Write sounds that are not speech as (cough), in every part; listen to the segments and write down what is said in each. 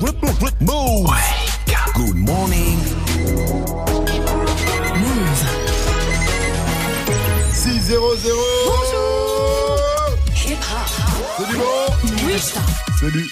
Move. Good morning. Move. 6 0 0 Hip hop. Salut bon Oui. Salut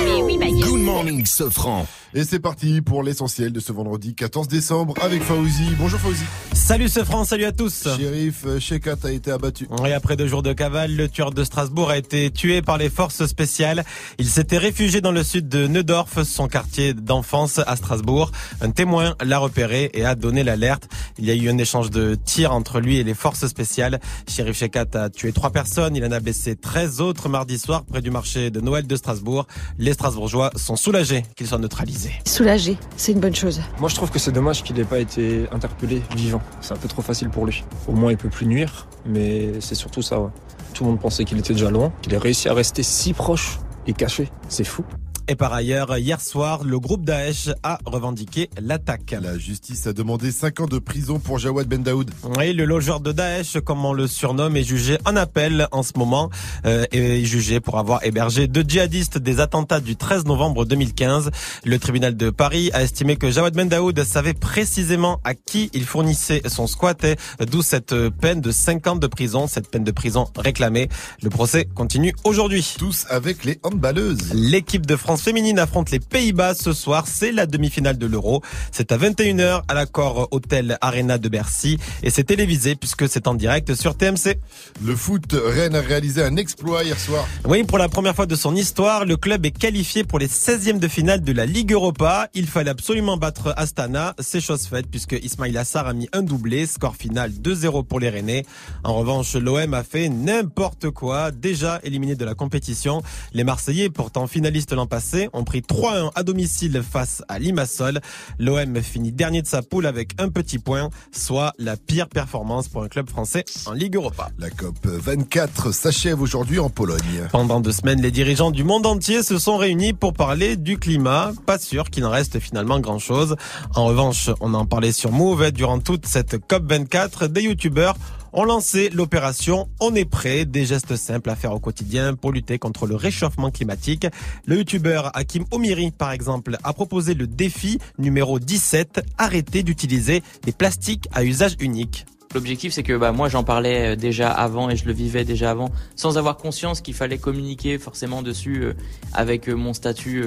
Allez, oui, bah, yes. Good morning, Sofran. Et c'est parti pour l'essentiel de ce vendredi 14 décembre avec Fauzi. Bonjour Fauzi. Salut ce France, salut à tous. Shérif euh, Shekat a été abattu. Et après deux jours de cavale, le tueur de Strasbourg a été tué par les forces spéciales. Il s'était réfugié dans le sud de Neudorf, son quartier d'enfance à Strasbourg. Un témoin l'a repéré et a donné l'alerte. Il y a eu un échange de tirs entre lui et les forces spéciales. Shérif Shekat a tué trois personnes. Il en a blessé 13 autres mardi soir près du marché de Noël de Strasbourg. Les Strasbourgeois sont soulagés qu'il soit neutralisé. Soulagé, c'est une bonne chose. Moi, je trouve que c'est dommage qu'il n'ait pas été interpellé vivant. C'est un peu trop facile pour lui. Au moins, il peut plus nuire, mais c'est surtout ça. ouais. Tout le monde pensait qu'il était déjà loin, qu'il ait réussi à rester si proche et caché. C'est fou. Et par ailleurs, hier soir, le groupe Daesh a revendiqué l'attaque. La justice a demandé 5 ans de prison pour Jawad Ben Daoud. Oui, le logeur de Daesh, comme on le surnomme, est jugé en appel en ce moment euh, et est jugé pour avoir hébergé deux djihadistes des attentats du 13 novembre 2015. Le tribunal de Paris a estimé que Jawad Ben Daoud savait précisément à qui il fournissait son squat, et d'où cette peine de 5 ans de prison, cette peine de prison réclamée. Le procès continue aujourd'hui. Tous avec les handballeuses. L'équipe de France féminine affronte les Pays-Bas ce soir. C'est la demi-finale de l'Euro. C'est à 21h à l'accord Hôtel Arena de Bercy et c'est télévisé puisque c'est en direct sur TMC. Le foot, Rennes a réalisé un exploit hier soir. Oui, pour la première fois de son histoire, le club est qualifié pour les 16e de finale de la Ligue Europa. Il fallait absolument battre Astana. C'est chose faite puisque Ismail Assar a mis un doublé. Score final 2-0 pour les Rennais. En revanche, l'OM a fait n'importe quoi. Déjà éliminé de la compétition. Les Marseillais, pourtant finalistes l'an passé, ont pris 3-1 à domicile face à Limassol. L'OM finit dernier de sa poule avec un petit point, soit la pire performance pour un club français en Ligue Europa. La COP 24 s'achève aujourd'hui en Pologne. Pendant deux semaines, les dirigeants du monde entier se sont réunis pour parler du climat. Pas sûr qu'il en reste finalement grand chose. En revanche, on en parlait sur Move durant toute cette COP 24. Des youtubeurs ont lancé l'opération On est prêt, des gestes simples à faire au quotidien pour lutter contre le réchauffement climatique. Le youtubeur Hakim Omiri, par exemple, a proposé le défi numéro 17, arrêter d'utiliser des plastiques à usage unique. L'objectif, c'est que bah, moi, j'en parlais euh, déjà avant et je le vivais déjà avant, sans avoir conscience qu'il fallait communiquer forcément dessus euh, avec euh, mon statut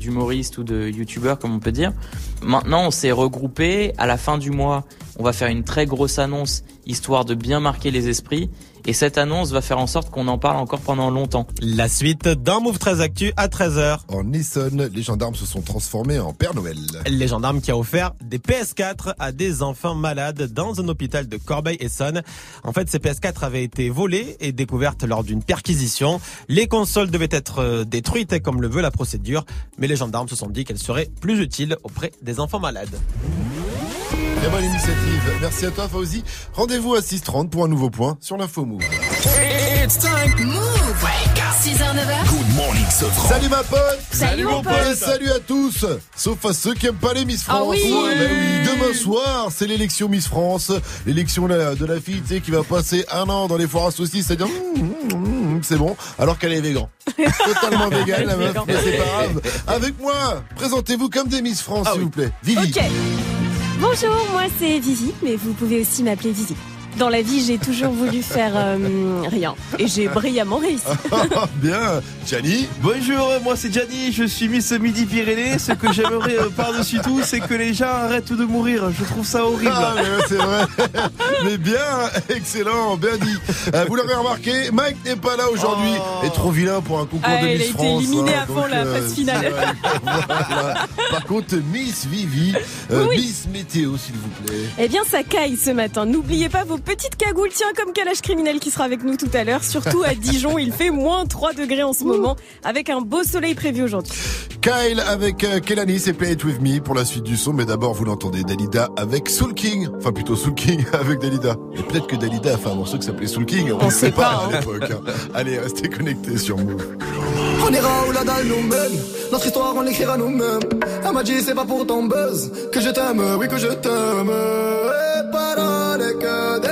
d'humoriste ou de youtubeur, comme on peut dire. Maintenant, on s'est regroupé. À la fin du mois, on va faire une très grosse annonce, histoire de bien marquer les esprits. Et cette annonce va faire en sorte qu'on en parle encore pendant longtemps. La suite dans Move 13 Actu à 13h. En Essonne, les gendarmes se sont transformés en Père Noël. Les gendarmes qui a offert des PS4 à des enfants malades dans un hôpital de Corbeil-Essonne. En fait, ces PS4 avaient été volées et découvertes lors d'une perquisition. Les consoles devaient être euh, détruites comme le veut la procédure, mais les gendarmes se sont dit qu'elles seraient plus utiles auprès des enfants malades. Très bonne initiative. Merci à toi Fauzi. Rendez-vous à 6h30 pour un nouveau point sur l'info Move. It's time. Move. 6h, 9h. Good morning, Sofran. Salut ma pote Salut, mon pote. Et salut à tous Sauf à ceux qui aiment pas les Miss France Ah oui. Bah oui, Demain soir, c'est l'élection Miss France. L'élection de la, fille, tu sais, qui va passer un an dans les foires à saucisses, c'est-à-dire... Hum, hum, hum, c'est bon, alors qu'elle est végan. (laughs) Totalement végane, la meuf, mais c'est pas grave. Avec moi, présentez-vous comme des Miss France, s'il vous plaît. Vivi. Ok. Bonjour, moi c'est Vivi, mais vous pouvez aussi m'appeler Vivi. Dans la vie, j'ai toujours voulu faire euh, rien. Et j'ai brillamment réussi. (laughs) Bien. Gianni Bonjour, moi c'est Gianni, je suis Miss Midi Pyrénées. Ce que j'aimerais euh, par-dessus tout, c'est que les gens arrêtent de mourir. Je trouve ça horrible. Ah, mais c'est vrai. (laughs) mais bien, excellent, bien dit. Euh, vous l'aurez remarqué, Mike n'est pas là aujourd'hui. Oh. Et trop vilain pour un concours Ah, de il Miss a été France. éliminé hein, à fond donc, la phase finale. c'est vrai, (laughs) voilà. Par contre, Miss Vivi, euh, Oui. Miss Météo, s'il vous plaît. Eh bien, ça caille ce matin. N'oubliez pas vos petites cagoules, tiens, comme Kalash Criminel qui sera avec nous tout à l'heure. Surtout à Dijon, il fait moins 3 degrés en ce moment, avec un beau soleil prévu aujourd'hui. Kyle avec euh, Kelani, c'est Play It With Me pour la suite du son. Mais d'abord, vous l'entendez, Dalida avec Soul King. Enfin, plutôt Soul King (laughs) avec Dalida. Et peut-être que Dalida a fait un morceau qui s'appelait Soul King. On ne sait pas, à l'époque. hein. Allez, restez connectés sur Move. On ira où la dalle nous mène Notre histoire on l'écrira nous-mêmes Elle m'a dit c'est pas pour ton buzz Que je t'aime, oui que je t'aime Et paroles et que des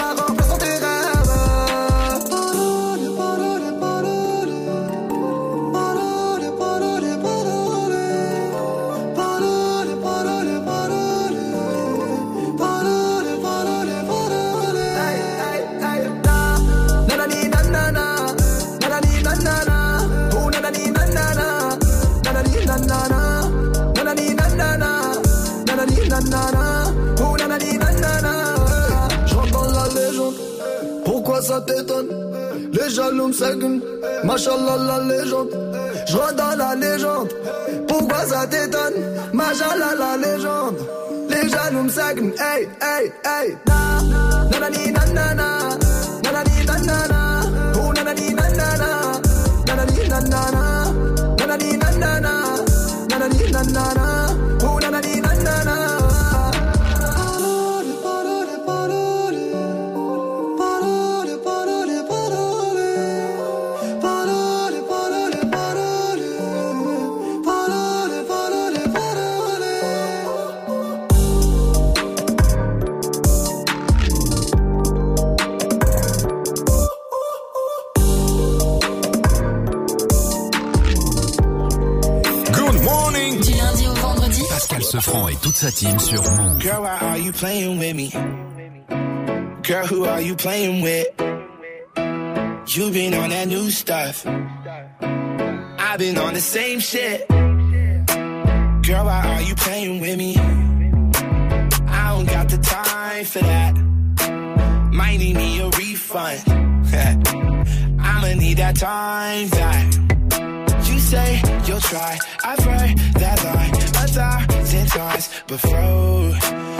Me seguent, machallah la légende. Je dans la légende, pourquoi ça t'étonne? Machallah la légende. Les jaloux me hey, hey, hey. Toute sa team sur Move. Girl, why are you playing with me? Girl, who are you playing with? You've been on that new stuff. I've been on the same shit. Girl, why are you playing with me? I don't got the time for that. Might need me a refund. (laughs) I'ma need that time back. You say you'll try. I've heard that line a thousand times before.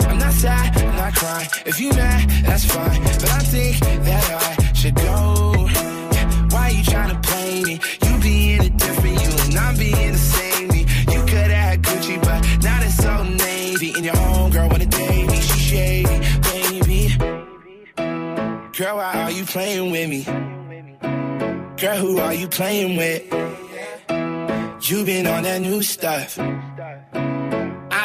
I'm not sad, I'm not crying. If you mad, that's fine. But I think that I should go. Why you tryna play me? You being a different you and I'm being the same me. You coulda had Gucci, but now it's so navy. And your homegirl wanna date me, she shady, baby. Girl, why are you playing with me? Girl, who are you playing with? You been on that new stuff.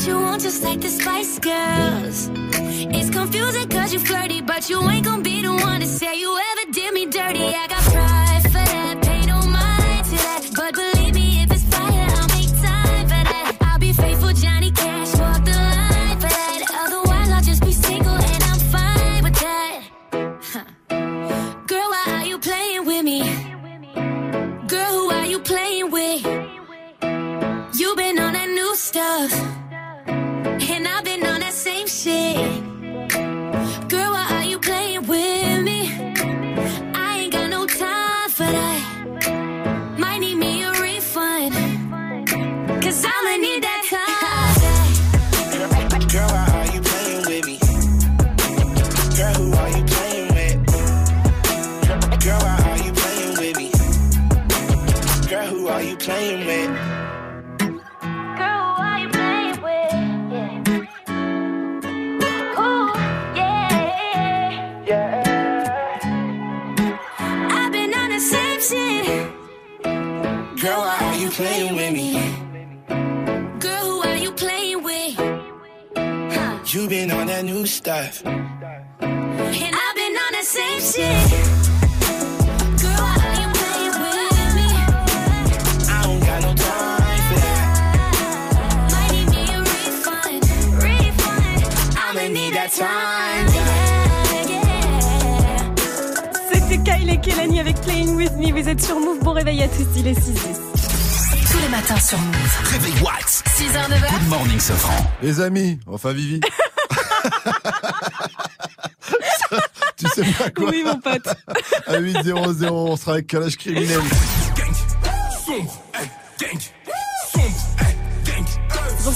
what you want just like the Spice Girls. It's confusing cause you flirty, but you ain't gonna be the one to say you ever did me dirty. I got pride playing with me? Girl, who are you playing with? You been on that new stuff. And I've been on the same shit. Girl, why are you playing with me? I don't got no time for that. Might need me a refund. Refund. I'ma need that time. C'était Kyle et Kelani avec Playing With Me. Vous êtes sur Move. Bon réveil à tous, il est 6 Tous les matins sur Move. Réveil Watts. 6h, 9h. Good morning, Sofran. Les amis, enfin Vivi. (laughs) tu sais pas quoi Oui, mon pote. À 8 on sera avec Calage criminel. Pour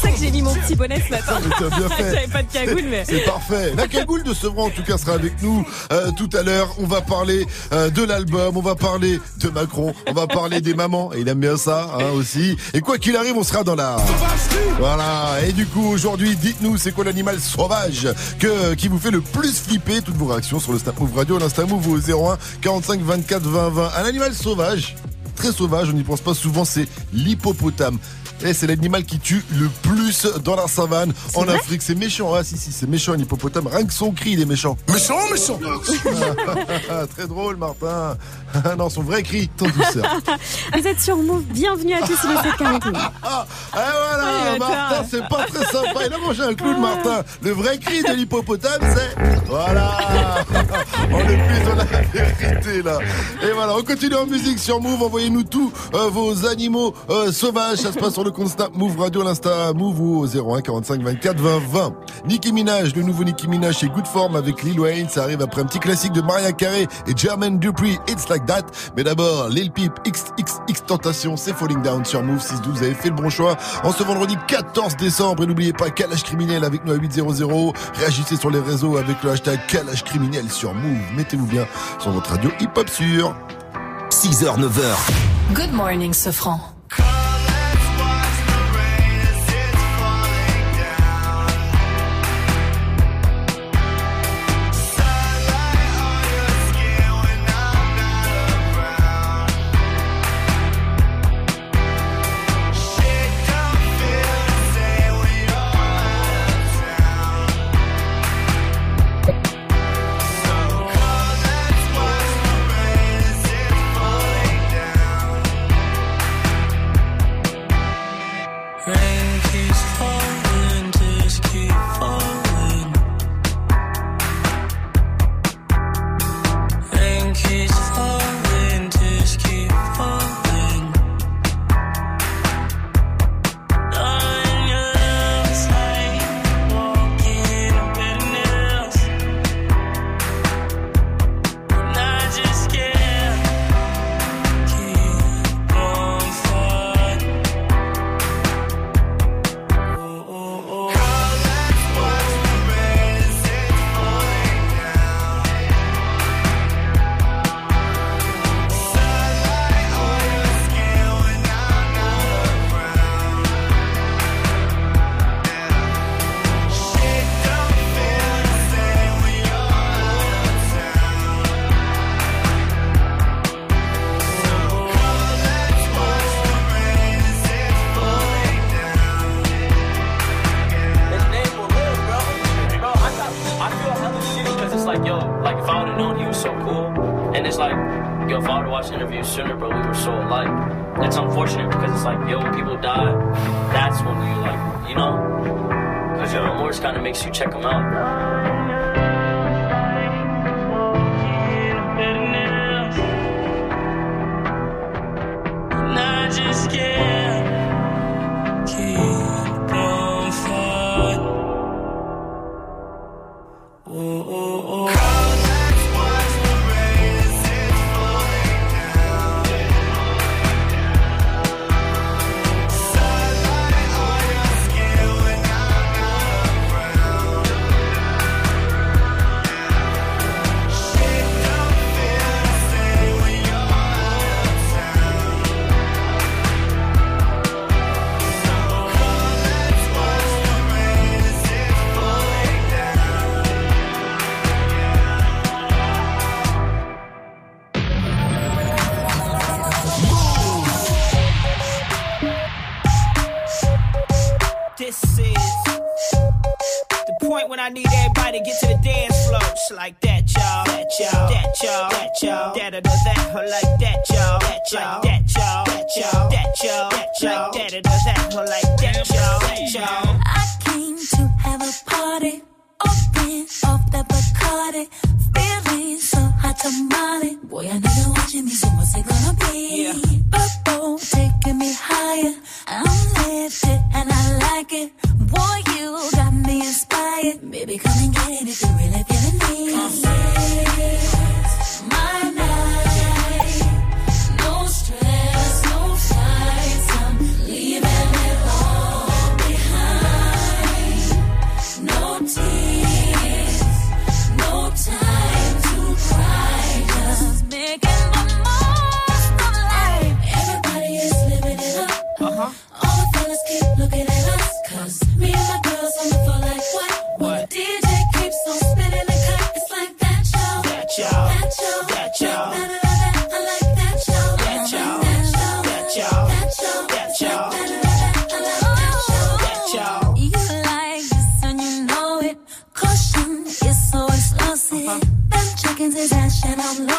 ça que j'ai mis mon petit bonnet ce matin. (laughs) J'avais pas de cagoule, mais. C'est parfait. La cagoule de Sevran, en tout cas, sera avec nous euh, tout à l'heure. On va parler euh, de l'album, on va parler de Macron, on va parler des mamans. Et il aime bien ça hein, aussi. Et quoi qu'il arrive, on sera dans la... Voilà. Et du coup, aujourd'hui, dites-nous, c'est quoi l'animal sauvage que qui vous fait le plus flipper? Toutes vos réactions sur le Snap Move Radio, l'Insta Move au 01 45 24 20 20. Un animal sauvage, très sauvage, on n'y pense pas souvent, c'est l'hippopotame. Et c'est l'animal qui tue le plus dans la savane en Afrique. C'est méchant, ah si si, c'est méchant un hippopotame. Rien que son cri, il est méchant. Méchant, méchant. (laughs) Très drôle, Martin. (laughs) non, son vrai cri, tant douceur. (laughs) Vous êtes sur Move. Bienvenue à tous, il est 7h40. Ah, et voilà, Oui, Martin, c'est pas très sympa. Il a mangé un clou de Martin. Le vrai cri de l'hippopotame, c'est voilà. On est plus dans la vérité là. Et voilà, on continue en musique sur Move. Envoyez-nous tous euh, vos animaux euh, sauvages. Ça se passe sur le compte Snap Move Radio, l'Insta Move ou au 01 45 24 20 20. Nicki Minaj, le nouveau Nicki Minaj chez Good Form avec Lil Wayne. Ça arrive après un petit classique de Maria Carey et Jermaine Dupri. It's like that. Mais d'abord, Lil Peep, XXX Tentation, c'est Falling Down sur Move 612. Vous avez fait le bon choix. En ce vendredi 14 décembre, et n'oubliez pas Calage Criminel avec nous à 800. Réagissez sur les réseaux avec le hashtag Calage Criminel sur Move. Mettez-vous bien sur votre radio hip-hop sûr. 6h, 9h. Good morning, Sofran.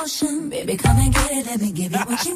Baby, come and get it. Let me give you what you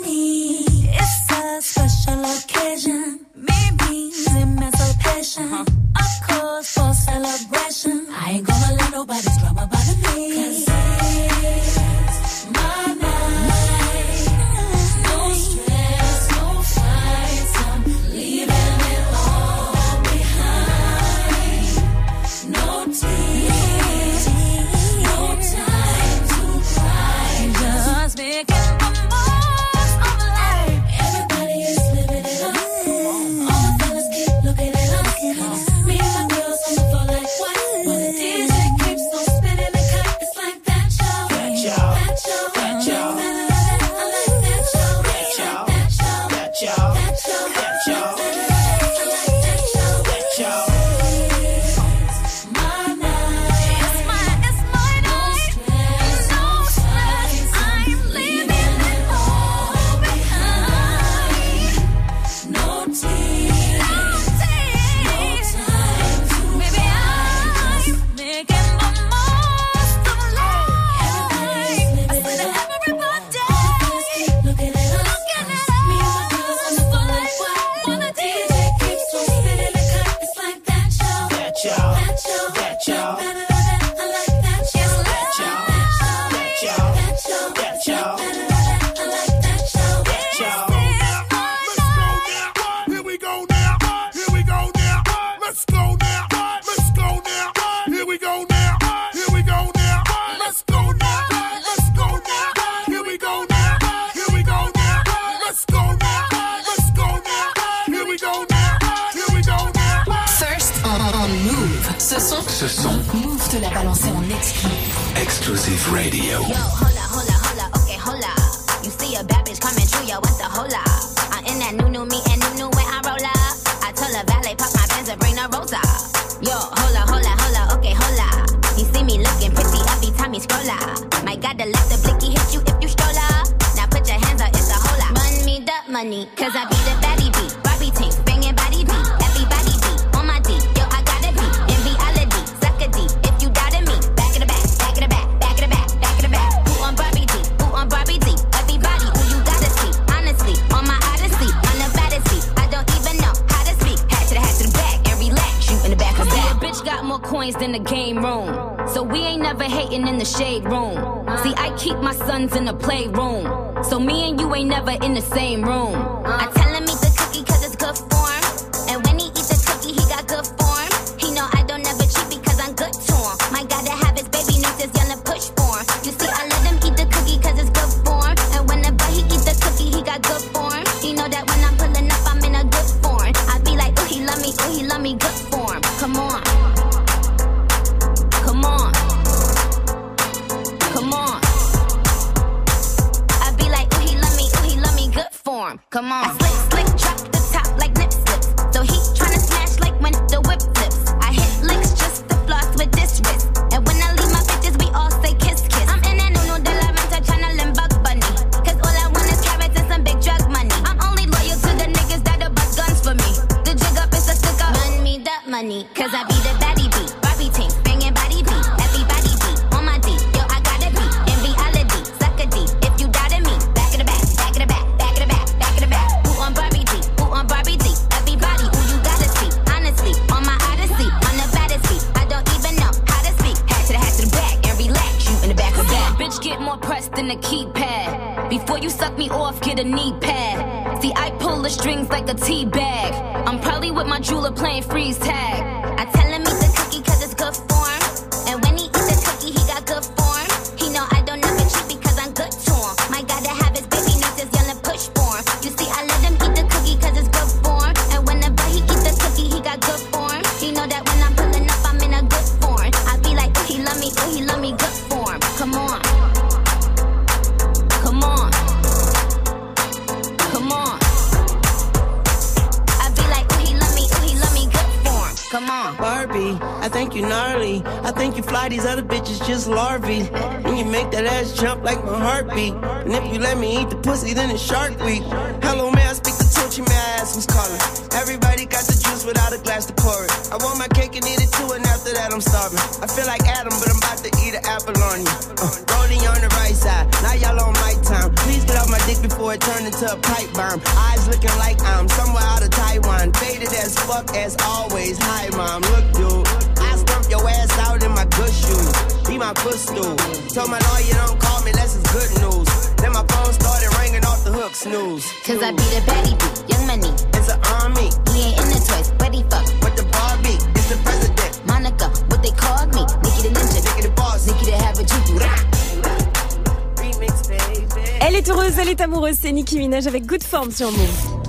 Heureuse, elle est amoureuse, c'est Nicki Minaj avec Good Form sur Move.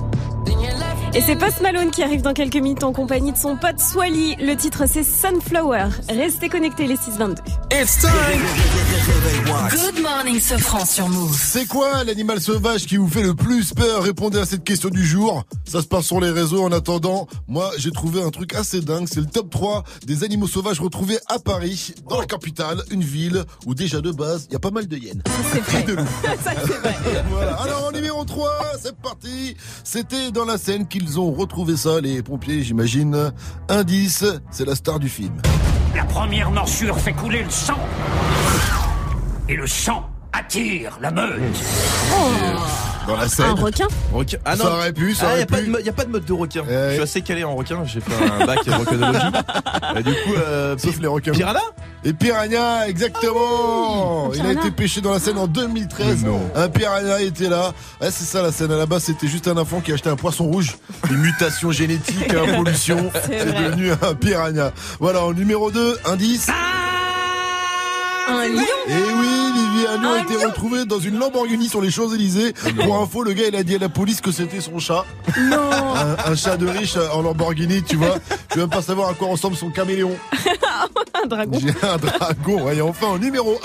Et c'est Post Malone qui arrive dans quelques minutes en compagnie de son pote Swally. Le titre c'est Sunflower. Restez connectés les 622. It's time Good morning, Sofran sur Move. C'est quoi l'animal sauvage qui vous fait le plus peur Répondez à cette question du jour. Ça se passe sur les réseaux. En attendant, moi j'ai trouvé un truc assez dingue. C'est le top 3 des animaux sauvages retrouvés à Paris, dans la capitale, une ville où déjà de base, il y a pas mal de hyènes. C'est vrai. Et de loups. (laughs) Ça c'est vrai. Voilà. Alors en numéro 3, c'est parti. C'était dans la scène qu'ils ont retrouvé ça, les pompiers, j'imagine. Indice, c'est la star du film. La première morsure fait couler le sang. Et le sang attire la meute. Dans la scène. Un requin Requin. Ah non. Ça aurait pu, ça Ah, y aurait a, pas pu. de, mo- y a pas de mode de requin. Ouais. Je suis assez calé en requin. J'ai fait un bac en requinologie. (laughs) Et du coup, euh, Sauf les requins. Piranha Et Piranha, exactement oui, Il a été pêché dans la Seine en 2013. Un Piranha était là. Ouais, c'est ça la scène. À la base, c'était juste un enfant qui a acheté un poisson rouge. Une mutation génétique, hein, (laughs) pollution. C'est devenu un Piranha. Voilà, en numéro 2, indice. Un lion Et oui, Viviano Un a été retrouvé dans une Lamborghini sur les Champs-Élysées. Pour info, le gars, il a dit à la police que c'était son chat. Non Un, un chat de riche en Lamborghini, tu vois. Je veux même pas savoir à quoi ressemble son caméléon. (laughs) Un dragon. J'ai un dragon. Et enfin, en numéro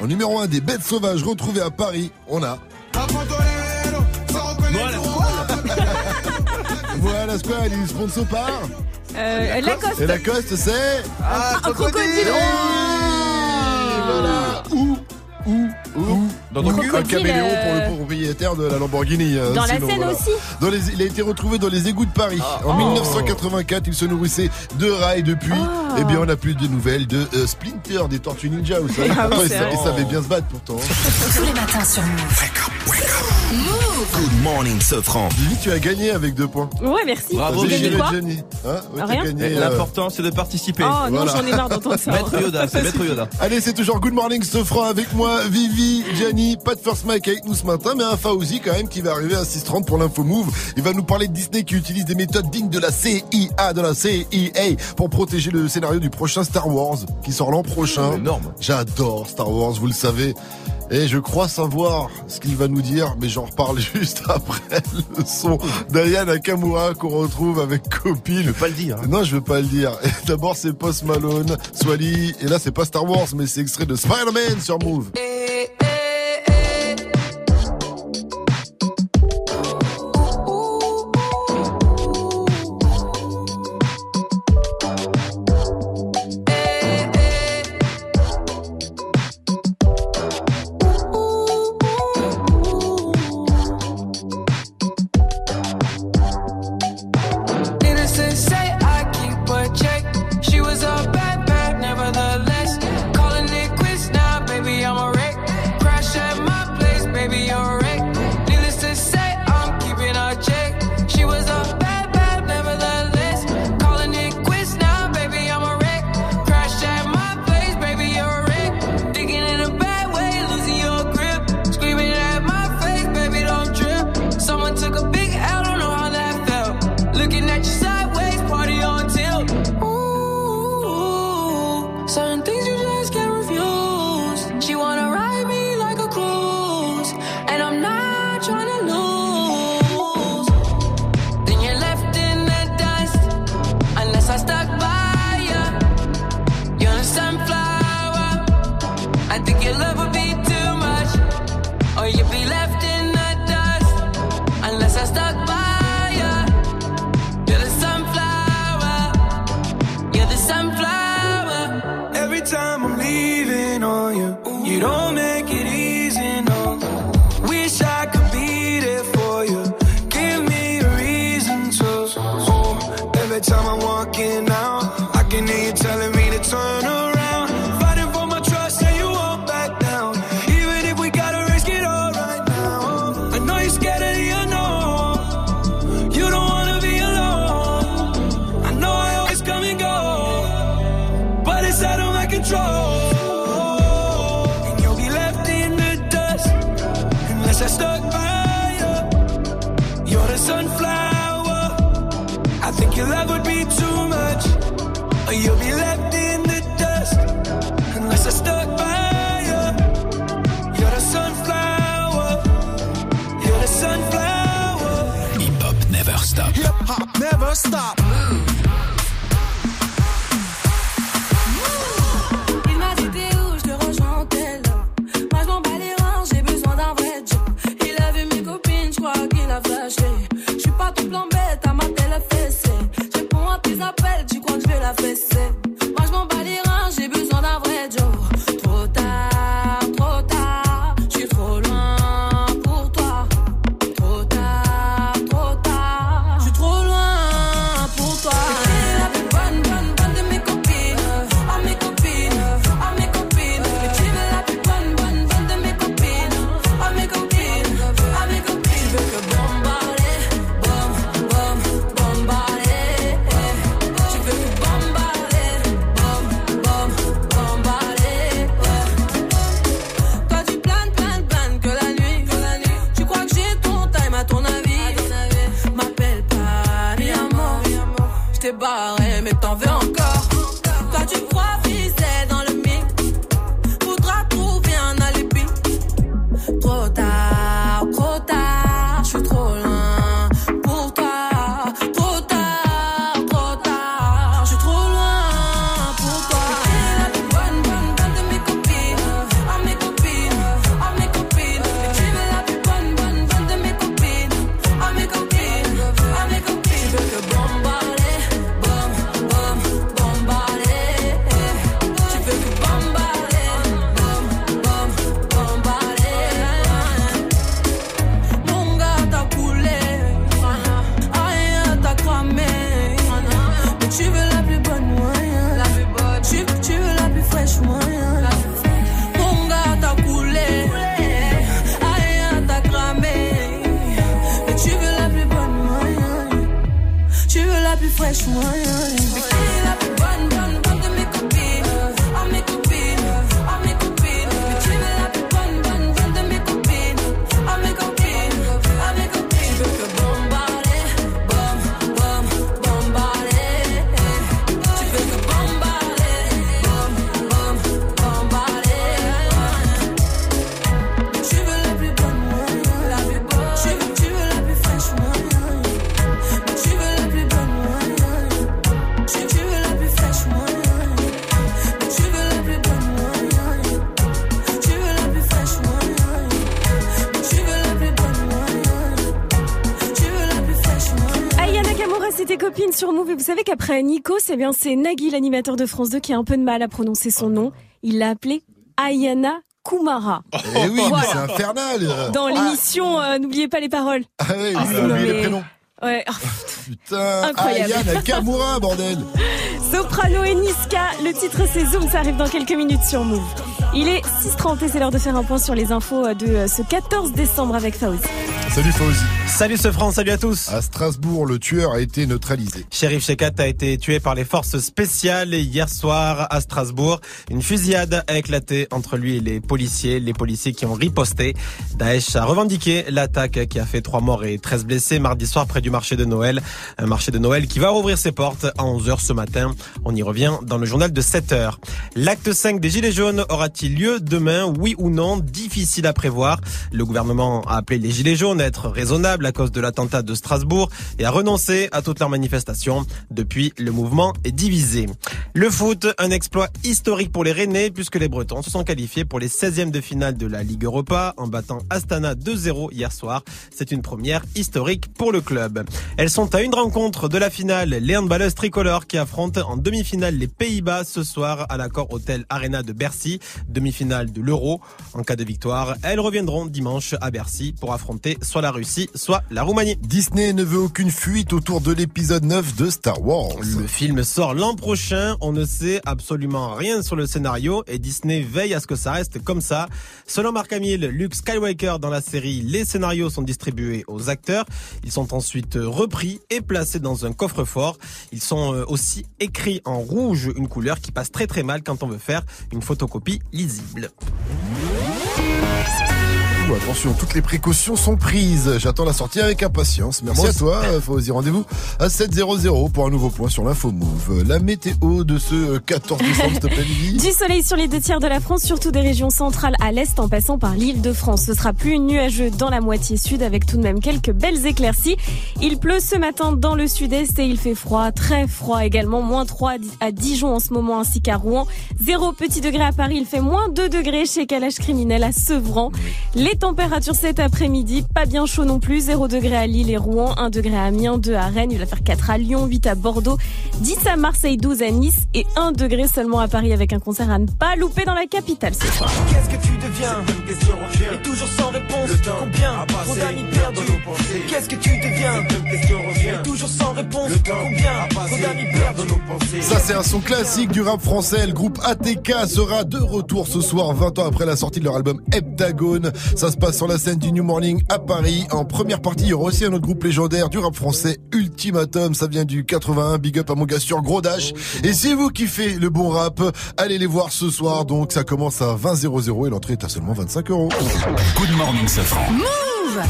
1, en numéro 1 des bêtes sauvages retrouvées à Paris, on a. Voilà, Square, il est sponsor par. Euh, Lacoste. Et Lacoste, c'est. Ah, Un crocodile. Voilà. Où Où Où Dans cul Un caméléon euh, pour le propriétaire de la Lamborghini. euh, Dans la sinon, Seine voilà. aussi Dans les, il a été retrouvé dans les égouts de Paris. Ah. En Oh. 1984, il se nourrissait de rats et depuis, Ah. eh bien, on n'a plus de nouvelles de euh, Splinter, des Tortues Ninja. Vous (laughs) savez, Ah oui, il, savait bien se battre pourtant. (laughs) Tous les matins sur Move. Good morning, Sofran. Vivi, tu as gagné avec deux points. Ouais, merci. Bravo, J'ai gagné Gilles quoi Jenny. Hein Ouais, Rien. euh, L'important, c'est de participer. Oh non, Voilà. j'en ai marre d'entendre (laughs) ça. Maître Yoda, c'est Maître Yoda. Allez, c'est toujours Good Morning Sofran avec moi, Vivi, Gianni, pas de First Mike avec nous ce matin, mais un Fauzi quand même qui va arriver à 6h30 pour l'info move. Il va nous parler de Disney qui utilise des méthodes dignes de la CIA, de la CIA, pour protéger le scénario du prochain Star Wars qui sort l'an prochain. Énorme. J'adore Star Wars, vous le savez. Et je crois savoir ce qu'il va nous dire, mais j'en reparle (laughs) juste après le son d'Ayane Nakamura qu'on retrouve avec Copine. Je veux pas le dire. hein. Non, je veux pas le dire. Et D'abord, c'est Post Malone, Swally, et là, c'est pas Star Wars, mais c'est extrait de Spider-Man sur Move. vous savez qu'après Nico, c'est bien c'est Nagui, l'animateur de France 2, qui a un peu de mal à prononcer son nom. Il l'a appelé Ayana Kumara. Eh oui, c'est infernal. Dans l'émission euh, N'oubliez pas les paroles. Ah oui, Ah, ah les prénoms. Ouais. (laughs) Putain, Incroyable. Ayana Kamura, bordel. Soprano et Niska, le titre c'est Zoom, ça arrive dans quelques minutes sur Move. Il est 6h30 et c'est l'heure de faire un point sur les infos euh, de euh, ce 14 décembre avec Fauzi. Salut Fauzi. Salut ce France, salut à tous. À Strasbourg, le tueur a été neutralisé. Sheriff Shekat a été tué par les forces spéciales hier soir à Strasbourg. Une fusillade a éclaté entre lui et les policiers, les policiers qui ont riposté. Daesh a revendiqué l'attaque qui a fait 3 morts et 13 blessés mardi soir près du marché de Noël. Un marché de Noël qui va rouvrir ses portes à 11h ce matin. On y revient dans le journal de 7h. L'acte 5 des Gilets jaunes aura-t-il lieu demain? Oui ou non? Difficile à prévoir. Le gouvernement a appelé les Gilets jaunes à être raisonnables à cause de l'attentat de Strasbourg et a renoncé à toutes leurs manifestations. Depuis, le mouvement est divisé. Le foot, un exploit historique pour les Rennais puisque les Bretons se sont qualifiés pour les 16e de finale de la Ligue Europa en battant Astana 2-0 hier soir. C'est une première historique pour le club. Elles sont à une rencontre de la finale. Les handballeuses tricolores qui affrontent en demi-finale les Pays-Bas ce soir à l'accord Hôtel Arena de Bercy. Demi-finale de l'Euro. En cas de victoire, elles reviendront dimanche à Bercy pour affronter soit la Russie, soit la Roumanie. Disney ne veut aucune fuite autour de l'épisode 9 de Star Wars. Le film sort l'an prochain. On ne sait absolument rien sur le scénario et Disney veille à ce que ça reste comme ça. Selon Mark Hamill, Luke Skywalker dans la série, les scénarios sont distribués aux acteurs. Ils sont ensuite repris et placés dans un coffre-fort. Ils sont euh, aussi écrits en rouge, une couleur qui passe très très mal quand on veut faire une photocopie lisible. Ouh, attention, toutes les précautions sont prises. J'attends la sortie avec impatience. Merci Moi à toi, euh, Fawzi. Rendez-vous à 7.00 pour un nouveau point sur l'info Move. La météo de ce euh, 14 décembre, s'il te plaît. Du soleil sur les deux tiers de la France, surtout des régions centrales à l'est en passant par l'île de France. Ce sera plus nuageux dans la moitié sud avec tout de même quelques belles éclaircies. Il pleut ce matin dans le sud-est et il fait froid, très froid également. Moins 3 à Dijon en ce moment ainsi qu'à Rouen. 0 petit degré à Paris, il fait moins 2 degrés chez Calage Criminel à Sevran. Les températures cet après-midi, pas bien chaud non plus. 0 degré à Lille et Rouen, 1 degré à Amiens, 2 à Rennes, il va faire 4 à Lyon, 8 à Bordeaux, 10 à Marseille, 12 à Nice et 1 degré seulement à Paris avec un concert à ne pas louper dans la capitale ce soir. Qu'est-ce que tu deviens? Réponse Combien Trop d'amis perdus Qu'est-ce que tu deviens Et toujours sans réponse Combien Trop d'amis perdus Ça, c'est un son classique du rap français. Le groupe ATK sera de retour ce soir, 20 ans après la sortie de leur album Heptagone. Ça se passe sur la scène du New Morning à Paris. En première partie, il y aura aussi un autre groupe légendaire du rap français, Ultimatum. Ça vient du 81. Big up à mon gars sur Gros Dash. Et si vous kiffez le bon rap, allez les voir ce soir. Donc, ça commence à 20 00 et l'entrée est à seulement 25 euros. Good morning, Safran. Move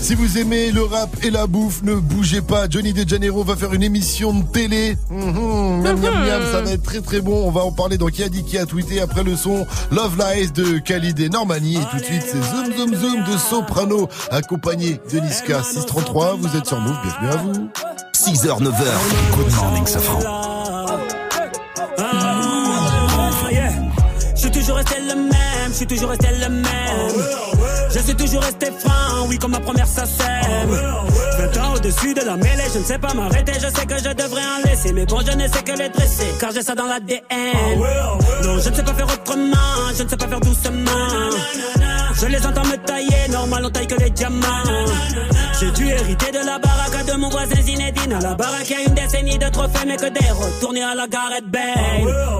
Si vous aimez le rap et la bouffe, ne bougez pas. Johnny De Janeiro va faire une émission de télé. Mhm, miam, miam, miam, ça va être très très bon. On va en parler dans Qui a dit qui a tweeté après le son Love Lies de Khalid et Normani. Et tout de suite, c'est Zoom Zoom Zoom de Soprano accompagné de Niska 633. Vous êtes sur Move, bienvenue à vous. 6h, 9h. Good morning, Safran. Ah. Je suis toujours resté le même, je suis toujours resté le même. Je suis toujours resté fin, oui, comme ma première sacème. 20 ans au-dessus de la mêlée, je ne sais pas m'arrêter, je sais que je devrais en laisser. Mais bon, je ne sais que les dresser, car j'ai ça dans l'ADN. Non, je ne sais pas faire autrement, je ne sais pas faire doucement. Je les entends me tailler, normal, on taille que les diamants. J'ai dû hériter de la baraque de mon voisin Zinedine. À la baraque, il y a une décennie de trophées, mais que des retournés à la Gareth Bale.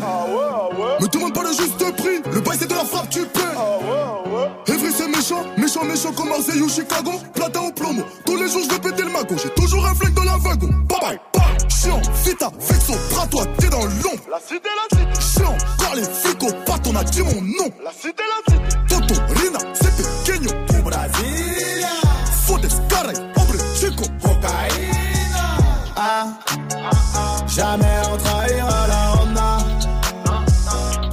Me demande pas le juste prix, le bail c'est de la frappe, tu paies. Evry c'est méchant, méchant, méchant comme Marseille ou Chicago. Platin au plomo, tous les jours je vais péter le magot. J'ai toujours un flingue dans la wagon. Bye bye, bye. Chiant, vita, vexo, bras toi, t'es dans l'ombre. La cité, la cité. Chiant, car les flics au pat, on a dit mon nom. La cité, la cité. Toto, Rina, c'est pequeño. Du Brasilia. Fodes, caray, hombre, chico. Cocaïna. Ah, jamais on trahira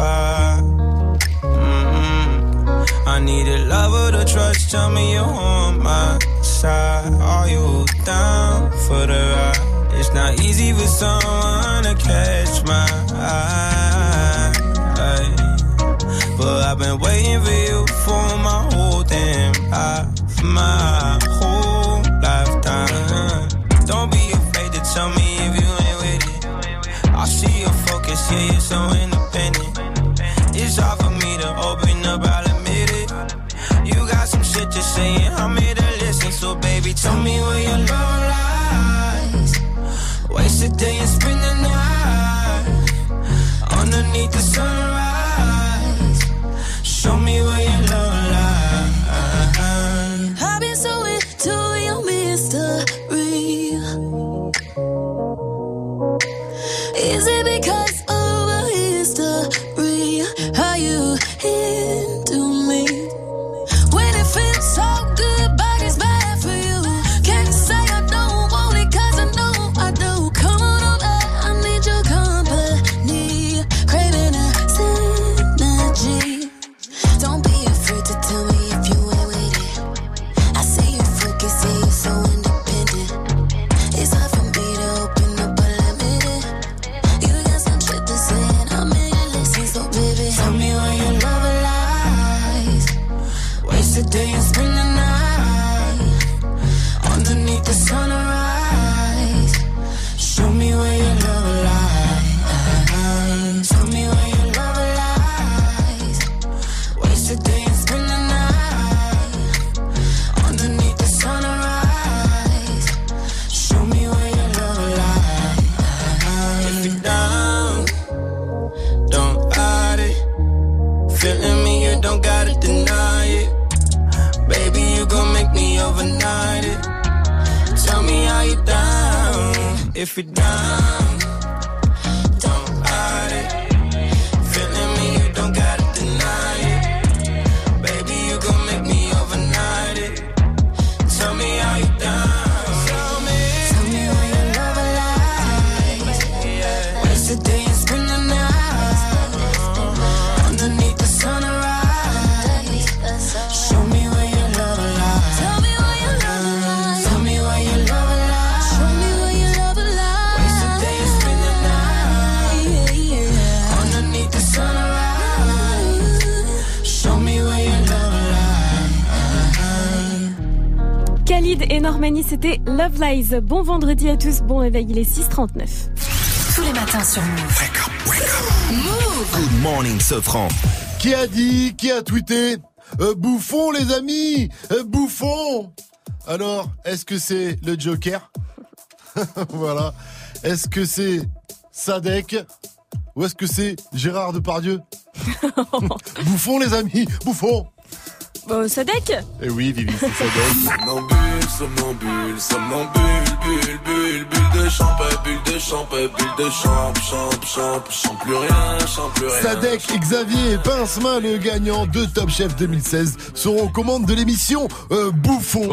My. Mm-mm. I need a lover to trust. Tell me you're on my side. Are you down for the ride? It's not easy for someone to catch my eye. But I've been waiting for you for my whole damn life, my So, baby, tell me where your love lies. Waste a day and spend the night underneath the sunrise. If you're down, Khalid et Normani, c'était Love Lies. Bon vendredi à tous, bon réveil, il est 6h39. Tous les matins sur Move. Move Good morning, Sofran. Qui a dit Qui a tweeté Euh, Bouffon, les amis Euh, Bouffon Alors, est-ce que c'est le Joker (laughs) Voilà. Est-ce que c'est Sadek Ou est-ce que c'est Gérard Depardieu (laughs) Bouffon, les amis Bouffon Bon, Sadek Eh oui, Vivi, c'est Sadek. Somnambule, somnambule, bulle, bulle, bulle de champ, bulle de champ, bulle de champ, champ, champ, champ plus rien, champ plus rien. Sadek, Xavier et Pincemin, le gagnant de Top Chef 2016, seront aux commandes de l'émission euh, Bouffon.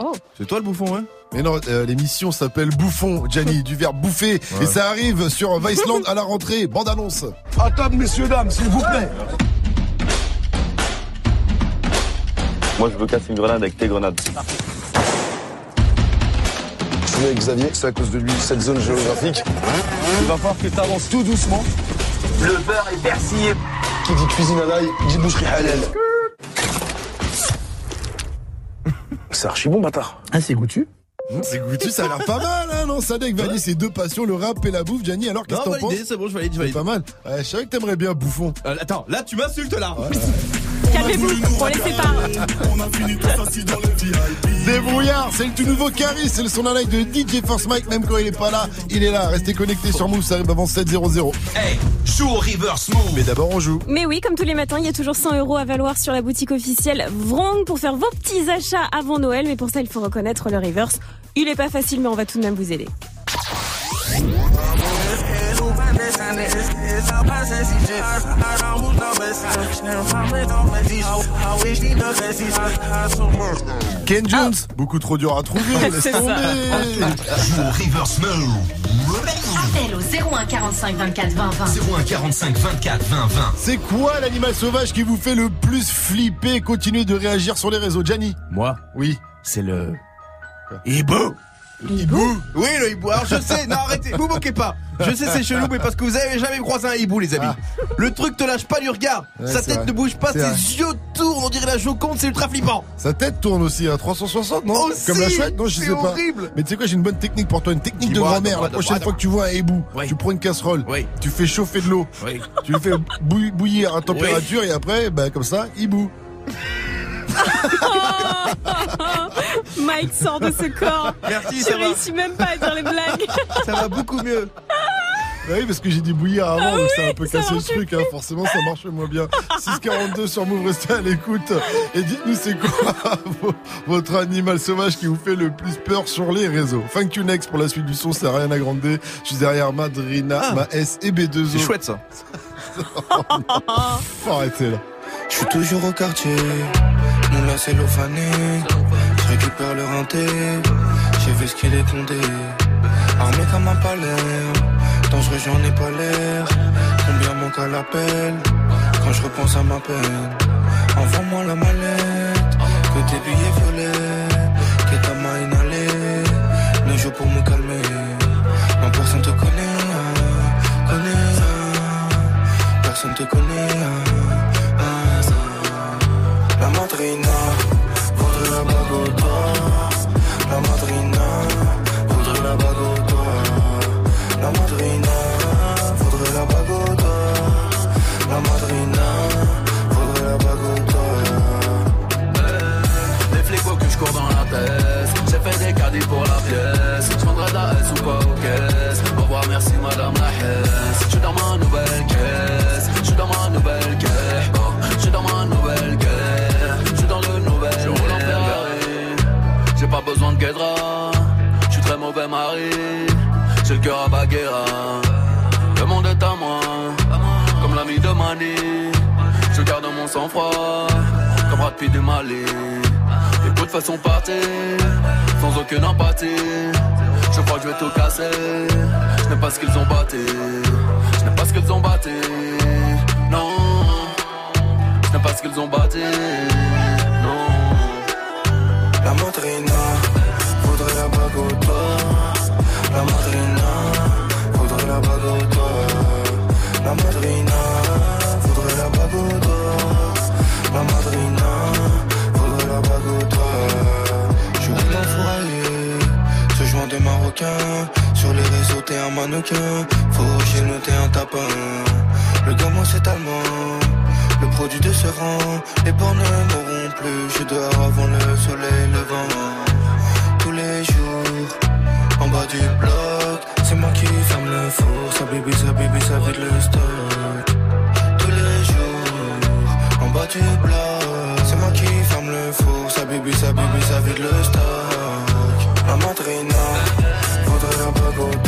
Oh. C'est toi le bouffon, hein? Mais non, euh, l'émission s'appelle Bouffon, Gianni, du verbe bouffer. Ouais. Et ça arrive sur Viceland à la rentrée. Bande annonce. À table, messieurs, dames, s'il vous plaît. Moi, je veux casser une grenade avec tes grenades. Avec Xavier, c'est à cause de lui, cette zone géographique. Il va falloir que tu avances tout doucement. Le beurre est persillé. Qui dit cuisine à l'ail, dit boucherie halal. (laughs) C'est archi bon, bâtard. Ah, c'est goûtu C'est goûtu, ça a l'air pas mal, hein, non Sadek valide ses deux passions, le rap et la bouffe, Gianni. Alors qu'est-ce que t'en penses c'est bon, je valide, je valide. Pas mal. Ouais, je savais que t'aimerais bien Bouffon. Euh, attends, là tu m'insultes là Calmez-vous, on les sépare. Débrouillard, c'est le tout nouveau Caris, c'est le son d'un live de DJ Force Mike, même quand il est pas là, il est là. Restez connectés sur Move, ça arrive avant 7.00. Hey, joue au reverse move. Mais d'abord on joue. Mais oui, comme tous les matins, il y a toujours 100 euros à valoir sur la boutique officielle Vrong pour faire vos petits achats avant Noël. Mais pour ça, il faut reconnaître le reverse. Il est pas facile, mais on va tout de même vous aider. Ken Jones, beaucoup trop dur à trouver, (laughs) laisse C'est ça. tomber. Appel au 01 45 24 20 20. 01 45 24 20 20. C'est quoi l'animal sauvage qui vous fait le plus flipper? Continuez de réagir sur les réseaux. Gianni Moi, Oui. c'est le. Hibou Hibou Oui, le hibou. Alors je sais, non arrêtez, vous moquez pas. Je sais c'est chelou, mais parce que vous avez jamais croisé un hibou, les amis. Le truc te lâche pas du regard. Ouais, Sa tête vrai. ne bouge pas, ses vrai. yeux tournent, on dirait la Joconde, c'est ultra flippant. Sa tête tourne aussi à 360, non Aussi Comme la chouette Non, je sais pas. horrible. Mais tu sais quoi, j'ai une bonne technique pour toi, une technique de grand-mère. La prochaine fois que tu vois un hibou, Oui. tu prends une casserole, Oui. tu fais chauffer de l'eau, Oui. tu le fais bouillir, bouillir à température et après, bah, comme ça, hibou. (laughs) (laughs) Mike sort de ce corps. Merci, Je réussis même pas à dire les blagues. Ça va beaucoup mieux. Bah oui, parce que j'ai dit bouillir avant, Ah donc oui, ça a un peu cassé le truc, hein. forcément ça marche moins bien. 642 sur Move, restez à l'écoute. Et dites-nous c'est quoi (laughs) vo- votre animal sauvage qui vous fait le plus peur sur les réseaux? Thank you next pour la suite du son, c'est Ariana Grande. Je suis derrière Madrina, Ah. ma S et B2O. C'est chouette ça. (laughs) Faut arrêter là. Je suis toujours au quartier, mon. Je j'ai vu ce qu'il est condé. Armé comme un palais, dangereux j'en ai pas l'air. Combien manque à l'appel quand je repense à ma peine? Envoie-moi la mallette, que tes billets violets, que ta main inhalée. Ne joue pour me calmer, non personne te connaît, connaît. Personne te connaît. La madrina J'ai fait des caddies pour la pièce. Je vendrai de la S ou pas aux caisses Au revoir merci madame la Hesse. Je suis dans ma nouvelle caisse. Je suis dans ma nouvelle caisse. Oh, Je suis dans ma nouvelle caisse. Je suis dans le nouvel Je roule en Ferrari. J'ai pas besoin de guédra. Je suis très mauvais mari. J'ai le cœur à Baguera. Le monde est à moi. Comme l'ami de Mani. Je garde mon sang-froid Pitt du Mali. Écoute façon partir Sans aucune empathie. Je crois que je vais tout casser. Je n'ai pas ce qu'ils ont batté Je n'ai pas ce qu'ils ont batté Non. Je n'ai pas ce qu'ils ont batté Sur les réseaux, t'es un mannequin. Faut chez nous, t'es un tapin. Le gamin, c'est allemand. Le produit de ce rang, les bornes ne mourront plus. Je dors avant le soleil levant. Tous les jours, en bas du bloc, c'est moi qui ferme le four. Ça bibi, ça bibi, ça vide le stock. Tous les jours, en bas du bloc, c'est moi qui ferme le four. Ça bibi, ça bibi, ça vide le stock. La madrina voudrait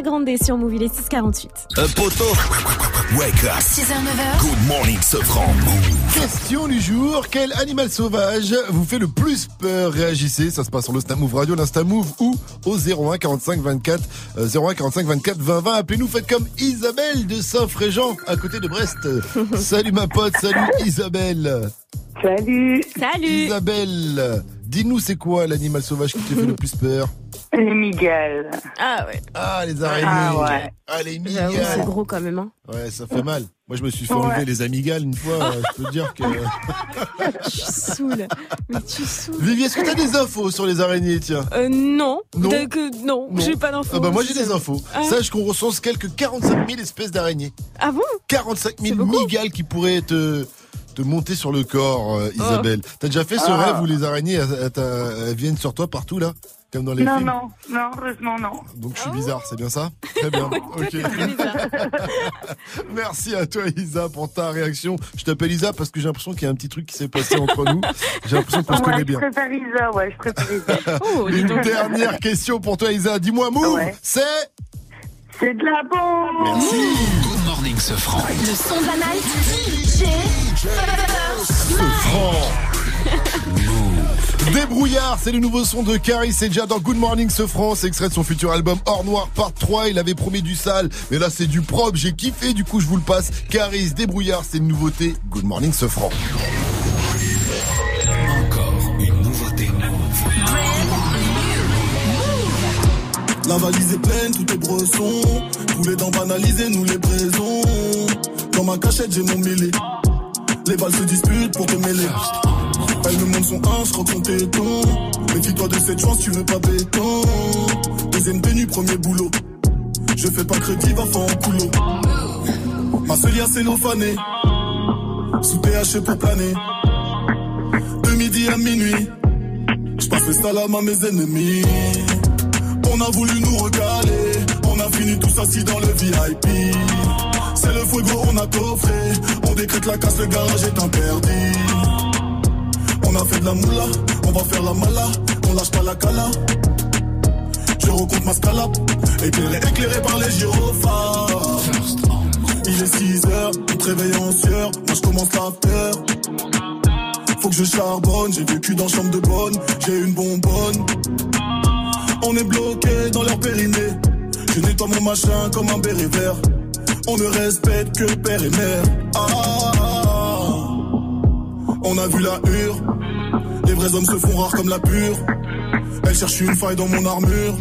Ariana Grande sur Movie les 648. Un poteau. Wake up. 6h, 9h. Good morning, Sofran. Question du jour, quel animal sauvage vous fait le plus peur? Réagissez, ça se passe sur le Snap Move Radio, l'Insta Move ou au 01 45 24 euh, 01 45 24 20 20. Appelez-nous, faites comme Isabelle de Saint-Fréjean à côté de Brest. (laughs) salut ma pote, salut Isabelle. Salut. Salut. Isabelle, dis-nous c'est quoi l'animal sauvage qui te fait le (laughs) plus peur? Les migales. Ah ouais. Ah les araignées. Ah ouais. Ah les migales. c'est gros quand même. Hein. Ouais, ça fait mal. Moi, je me suis fait enlever les amygales une fois. euh, Je peux te dire que. (laughs) Tu saoules. Mais tu saoules. Vivi, est-ce que t'as des infos sur les araignées, tiens? Euh, non. Non. Que- non, Non. j'ai pas d'infos. Ah bah moi j'ai des infos. Ah. Sache qu'on recense quelques 45 000 espèces d'araignées. Ah bon? 45 000 migales qui pourraient te, te monter sur le corps, euh, Isabelle. T'as déjà fait ce Ah. rêve où les araignées elles, elles t'a- elles viennent sur toi partout là? Comme dans les Non, films non, non, heureusement non. Donc je suis bizarre, c'est bien ça? Très bien. (laughs) ok. (laughs) Merci à toi Isa pour ta réaction. Je t'appelle Isa parce que j'ai l'impression qu'il y a un petit truc qui s'est passé entre nous. J'ai l'impression qu'on se connaît je bien. préfère Isa, ouais, je préfère Isa. (laughs) Oh, Une dernière question pour toi Isa. Dis-moi Move, Ouais. c'est C'est de la bombe Merci. Good morning, Sofran. Le son de la night. franc. Débrouillard, c'est le nouveau son de Caris c'est déjà dans Good Morning ce France, extrait de son futur album Hors Noir Part 3, il avait promis du sale, mais là c'est du propre, j'ai kiffé, du coup je vous le passe. Caris, Débrouillard, c'est une nouveauté, Good Morning ce franc. Encore une nouveauté La valise est pleine, tout est bresson. Tous les dents banalisés, nous les braisons. Dans ma cachette, j'ai mon mêlé. Les balles se disputent pour te mêler. Elle me montre son 1, je qu'on téton. Méfie-toi de cette chance, tu veux pas béton. Deuxième tenue, premier boulot. Je fais pas crédit, va faire en coulo. Ma seule cellophanée. Sous THC pour planer. De midi à minuit. Je passe le salam à mes ennemis. On a voulu nous recaler. On a fini tous assis dans le VIP. C'est le fuego, on a coffré. On décrète la casse, le garage est interdit. On a fait de la moula, on va faire la mala. On lâche pas la cala. Je recompte ma scalap. Éclairé, éclairé par les gyrophares. Il est 6 heures, on te réveille en sueur. Moi je commence à faire. Faut que je charbonne, j'ai vécu dans chambre de bonne, j'ai une bonbonne. On est bloqué dans leur périnée. Je nettoie mon machin comme un béret vert. On ne respecte que père et mère. Ah, ah, ah. On a vu la hure. Les vrais hommes se font rares comme la pure. Elle cherche une faille dans mon armure.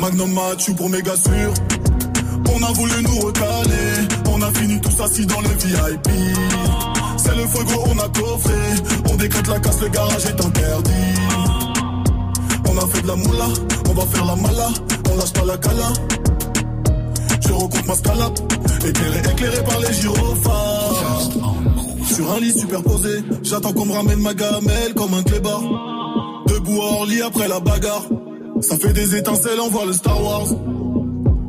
Magnum Mathieu pour méga sûr. On a voulu nous recaler. On a fini tous assis dans le VIP. C'est le fuego, on a coffré. On décrète la casse, le garage est interdit. On a fait de la moula, on va faire la mala. On lâche pas la cala. Je recompte ma scalap. Éclairé, éclairé par les gyrophares. Sur un lit superposé, j'attends qu'on me ramène ma gamelle comme un clébard. Debout à Orly après la bagarre. Ça fait des étincelles, on voit le Star Wars.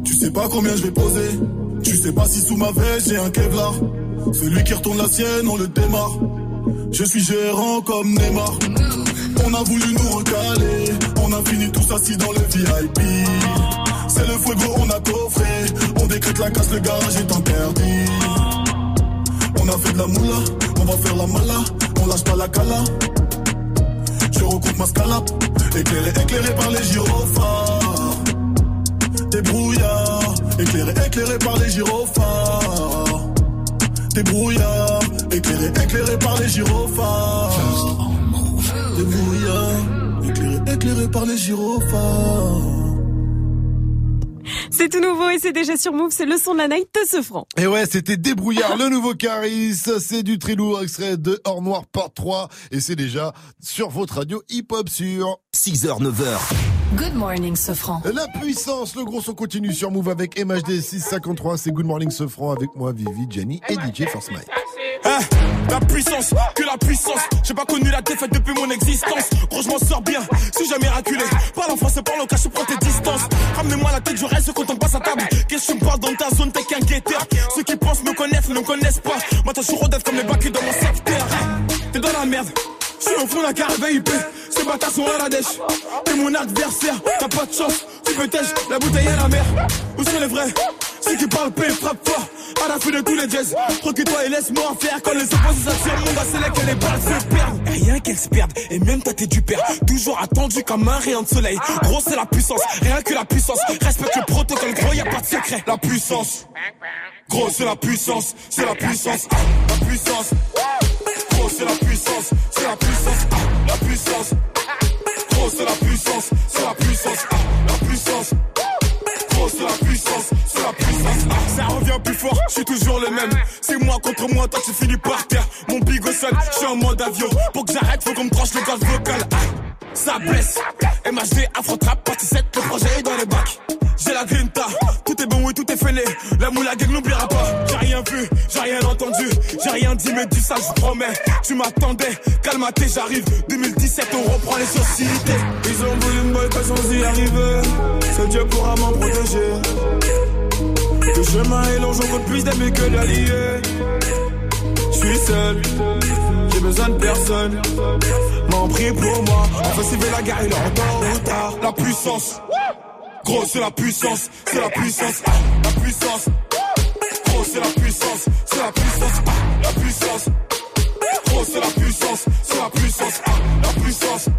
Tu sais pas combien je vais poser. Tu sais pas si sous ma veste j'ai un Kevlar. Celui qui retourne la sienne, on le démarre. Je suis gérant comme Neymar. On a voulu nous recaler. On a fini tous assis dans le VIP. C'est le fuego, on a coffré. On décrète la casse, le garage est interdit. On a fait de la moula, on va faire la mala. On lâche pas la cala. Je recoupe ma scalap. Éclairé, éclairé par les gyrophares. Des brouillards. Éclairé, éclairé par les gyrophares. Des brouillards. Éclairé, éclairé par les gyrophares. Des brouillards. Éclairé, éclairé par les gyrophares. C'est tout nouveau et c'est déjà sur Move, c'est le son de la night de ce franc. Et ouais, c'était Débrouillard, le nouveau Caris. C'est du très lourd extrait de Hors Noir part 3. Et c'est déjà sur votre radio hip-hop sur 6h, 9h. Good morning, Sofran. La puissance, le gros son continue sur Move avec MHD 653. C'est Good Morning Sofran avec moi, Vivi, Jenny et DJ Force Mike. Hein, la puissance, que la puissance. J'ai pas connu la défaite depuis mon existence. Gros, je m'en sors bien, si jamais raculé. Parle en français, parle en cash, prends tes distances. Ramenez-moi la tête, je reste quand on passe à table. Qu'est-ce que tu me parles dans ta zone, t'es qu'un guetteur. Ceux qui pensent me connaissent, ne me connaissent pas. Moi, t'as toujours comme les bacs dans mon secteur. T'es dans la merde. Je suis au fond la VIP, ces bâtards sont à la dèche. T'es mon adversaire, t'as pas de chance, tu peux la bouteille à la mer. Où sont les vrais? Ceux qui parlent paix, frappe fort, à la fin de tous les jazz. Recule-toi et laisse-moi faire quand les opposés s'attirent, mon gars, c'est là que les balles se perdent. Rien qu'elles se perdent, et même t'es du père. Toujours attendu comme un rayon de soleil. Gros, c'est la puissance, rien que la puissance. Respecte le protocole, gros, y a pas de secret. La puissance. Gros, c'est la puissance, c'est la puissance, la puissance. Gros, c'est la puissance, c'est la puissance, la puissance. Gros, c'est la puissance, c'est la puissance. Ça revient plus fort, je suis toujours le même. C'est moi contre moi, toi tu finis par terre. Mon bigo sonne, je suis en mode avion. Pour que j'arrête, faut qu'on me tranche le gaz vocal. Ah, Ça blesse. MHD, Afro Trap, partie 7, le projet est dans les bacs. J'ai la grinta, tout est bon, oui, tout est fêlé. La moula gang n'oubliera pas. J'ai rien vu, j'ai rien entendu, j'ai rien dit, mais du ça, je promets. Tu m'attendais, calme-toi, j'arrive. 2017, on reprend les sociétés. Ils ont voulu me boycotter sans y arriver. Seul Dieu pourra m'en protéger. Le chemin est long, j'en compte plus d'amis que d'alliés. Je suis seul, j'ai besoin de personne. M'en prie pour moi, enfin s'il la guerre, il est en temps ou tard. La puissance, gros c'est la puissance, c'est la puissance, la puissance. Gros c'est la puissance, c'est la puissance, la puissance. Gros c'est la puissance, c'est la puissance, la puissance.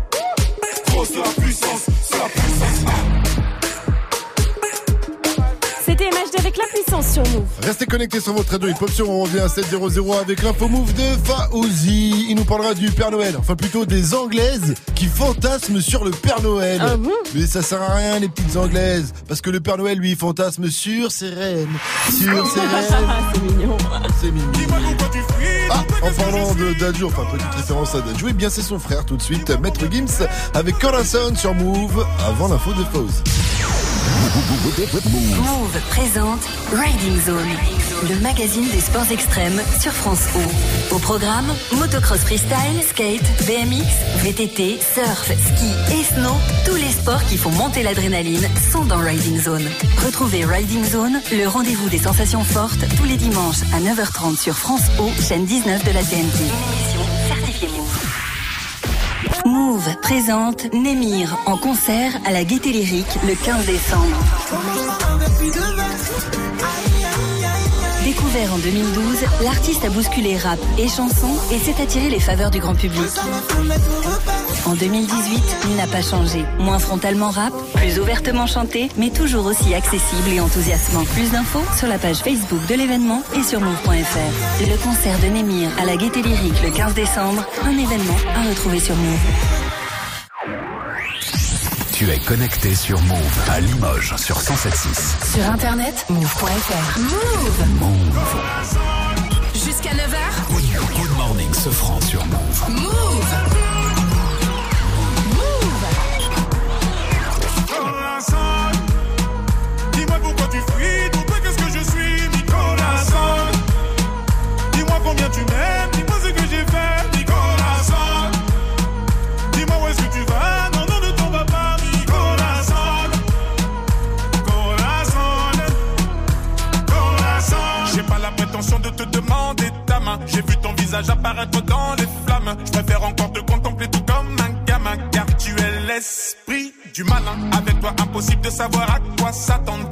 Gros c'est la puissance, puissance. sur Move. Restez connectés sur votre radio hip-hop sur on revient à 7.00 avec l'info move de Faouzi. Il nous parlera du Père Noël, enfin plutôt des Anglaises qui fantasment sur le Père Noël. Ah bon Mais ça sert à rien les petites Anglaises, parce que le Père Noël lui fantasme sur ses reines, sur ses reines. C'est mignon. C'est mignon. Ah, en parlant de Dadju, enfin petite référence à Dadju, eh bien c'est son frère tout de suite, Maître Gims avec Corazon sur Move avant l'info de Faouzi. Move présente Riding Zone, le magazine des sports extrêmes sur France O. Au programme, motocross freestyle, skate, BMX, VTT, surf, ski et snow, tous les sports qui font monter l'adrénaline sont dans Riding Zone. Retrouvez Riding Zone, le rendez-vous des sensations fortes, tous les dimanches à 9h30 sur France O, chaîne 19 de la TNT. Move présente Némir en concert à la Gaieté Lyrique le 15 décembre. Découvert en 2012, l'artiste a bousculé rap et chansons et s'est attiré les faveurs du grand public. En 2018, il n'a pas changé. Moins frontalement rap, plus ouvertement chanté, mais toujours aussi accessible et enthousiasmant. Plus d'infos sur la page Facebook de l'événement et sur move.fr. Le concert de Némir à la Gaieté Lyrique le 15 décembre, un événement à retrouver sur Move. Tu es connecté sur Move à Limoges sur 107.6. Sur internet, move.fr. Move Jusqu'à 9h. Good, good morning, ce franc sur Move. Move visage apparaître dans les flammes. Je préfère encore te contempler tout comme un gamin, car tu es l'esprit du malin. Avec toi, impossible de savoir à quoi s'attendre.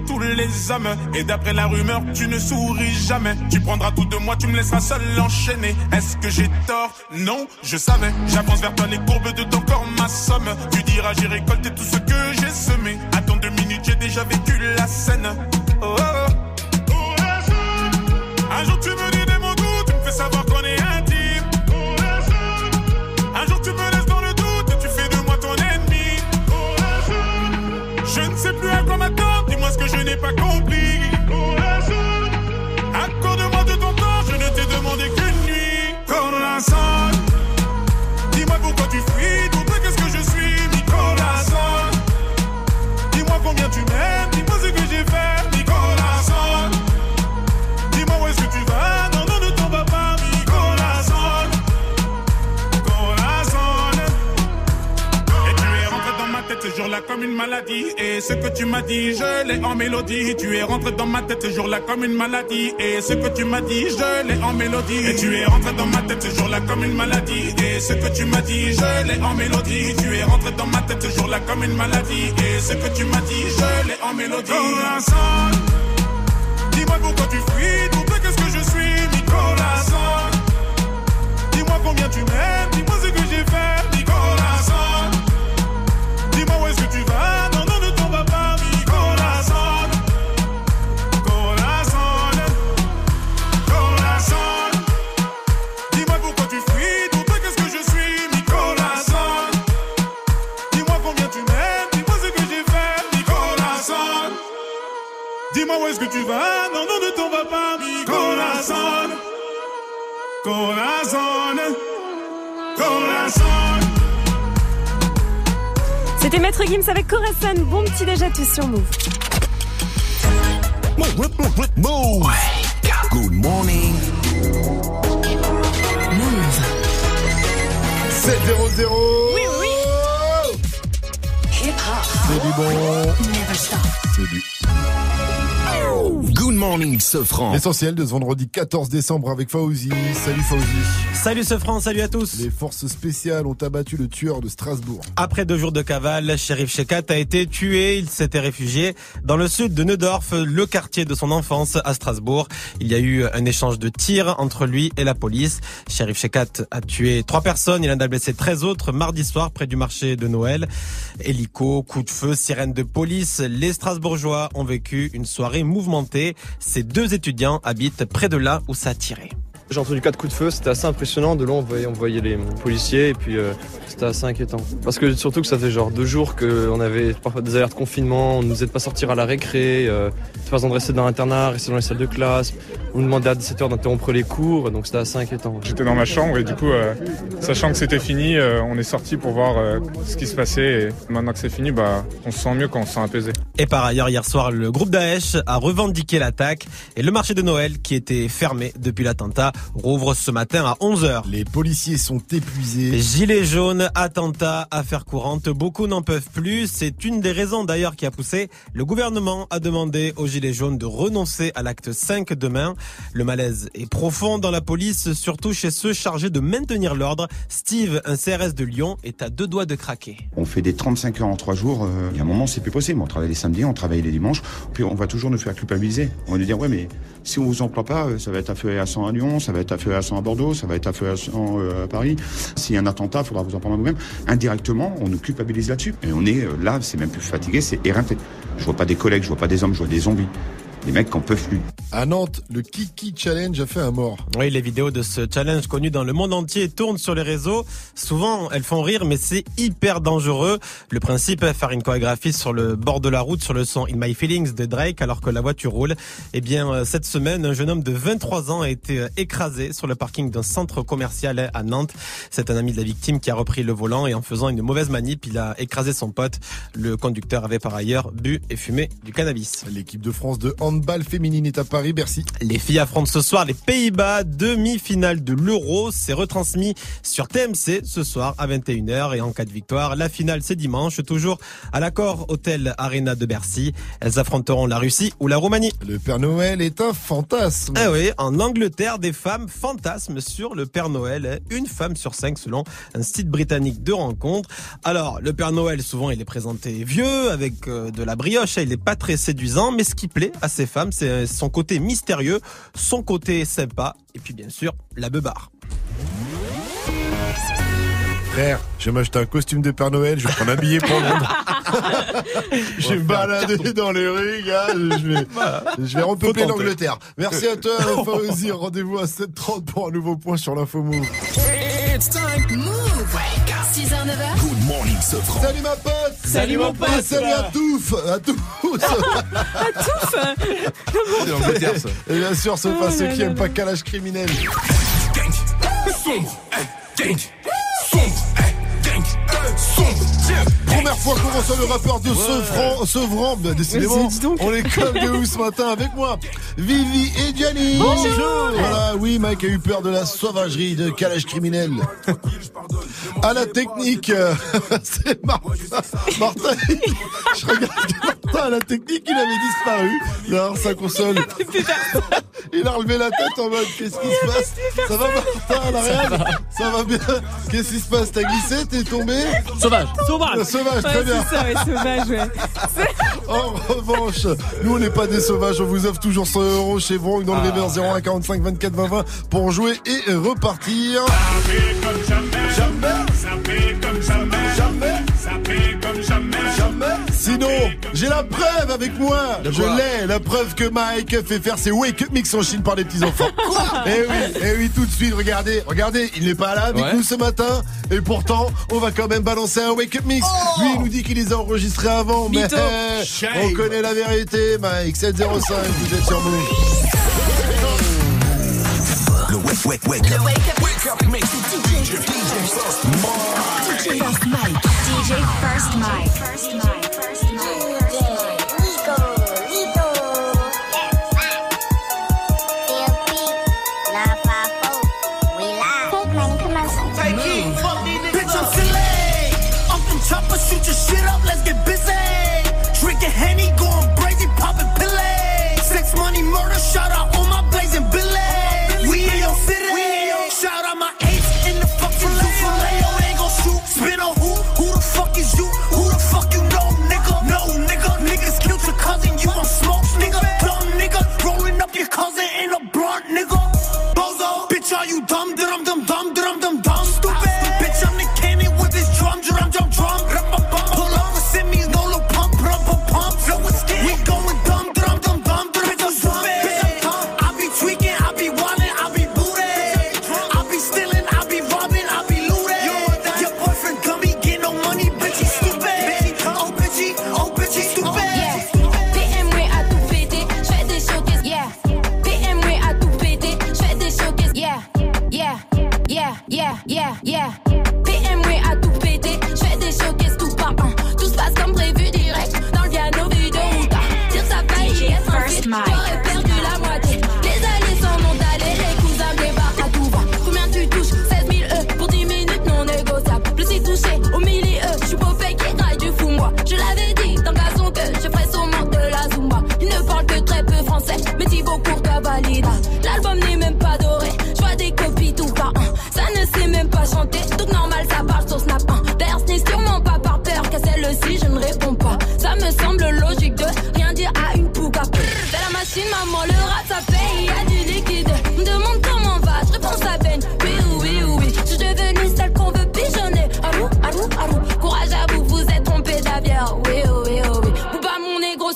Tous les hommes. Et d'après la rumeur, tu ne souris jamais. Tu prendras tout de moi, tu me laisseras seul enchaîner. Est-ce que j'ai tort? Non, je savais. J'avance vers toi les courbes de ton corps, ma somme. Tu diras, j'ai récolté tout ce que j'ai semé. Attends deux minutes, j'ai déjà vécu la scène. Oh, oh, oh. Un jour tu me dis des mots doux, tu me fais savoir qu'on est je n'ai pas compris. Accorde-moi de ton temps, je ne t'ai demandé qu'une nuit. Corazon, comme une maladie. Et ce que tu m'as dit, je l'ai en mélodie. Tu es rentré dans ma tête ce jour-là comme une maladie. Et ce que tu m'as dit, je l'ai en mélodie. Et tu es rentré dans ma tête ce jour-là comme une maladie. Et ce que tu m'as dit, je l'ai en mélodie. Tu es rentré dans ma tête ce jour-là comme une maladie. Et ce que tu m'as dit, je l'ai en mélodie. Dis-moi pourquoi tu fuis. Toi, qu'est-ce que je suis, Nicolas. Dis-moi combien tu m'aimes, où est-ce que tu vas, non, non, ne t'en vas pas, Nicolas Son. Corazon, corazon. C'était Maître Gims avec Corazon. Bon petit déj à tous sur Move. Move. Good morning. 7-0-0. Oui, oui. Hip hop. C'est du bon. Never stop. C'est du. Ooh. Good morning, Sofran. L'essentiel de ce vendredi 14 décembre avec Fauzi. Salut Fauzi. Salut ce France, salut à tous. Les forces spéciales ont abattu le tueur de Strasbourg. Après deux jours de cavale, Shérif Shekat a été tué. Il s'était réfugié dans le sud de Neudorf, le quartier de son enfance à Strasbourg. Il y a eu un échange de tirs entre lui et la police. Shérif Shekat a tué trois personnes. Il en a blessé 13 autres mardi soir près du marché de Noël. Hélico, coup de feu, sirène de police. Les Strasbourgeois ont vécu une soirée mouvementée. Ces deux étudiants habitent près de là où ça a tiré. J'ai entendu quatre coups de feu, c'était assez impressionnant. De loin, on voyait, on voyait les policiers et puis euh, c'était assez inquiétant. Parce que surtout que ça fait genre deux jours qu'on avait parfois des alertes de confinement, on nous aide pas sortir à la récré, euh, de façon de rester dans l'internat, rester dans les salles de classe. On nous demandait à 17h d'interrompre les cours, donc c'était assez inquiétant. J'étais dans ma chambre et du coup, euh, sachant que c'était fini, euh, on est sorti pour voir euh, ce qui se passait. Et maintenant que c'est fini, bah, on se sent mieux quand on se sent apaisé. Et par ailleurs, hier soir, le groupe Daesh a revendiqué l'attaque et le marché de Noël, qui était fermé depuis l'attentat, rouvre ce matin à 11h. Les policiers sont épuisés. Gilets jaunes, attentats, affaires courantes, beaucoup n'en peuvent plus. C'est une des raisons d'ailleurs qui a poussé le gouvernement à demander aux Gilets jaunes de renoncer à l'acte 5 demain. Le malaise est profond dans la police, surtout chez ceux chargés de maintenir l'ordre. Steve, un CRS de Lyon, est à deux doigts de craquer. On fait des 35 heures en 3 jours. euh, Il y a un moment, c'est plus possible. On travaille les samedis, on travaille les dimanches. Puis on va toujours nous faire culpabiliser. On va nous dire, ouais, mais si on vous emploie pas, euh, ça va être à feu et à sang à Lyon, ça va être à feu à sang à Bordeaux, ça va être à feu à sang à Paris. S'il y a un attentat, il faudra vous en prendre à vous-même. Indirectement, on nous culpabilise là-dessus. Et on est euh, là, c'est même plus fatigué, c'est éreinté. Je vois pas des collègues, je vois pas des hommes, je vois des zombies. Des mecs qui en peuvent plus. À Nantes, le Kiki Challenge a fait un mort. Oui, les vidéos de ce challenge connu dans le monde entier tournent sur les réseaux. Souvent, elles font rire, mais c'est hyper dangereux. Le principe est faire une chorégraphie sur le bord de la route sur le son In My Feelings de Drake alors que la voiture roule. Eh bien, euh, cette semaine, un jeune homme de 23 ans a été euh, écrasé sur le parking d'un centre commercial à Nantes. C'est un ami de la victime qui a repris le volant et en faisant une mauvaise manip, il a écrasé son pote. Le conducteur avait par ailleurs bu et fumé du cannabis. L'équipe de France de handball féminine est à Paris, Bercy. Les filles affrontent ce soir les Pays-Bas, demi-finale de l'Euro. C'est retransmis sur TMC ce soir à 21h et en cas de victoire, la finale c'est dimanche, toujours à l'accord Hôtel Arena de Bercy. Elles affronteront la Russie ou la Roumanie. Le Père Noël est un fantasme. Ah oui, en Angleterre, des femmes fantasment sur le Père Noël. Une femme sur cinq selon un site britannique de rencontre. Alors, le Père Noël, souvent, il est présenté vieux, avec euh, de la brioche, il est pas très séduisant, mais ce qui plaît à ces femmes, c'est euh, son côté mystérieux, son côté sympa, et puis bien sûr, la beubare. Frère, je vais m'acheter un costume de Père Noël, je vais prendre un billet pour Londres. (laughs) je vais me balader dans les rues, gars. Je vais, (laughs) je vais repeupler l'Angleterre. Merci à toi, (laughs) Fauzi. Rendez-vous à 7h30 pour un nouveau point sur l'info move. It's time. Move. 6h, 9h. Good morning, Sofran. Salut ma pote Salut, mon pote. Et Salut à tous À tous (laughs) À tous C'est Angleterre, ça. Et bien sûr, à Oh ceux là qui aiment pas calage criminel. Sombre, eh, gang. Sombre, Première fois qu'on reçoit le rappeur de Sevran, Sevran, bah, décidément, on est comme de (laughs) ouf ce matin avec moi, Vivi et Gianni. Bonjour. Voilà, oui, Mike a eu peur de la sauvagerie de calage criminel. À la technique, euh, (laughs) c'est Martin. (laughs) Martin, je regarde que Martin à la technique, il avait disparu derrière sa console. Il a relevé la tête en mode, qu'est-ce qui se passe Ça va Martin, la réelle Ça va bien Qu'est-ce qui se passe? T'as glissé T'es tombé? Sauvage. Sauvage. Sauvage, très Ouais, bien. c'est ça, ouais, sauvage, ouais. (laughs) En revanche, nous on n'est pas des sauvages, on vous offre toujours 100 euros chez Vroom dans le river 01 45 24 20 20 pour jouer et repartir. comme jamais. Jamais. Ça paie comme. Jamais. Sinon, j'ai la preuve avec moi. Je l'ai, la preuve que Mike fait faire ses wake up mix en Chine par les petits enfants. (laughs) Eh oui, eh oui, tout de suite, regardez, regardez, il n'est pas là avec Ouais. nous ce matin, et pourtant, on va quand même balancer un wake up mix. Lui, il nous dit qu'il les a enregistrés avant, mais eh, on connaît la vérité, Mike. 705, vous êtes sur nous. Le wake, wake, wake up. Wake up mix. DJ, DJ First Mike. DJ First Mike. DJ First Mike. First Mike. First Mike. nigga. Bozo. Bitch, are you dumb? Dum dumb, dumb.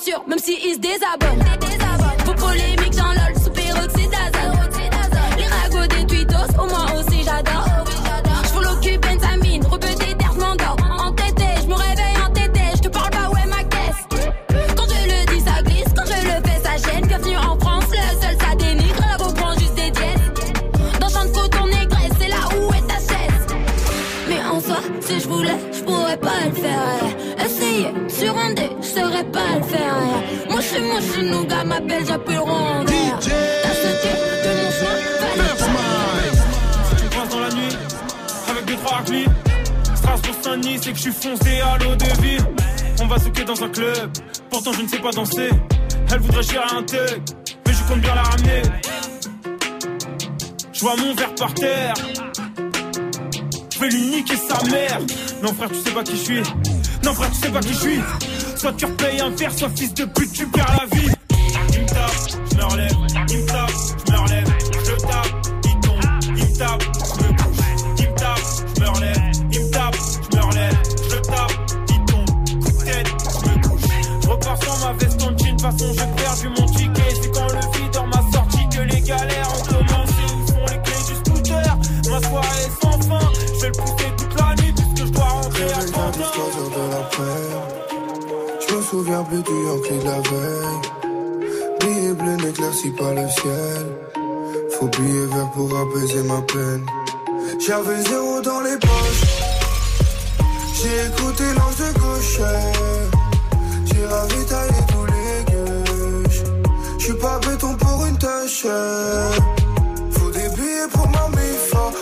chaussures, même s'ils se désabonnent. elles appelleront DJ de mon dans la nuit, avec deux trois clips Strasbourg Saint-Nice c'est que je suis foncé à l'eau de vie On va souquer dans un club, pourtant je ne sais pas danser. Elle voudrait gérer un thug, mais je compte bien la ramener. Je vois mon verre par terre. Je vais lui niquer sa mère. Non frère tu sais pas qui je suis. Non frère tu sais pas qui je suis. Soit tu repays un verre, soit fils de pute tu perds la vie. plus du Yankee la veille. Billet bleu n'éclaircit pas le ciel. Faut billet vert pour apaiser ma peine. J'avais zéro dans les poches. J'ai écouté l'ange de gauche. J'ai ravitaillé tous les gueules. J'suis pas béton pour une tâche. Faut des billets pour ma méfa.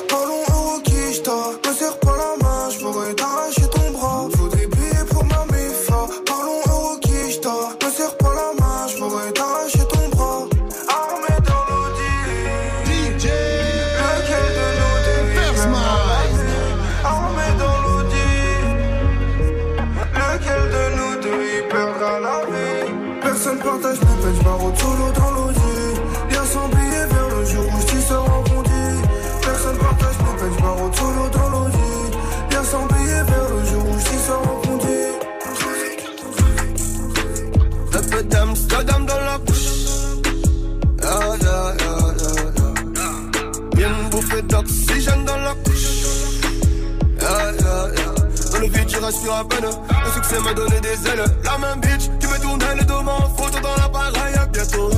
rassure à peine. Le succès m'a donné des ailes. La même bitch qui me tournait le dos, m'en photo dans l'appareil. À bientôt,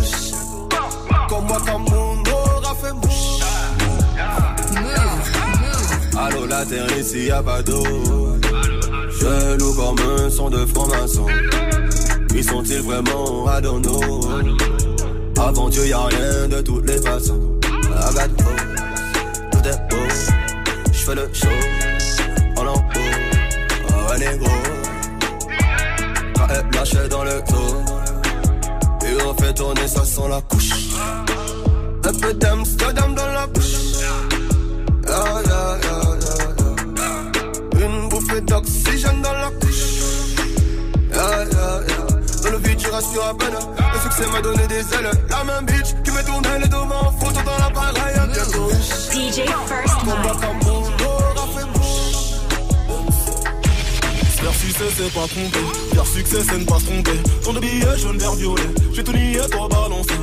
comme moi, comme mon aura fait mouche. Allô, la terre ici, y'a pas d'eau. Je loue comme un son de franc-maçon. Ils sont-ils vraiment à Avant Dieu, y'a rien de toutes les façons. Tout est beau. J'fais le show négro. Quand elle lâchait dans le dos. Et on fait tourner, ça sent la couche. Un peu d'Amsterdam dans la bouche. Ah, yeah, yeah, yeah, yeah. Une bouffée d'oxygène dans la couche. Dans le vide, tu rassures à peine. Le succès m'a donné des ailes. La même bitch qui me tournait les dos en photo dans l'appareil. Bientôt. DJ First succès c'est pas tromper Faire succès c'est ne pas se tromper. Ton de billets jaune vert violet J'ai tout nié toi balancé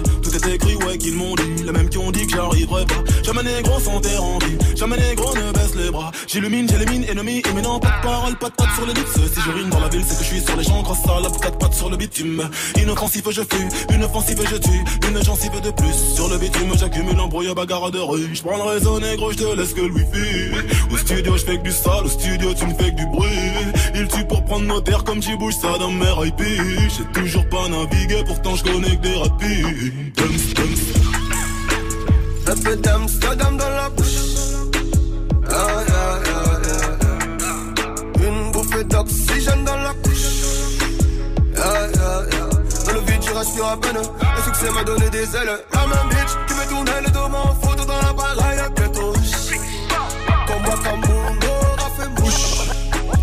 Tout est écrit ouais qu'ils m'ont dit. Les mêmes qui ont dit que j'arriverai pas. Jamais négro sans terre en vie Jamais négro ne baisse les bras. J'illumine j'élimine ennemi imminent. Pas de parole pas de patte sur les lips. Si je rime dans la ville c'est que je suis sur les gens. Grosse salope quatre pattes sur le bitume. Inoffensif je fuis. Une offensive je tue. Une gencive de plus Sur le bitume. J'accumule embrouille bagarre de rue. Je prends le réseau négro je te laisse que le wifi Au studio je fais que du sale. Au studio tu me fais que du bruit. Il tue pour prendre nos terres comme j'y bouge ça dans mes IP J'ai toujours pas navigué pourtant je connais que des rapides. Un peu d'Amsterdam dans la bouche. Ah, yeah, yeah. Une bouffée d'oxygène dans la couche. Dans le vide, tu rassures à peine. Le succès m'a donné des ailes.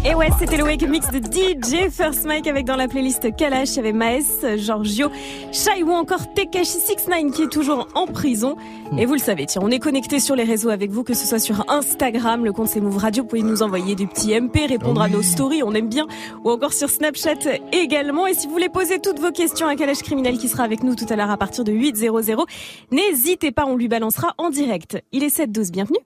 Et ouais, c'était le Wake Mix de DJ First Mike avec dans la playlist Kalash, il y avait Maes, Giorgio, Shai ou encore Tekashi 69 qui est toujours en prison. Et vous le savez, tiens, on est connecté sur les réseaux avec vous, que ce soit sur Instagram, le compte c'est Move Radio, vous pouvez nous envoyer des petits MP, répondre à nos stories, on aime bien, ou encore sur Snapchat également. Et si vous voulez poser toutes vos questions à Kalash Criminel qui sera avec nous tout à l'heure à partir de 8.00, n'hésitez pas, on lui balancera en direct. Il est 7-12, bienvenue.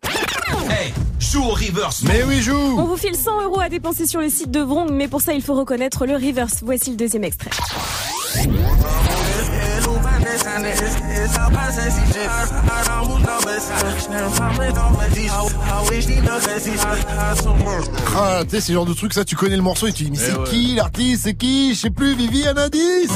Joue au reverse. Mais oui, joue. On vous file 100 euros à dépenser sur le site de Vrong, mais pour ça, il faut reconnaître le reverse. Voici le deuxième extrait. Ah, tu sais, c'est le genre de truc, ça, tu connais le morceau et tu dis, mais c'est ouais. qui l'artiste C'est qui? Je sais plus, Vivi, un indice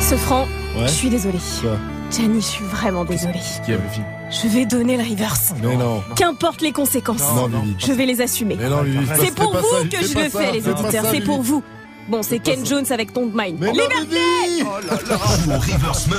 Ce franc, Ouais. je suis désolée. Quoi? Gianni, je suis vraiment désolée. Qui a Vivi Je vais donner le reverse. Mais non. Qu'importe les conséquences, Non, Vivi. je vais les assumer. Mais non, Vivi. C'est pour vous ça, que je le fais, les auditeurs. C'est pour vous. Bon, c'est Ken Jones avec Don't non, Liberté au (laughs) reverse mode.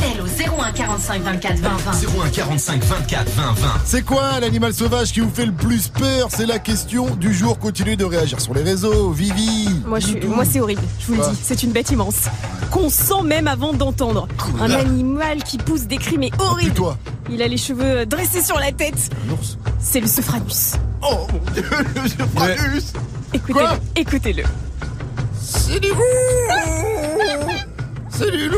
Appel au 01 45 24 20 20. 01 45 24 20 20. C'est quoi l'animal sauvage qui vous fait le plus peur? C'est la question du jour. Continuez de réagir sur les réseaux. Vivi Moi, je suis- moi, c'est horrible. Je vous le dis, c'est une bête immense. Qu'on sent même avant d'entendre. Un animal qui pousse des cris, mais horribles. toi Il a les cheveux dressés sur la tête. C'est le Sophranius. Oh mon dieu, le Sophranius Écoutez-le. Écoutez-le. C'est du loup C'est du loup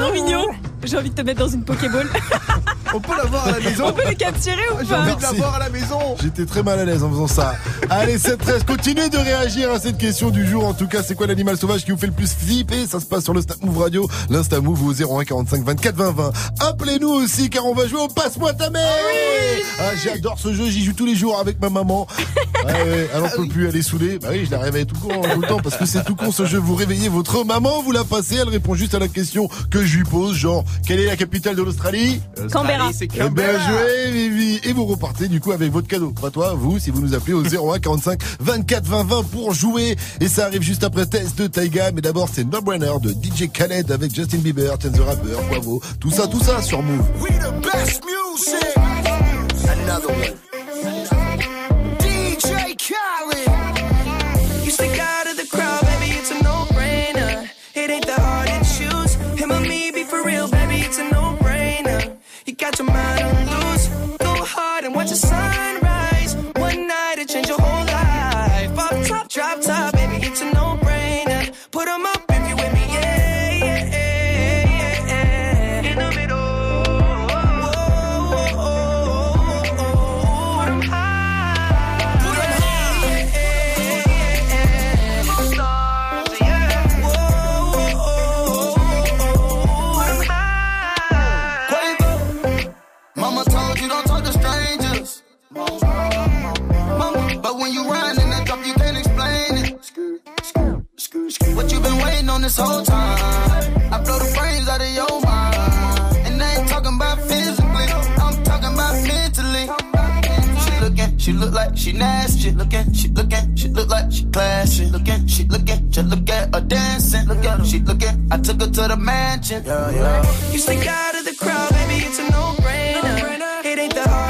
trop mignon. J'ai envie de te mettre dans une Pokéball. (laughs) On peut l'avoir à la maison On peut le capturer ou J'ai pas envie de l'avoir à la maison J'étais très mal à l'aise en faisant ça. Allez, 7-13, continuez de réagir à cette question du jour. En tout cas, c'est quoi l'animal sauvage qui vous fait le plus flipper? Ça se passe sur le Snap Move Radio. L'Insta Move au 01 45 24 20 20. Appelez-nous aussi car on va jouer au Passe-moi ta mère Ah, J'adore ce jeu, j'y joue tous les jours avec ma maman. Ouais, ouais, elle en peut plus, elle est saoulée. Bah oui, je la réveille tout con tout le temps parce que c'est tout con ce jeu. Vous réveillez votre maman, vous la passez, elle répond juste à la question que je lui pose, genre, quelle est la capitale de l'Australie? Canberra. C'est eh bien joué, Vivi. Et vous repartez du coup avec votre cadeau. Pas toi, vous, si vous nous appelez au 01 45 24 20 20 pour jouer. Et ça arrive juste après test de Taiga. Mais d'abord, c'est No Brainer de DJ Khaled avec Justin Bieber, Chance the Rapper, Bravo. Tout ça, tout ça sur Move. We the best music. Another one. Waiting on this whole time? I blow the brains out of your mind. And I ain't talking about physically, I'm talking about mentally. She looking, she look like she nasty. She looking, she looking, she look like she classy. Looking, she looking, just look at her dancing. Look at her, she looking. I took her to the mansion. Yeah, yeah. You stick out of the crowd, baby, it's a no-brainer. It ain't that hard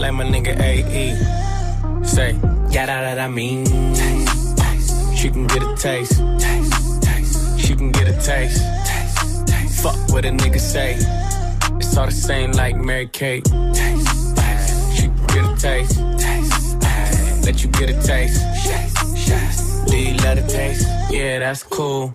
like my nigga AE. Say, yeah, that, I mean. She can get a taste. She can get a taste. Fuck what a nigga say. It's all the same like Mary Kate. She can get a taste. Let you get a taste. Do you love the taste? Yeah, that's cool.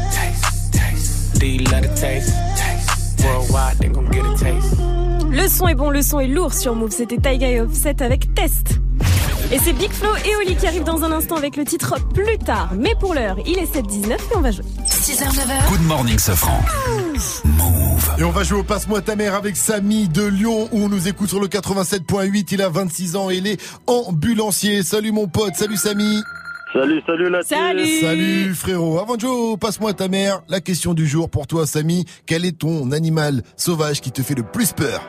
Taste. Do you love the taste? taste. Worldwide, they gon' get a taste. Le son est bon, le son est lourd sur Move. C'était Taiga et Offset avec Test. Et c'est Big Flo et Oli qui arrivent dans un instant avec le titre Plus tard. Mais pour l'heure, il est 7h19 et on va jouer. 6h, 9h. Good morning, Safran. Et on va jouer au Passe-moi ta mère avec Samy de Lyon où on nous écoute sur le 87.8. Il a 26 ans et il est ambulancier. Salut mon pote, salut Samy. Salut, salut la Salut. Salut frérot. Avant de jouer au Passe-moi ta mère, la question du jour pour toi Samy. Quel est ton animal sauvage qui te fait le plus peur?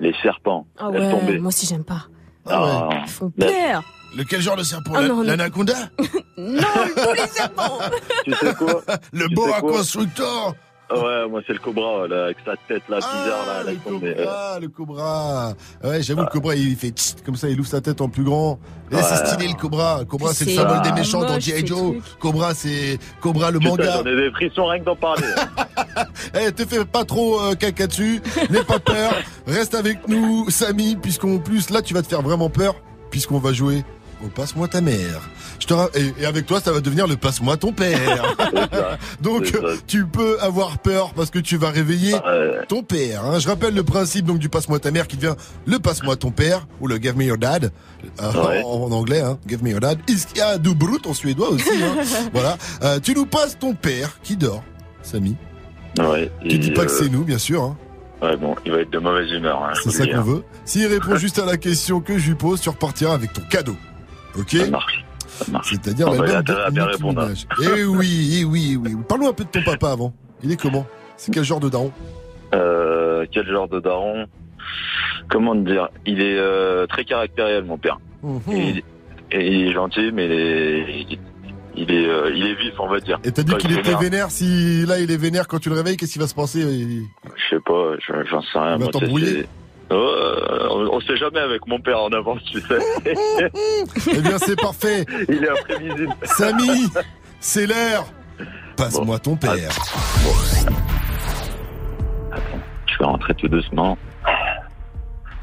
Les serpents. Ah ouais, moi aussi j'aime pas. Ah, Ils font peur. Lequel genre de serpent? Ah. L'anaconda? (laughs) Non, tous les serpents. Tu sais quoi? (laughs) Le Tu boa constructor Ouais, moi c'est le cobra, là, avec sa tête là, bizarre, là, laisse tomber. Ah, le cobra Ouais, j'avoue, le cobra, il fait tchit, comme ça, il ouvre sa tête en plus grand. Et Ouais. c'est stylé, le cobra. Le cobra, c'est le symbole des ah, méchants dans G.I. Joe. Cobra, c'est Cobra, le Putain, manga. J'en ai des frissons rien que d'en parler. (laughs) Eh, te fais pas trop euh, caca dessus, n'aie pas peur, reste avec nous, Samy, puisqu'en plus, là, tu vas te faire vraiment peur, puisqu'on va jouer au Passe-moi ta mère. Je te ra- et, et avec toi, ça va devenir le Passe-moi ton père. (laughs) donc, tu peux avoir peur parce que tu vas réveiller ton père. hein. Je rappelle le principe donc du Passe-moi ta mère qui devient le Passe-moi ton père ou le Give me your dad euh, Ouais. en, en anglais. Hein. Give me your dad. Iskia du brut en suédois aussi. hein. (laughs) voilà. Euh, tu nous passes ton père qui dort, Samy. Ouais. Tu dis pas que euh, c'est nous, bien sûr. hein. Ouais, bon, il va être de mauvaise humeur. Hein, C'est ça qu'on veut. S'il répond (laughs) juste à la question que je lui pose, tu repartiras avec ton cadeau. Ok? Ça marche. C'est-à-dire de Nicki répondre. hein. Eh oui, eh oui, eh oui. Parle-nous un peu de ton papa avant. Il est comment? C'est quel genre de daron? Euh, quel genre de daron? Comment te dire? Il est euh, très caractériel, mon père. Mhm. Et, et il est gentil, mais il est, il est, euh, il est vif, on va dire. Et t'as dit qu'il il était vénère. Si là il est vénère quand tu le réveilles, qu'est-ce qui va se passer? Il- Je sais pas, je- j'en sais rien. Il va t'embrouiller Euh, on, on sait jamais avec mon père en avance, tu sais. (laughs) Eh bien, c'est parfait. Il est imprévisible. Samy, c'est l'heure. Passe-moi ton père. Je vais rentrer tout doucement.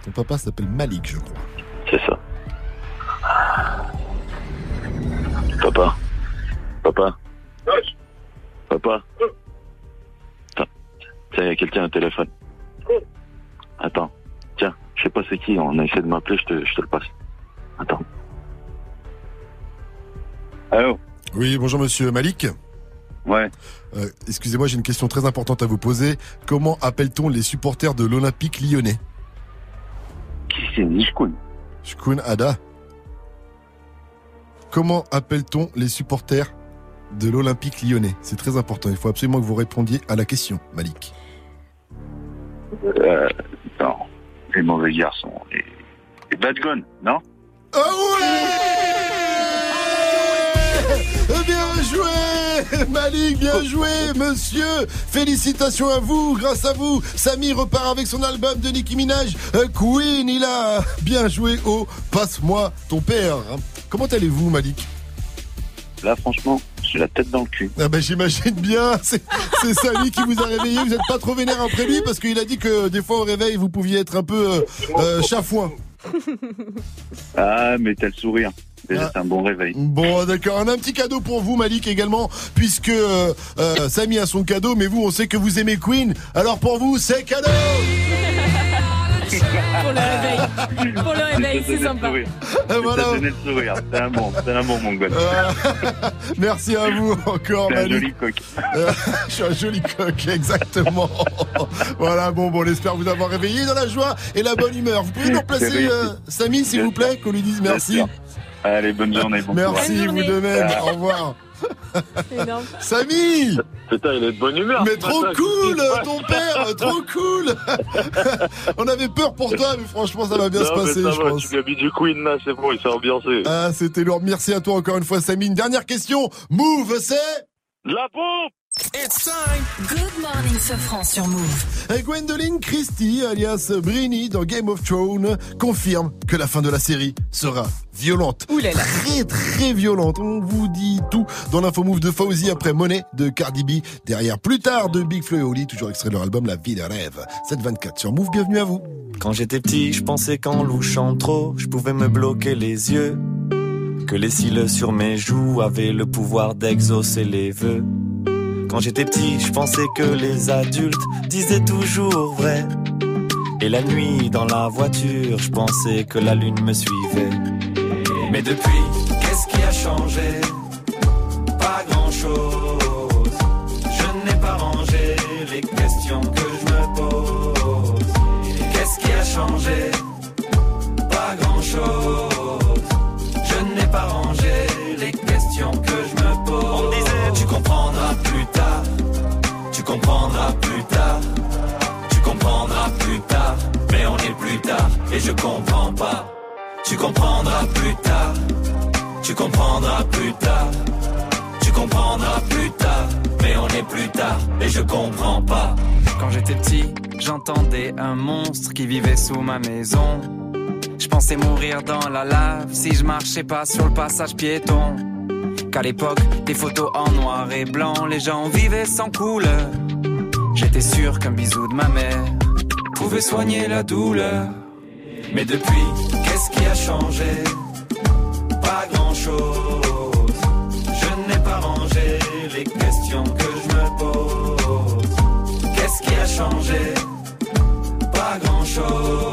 Ton papa s'appelle Malik, je crois. C'est ça. Papa. Papa. Papa. Attends. Tiens, il y a quelqu'un au téléphone. Attends. Je sais pas c'est qui, on a essayé de m'appeler, je te, je te le passe. Attends. Allô Oui, bonjour monsieur Malik. Ouais. Euh, Excusez-moi, j'ai une question très importante à vous poser. Comment appelle-t-on les supporters de l'Olympique lyonnais? Qui c'est? Nishkun Shkun Ada. Comment appelle-t-on les supporters de l'Olympique lyonnais? C'est très important. Il faut absolument que vous répondiez à la question, Malik. Euh, non. Les mauvais garçons. Les, les bad non Ah ouais Bien joué Malik, bien joué monsieur Félicitations à vous, grâce à vous, Samy repart avec son album de Nicki Minaj, euh, Queen, il a bien joué au Passe-moi ton père. Comment allez-vous Malik? Là, franchement, j'ai la tête dans le cul. Ah ben j'imagine bien, (laughs) c'est Samy qui vous a réveillé, vous n'êtes pas trop vénère après lui parce qu'il a dit que des fois au réveil vous pouviez être un peu euh, euh, chafouin. (laughs) Ah, mais t'as le sourire. Déjà, Ah. c'est un bon réveil. Bon, d'accord. On a un petit cadeau pour vous, Malik, également, puisque euh, euh, Samy a son cadeau, mais vous, on sait que vous aimez Queen. Alors pour vous, c'est cadeau (laughs) Pour le réveil. Pour le réveil, c'est sympa. Et voilà. Ça donné le sourire. C'est un bon, c'est un bon, mon gars. (laughs) Merci à vous encore, C'est un Malik. joli coq. Euh, (laughs) je suis un joli coq, exactement. (laughs) voilà, bon, bon, on espère vous avoir réveillé dans la joie et la bonne humeur. Vous pouvez nous réussi. euh, Samy, s'il vous plaît, qu'on lui dise merci. Allez, bonne journée, bon Merci, courage. vous de même. Ah. Au revoir. (laughs) Énorme. Samy Putain, il est de bonne humeur. Mais trop matin, cool, ton père, trop cool. (laughs) On avait peur pour toi, mais franchement, ça va bien Non, se passer, ça je va, pense. Tu lui as mis du Queen, là, c'est bon, il s'est ambiancé. Ah, c'était lourd. Merci à toi encore une fois, Samy. Une dernière question. Move, c'est La pompe It's time. Good morning, Sofran sur Move. Et Gwendoline Christie, alias Brini dans Game of Thrones, confirme que la fin de la série sera violente. Très très violente. On vous dit tout dans l'info move de Fauzi après Money de Cardi B. Derrière plus tard de Big Flo et Oli, toujours extrait de leur album La vie de rêve. 724 sur Move, bienvenue à vous. Quand j'étais petit, je pensais qu'en louchant trop, je pouvais me bloquer les yeux. Que les cils sur mes joues avaient le pouvoir d'exaucer les vœux. Quand j'étais petit, je pensais que les adultes disaient toujours vrai. Et la nuit, dans la voiture, je pensais que la lune me suivait. Mais depuis, qu'est-ce qui a changé? Pas grand-chose. Je n'ai pas rangé les questions que je me pose. Qu'est-ce qui a changé? Pas grand-chose. Tu comprendras plus tard. Tu comprendras plus tard. Mais on est plus tard et je comprends pas. Tu comprendras plus tard. Tu comprendras plus tard. Tu comprendras plus tard, mais on est plus tard et je comprends pas. Quand j'étais petit, j'entendais un monstre qui vivait sous ma maison. Je pensais mourir dans la lave si je marchais pas sur le passage piéton. Qu'à l'époque, des photos en noir et blanc, les gens vivaient sans couleur. J'étais sûr qu'un bisou de ma mère pouvait soigner la douleur. Mais depuis, qu'est-ce qui a changé? Pas grand-chose. Je n'ai pas rangé les questions que je me pose. Qu'est-ce qui a changé? Pas grand-chose.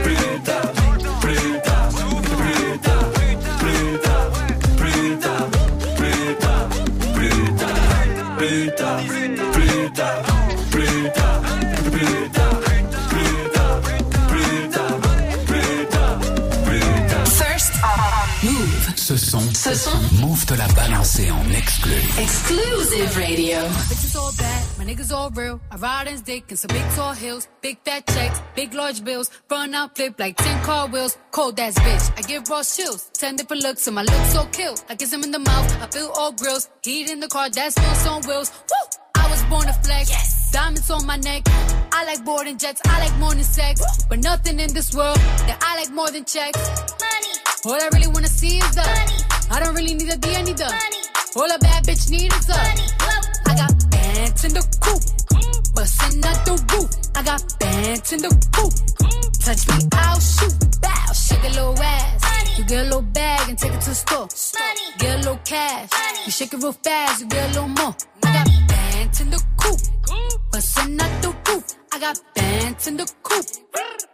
Ce son, Move te l'a balancé en exclu. Exclusive radio. Bitches all bad, my niggas all real. I ride in dick in some big tall hills, big fat checks, big large bills. Run out, flip like 10 car wheels. Cold ass bitch, I give raw chills. 10 different looks, and my looks so kill. I kiss him in the mouth, I feel all grills. Heat in the car, that's wheels on wheels. Woo! I was born to flex. Yes. Diamonds on my neck. I like boarding jets, I like more than sex. But nothing in this world that I like more than checks. Money. All I really wanna see is the money. I don't really need a D, I need the money. All a bad bitch need is the money. I got bands in the coop, bustin' out the roof. I got bands in the coop. Touch me, I'll shoot. Bow, shake a little ass. You get a little bag and take it to the store. Get a little cash. You shake it real fast, you get a little more. I got bands in the coop, bustin' out the roof. I got bands in the coop,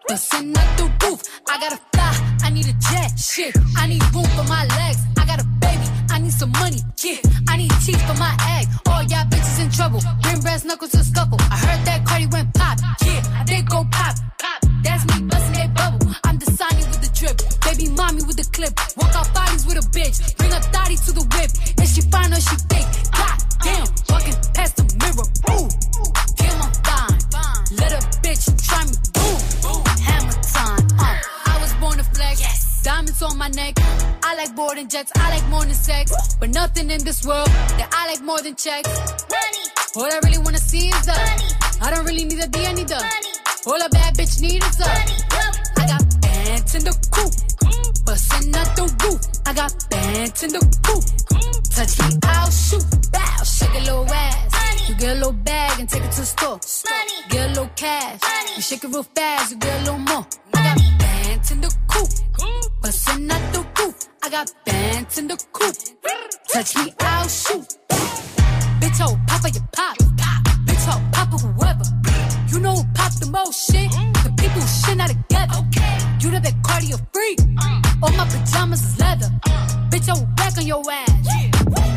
bustin' out the roof. I gotta fly, I need a jet. Shit, I need room for my legs. I got a baby, I need some money. Yeah, I need teeth for my egg. All y'all bitches in trouble. Bring brass knuckles to scuffle. I heard that Cardi went pop. Yeah, did go pop. Pop. That's me busting that bubble. Baby mommy with the clip. Walk out bodies with a bitch. Bring a thotty to the whip. If she fine or she thick. God damn, walking past the mirror. Ooh, damn, I'm fine. Let a bitch try me. Boom, hammer time. Uh, I was born to flex. Diamonds on my neck. I like boarding jets. I like more than sex. But nothing in this world that I like more than checks. Money. All I really wanna see is the money. I don't really need a D, I need the money. All a bad bitch need is the money. Bands in the coop. Bustin' out the roof. I got bands in the coop. Touch me, I'll shoot. Bow, shake a little ass. You get a little bag and take it to the store. Get a little cash. You shake it real fast, you get a little more. I got bands in the coop. Bustin' out the roof. I got bands in the coop. Touch me, I'll shoot. Bitch, oh, papa, you pop. Bitch, oh, papa, whoever. You know who pop the most shit? The people who shit not together. You the big cardio freak. All my pajamas is leather. Bitch, I will back on your ass.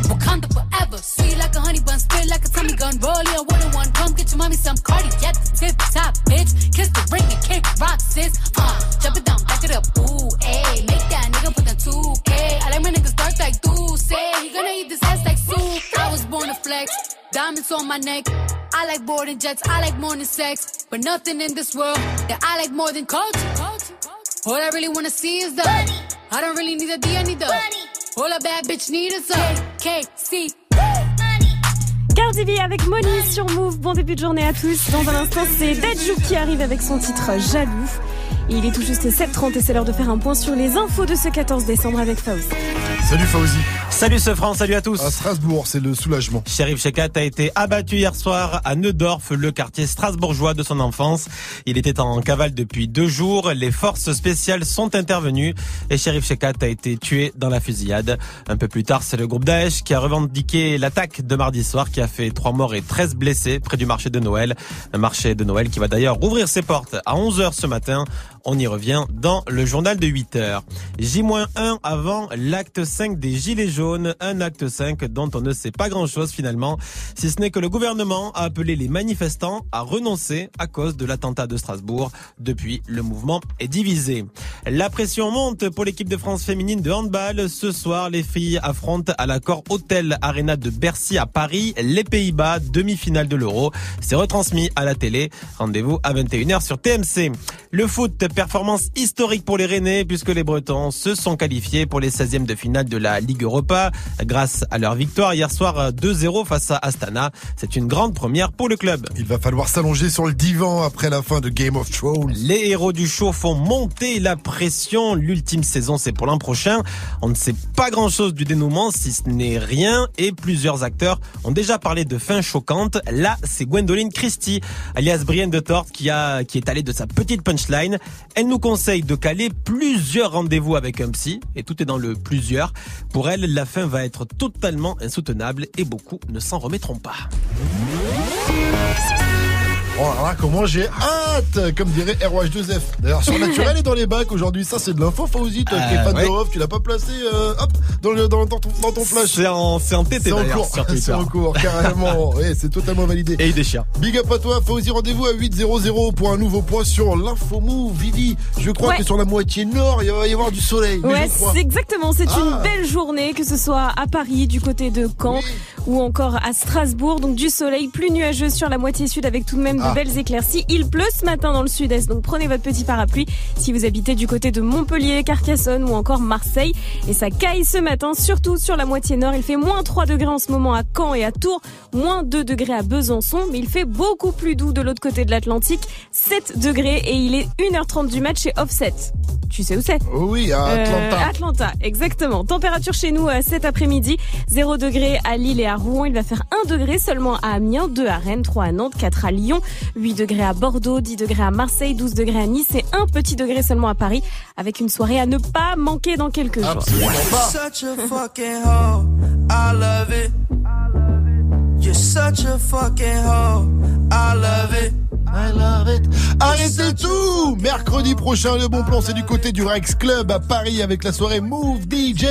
Wakanda forever. Sweet like a honey bun, spit like a tummy gun. Rolling a wooden one. Come get your mommy some cardi at the tip top, bitch. Kiss the ring and kick rock, sis. Uh, jump it down, back it up. Ooh, ayy. Make that nigga put the 2K. I like my niggas dark like say. He gonna eat this ass like soup. I was born to flex. Diamonds on my neck. I like boarding jets, I like than sex. But nothing in this world that I like more than culture. culture. All I really wanna see is the money. I don't really need a D, I need the money. All a bad bitch need is a KC. Cardi B avec Money sur Move. Bon début de journée à tous. Dans un instant, c'est Dajou qui arrive avec son titre Jaloux. Il est tout juste 7h30 et c'est l'heure de faire un point sur les infos de ce 14 décembre avec Fauzi. Salut Fauzi. Salut ce France, salut à tous. À Strasbourg, c'est le soulagement. Sheriff Shekat a été abattu hier soir à Neudorf, le quartier strasbourgeois de son enfance. Il était en cavale depuis deux jours. Les forces spéciales sont intervenues et Sheriff Shekat a été tué dans la fusillade. Un peu plus tard, c'est le groupe Daesh qui a revendiqué l'attaque de mardi soir qui a fait trois morts et 13 blessés près du marché de Noël. Un marché de Noël qui va d'ailleurs rouvrir ses portes à 11h ce matin. On y revient dans le journal de 8 heures. J-1 avant l'acte 5 des Gilets jaunes, un acte 5 dont on ne sait pas grand-chose finalement, si ce n'est que le gouvernement a appelé les manifestants à renoncer à cause de l'attentat de Strasbourg. Depuis, le mouvement est divisé. La pression monte pour l'équipe de France féminine de handball. Ce soir, les filles affrontent à l'accord Hôtel Arena de Bercy à Paris les Pays-Bas, demi-finale de l'Euro. C'est retransmis à la télé. Rendez-vous à 21h sur TMC. Le foot, performance historique pour les Rennais puisque les Bretons se sont qualifiés pour les 16e de finale de la Ligue Europa grâce à leur victoire hier soir 2-0 face à Astana. C'est une grande première pour le club. Il va falloir s'allonger sur le divan après la fin de Game of Thrones. Les héros du show font monter la pression. L'ultime saison, c'est pour l'an prochain. On ne sait pas grand chose du dénouement si ce n'est rien et plusieurs acteurs ont déjà parlé de fin choquante. Là, c'est Gwendoline Christie, alias Brienne de Tort, qui a, qui est allée de sa petite punchline. Elle nous conseille de caler plusieurs rendez-vous avec un psy, et tout est dans le plusieurs. Pour elle, la fin va être totalement insoutenable et beaucoup ne s'en remettront pas. Oh là là, comment j'ai hâte Comme dirait ROH2F. D'ailleurs, Surnaturel est dans les bacs aujourd'hui. Ça, c'est de l'info, Fauzi. Toi qui es Euh, fan ouais. de Off, tu l'as pas placé, euh, hop, dans, le, dans, dans ton, dans ton flash. C'est en, c'est en TT C'est en cours. (laughs) C'est en cours, carrément. (laughs) Ouais, c'est totalement validé. Et il déchire. Big up à toi, Fauzi. Rendez-vous à 8.00 pour un nouveau point sur l'info move. Vivi, je crois Ouais. que sur la moitié nord, il va y avoir du soleil. Mais Ouais, je crois. c'est exactement. C'est Ah. une belle journée, que ce soit à Paris, du côté de Caen ou encore à Strasbourg. Donc du soleil, plus nuageux sur la moitié sud avec tout de même Ah. De belles éclaircies. Il pleut ce matin dans le sud-est, donc prenez votre petit parapluie si vous habitez du côté de Montpellier, Carcassonne ou encore Marseille. Et ça caille ce matin, surtout sur la moitié nord. Il fait moins 3 degrés en ce moment à Caen et à Tours, moins 2 degrés à Besançon, mais il fait beaucoup plus doux de l'autre côté de l'Atlantique, 7 degrés et il est 1h30 du match chez Offset. Tu sais où c'est? Oh oui, à Atlanta. euh, Atlanta, exactement. Température chez nous euh, cet après-midi, 0 degré à Lille et à Rouen. Il va faire 1 degré seulement à Amiens, 2 à Rennes, 3 à Nantes, 4 à Lyon, 8 degrés à Bordeaux, 10 degrés à Marseille, 12 degrés à Nice et un petit degré seulement à Paris, avec une soirée à ne pas manquer dans quelques jours. You're such a fucking hoe, I love it. I love it. Arrêtez tout Mercredi prochain, le bon plan, c'est du côté du Rex Club à Paris avec la soirée Move DJ.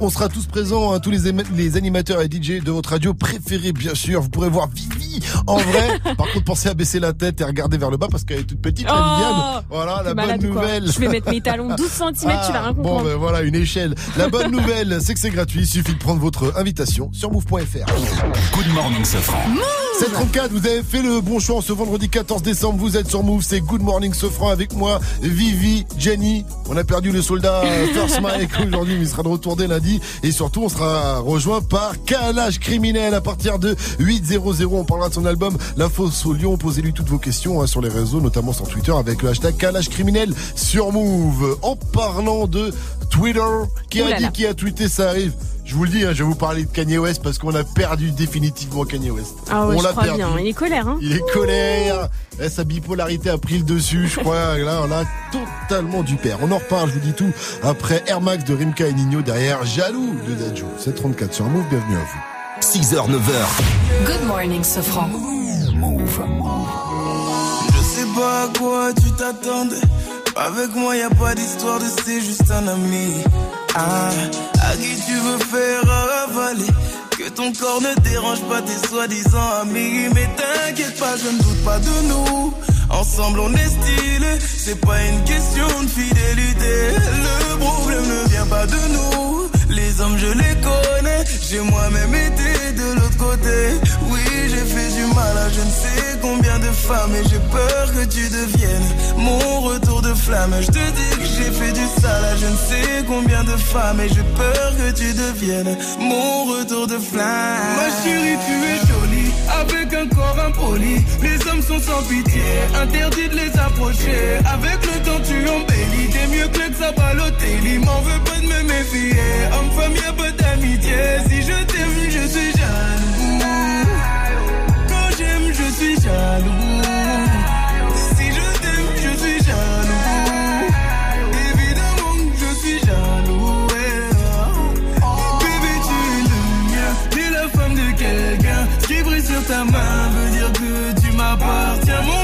On sera tous présents, hein, tous les, animateurs et DJ de votre radio préférée, bien sûr. Vous pourrez voir Vivi en vrai. (laughs) Par contre, pensez à baisser la tête et regarder vers le bas parce qu'elle est toute petite, la Oh Viviane. Voilà, la bonne quoi nouvelle. Je vais mettre mes talons (laughs) 12 cm, tu vas rien Bon, comprendre. ben voilà, une échelle. La bonne nouvelle, c'est que c'est gratuit. Il suffit de prendre votre invitation sur move.fr. Good morning, Safran. Sofran. 734, vous avez fait le bon choix en ce vendredi 14 décembre. Vous êtes sur Move, c'est Good Morning Sofran avec moi, Vivi, Jenny. On a perdu le soldat euh, First Mike (laughs) aujourd'hui, mais il sera de retour dès lundi. Et surtout, on sera rejoint par Calage Criminel à partir de 8.00. On parlera de son album La Fosse au Lion. Posez-lui toutes vos questions hein, sur les réseaux, notamment sur Twitter avec le hashtag Calage Criminel sur Move. En parlant de Twitter, qui a là dit là. qui a tweeté, ça arrive. Je vous le dis, hein, je vais vous parler de Kanye West parce qu'on a perdu définitivement Kanye West. Ah ouais, on je l'a perdu. bien. Il est colère, hein Il est colère. Eh, sa bipolarité a pris le dessus, je crois. Là, on a totalement du père. On en reparle, je vous dis tout. Après Air Max de Rimka et Nino derrière Jaloux de Dadju. 734 sur Move, bienvenue à vous. 6h, 9h. Good morning, Sofran. Je sais pas à quoi tu t'attendais. Avec moi, y a pas d'histoire de c'est juste un ami. Ah, à qui tu veux faire avaler. Que ton corps ne dérange pas tes soi-disant amis. Mais t'inquiète pas, je ne doute pas de nous. Ensemble, on est stylé. C'est pas une question de fidélité. Le problème ne vient pas de nous. Les hommes, je les connais. J'ai moi-même été de l'autre côté. Oui, j'ai fait du mal à je ne sais combien de femmes. Et j'ai peur que tu deviennes mon retour de flamme. Je te dis que fait du sale à je ne sais combien de femmes. Et j'ai peur que tu deviennes mon retour de flamme. Ma chérie, tu es jolie. Avec un corps impoli, les hommes sont sans pitié, interdit de les approcher. Avec le temps, tu embellis, t'es mieux que le Sabalotelli. M'en veux pas de me méfier, homme, femme, y'a pas d'amitié. Si je t'aime, je suis jaloux. Quand j'aime, je suis jaloux. Brille sur ta main veut dire que tu m'appartiens. Mon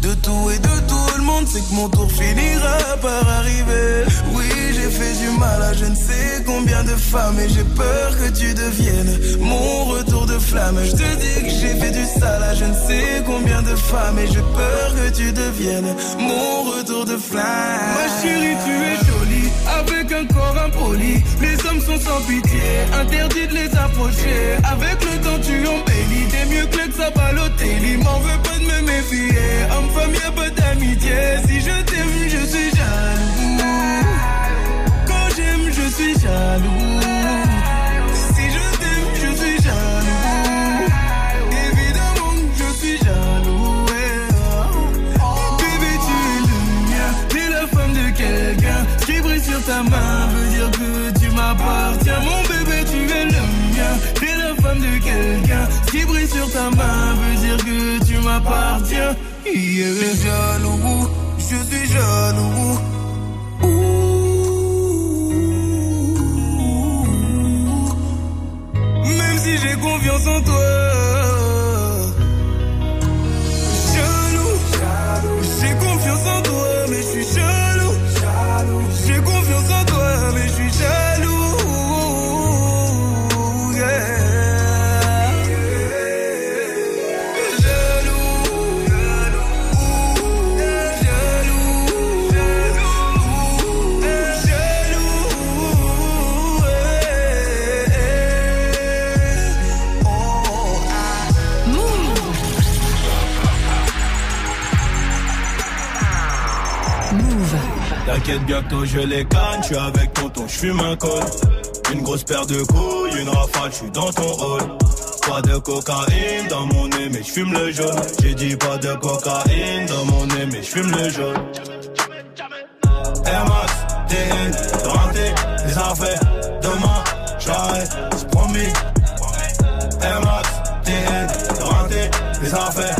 De tout et de tout le monde, c'est que mon tour finira par arriver. Oui, j'ai fait du mal à je ne sais combien de femmes et j'ai peur que tu deviennes mon retour de flamme. Je te dis que j'ai fait du sale à je ne sais combien de femmes et j'ai peur que tu deviennes mon retour de flamme. Ma chérie, tu es jolie avec un corps impoli. Les hommes sont sans pitié, interdit de les approcher. Avec le temps, tu embellis, t'es mieux que le Sabalotelli. M'en veux pas de me méfier, homme, femme, y'a pas d'amitié. Si je t'aime, je suis jaloux. Quand j'aime, je suis jaloux. Quelqu'un. Qui brille sur ta main veut dire que tu m'appartiens. Yeah. Je suis jaloux, je suis jaloux. Même si j'ai confiance en toi. T'inquiète bientôt je les canne, je suis avec tonton, je fume un col. Une grosse paire de couilles, une rafale, je suis dans ton hall. Pas de cocaïne dans mon nez, mais je fume le jaune. J'ai dit pas de cocaïne dans mon nez, mais je fume le jaune. Air Max, TN, rentré, les affaires. Demain, j'arrête, c'est promis. Air Max, TN, rentré, les affaires.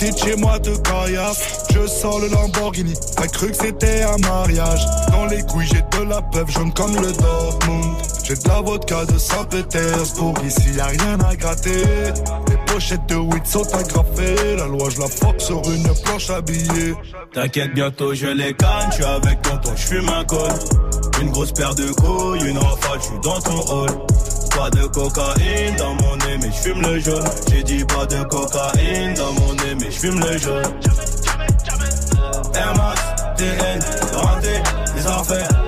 Les petites chez moi de caillasse. Je sors le Lamborghini. T'as cru que c'était un mariage. Dans les couilles, j'ai de la peuple jaune comme le Dortmund. J'ai de la vodka de Saint-Pétersbourg. Ici, y a rien à gratter. Les pochettes de weed sont agrafées. La loi, je la fuck sur une planche habillée. T'inquiète, bientôt je les canne, je avec tonton, je fume un col. Une grosse paire de couilles, une rafale, je suis dans ton hall. Pas de cocaïne dans mon nez, mais je fume le jaune. J'ai dit pas de cocaïne dans mon nez, mais je fume le jaune. Air Max, TN, rentré, les affaires.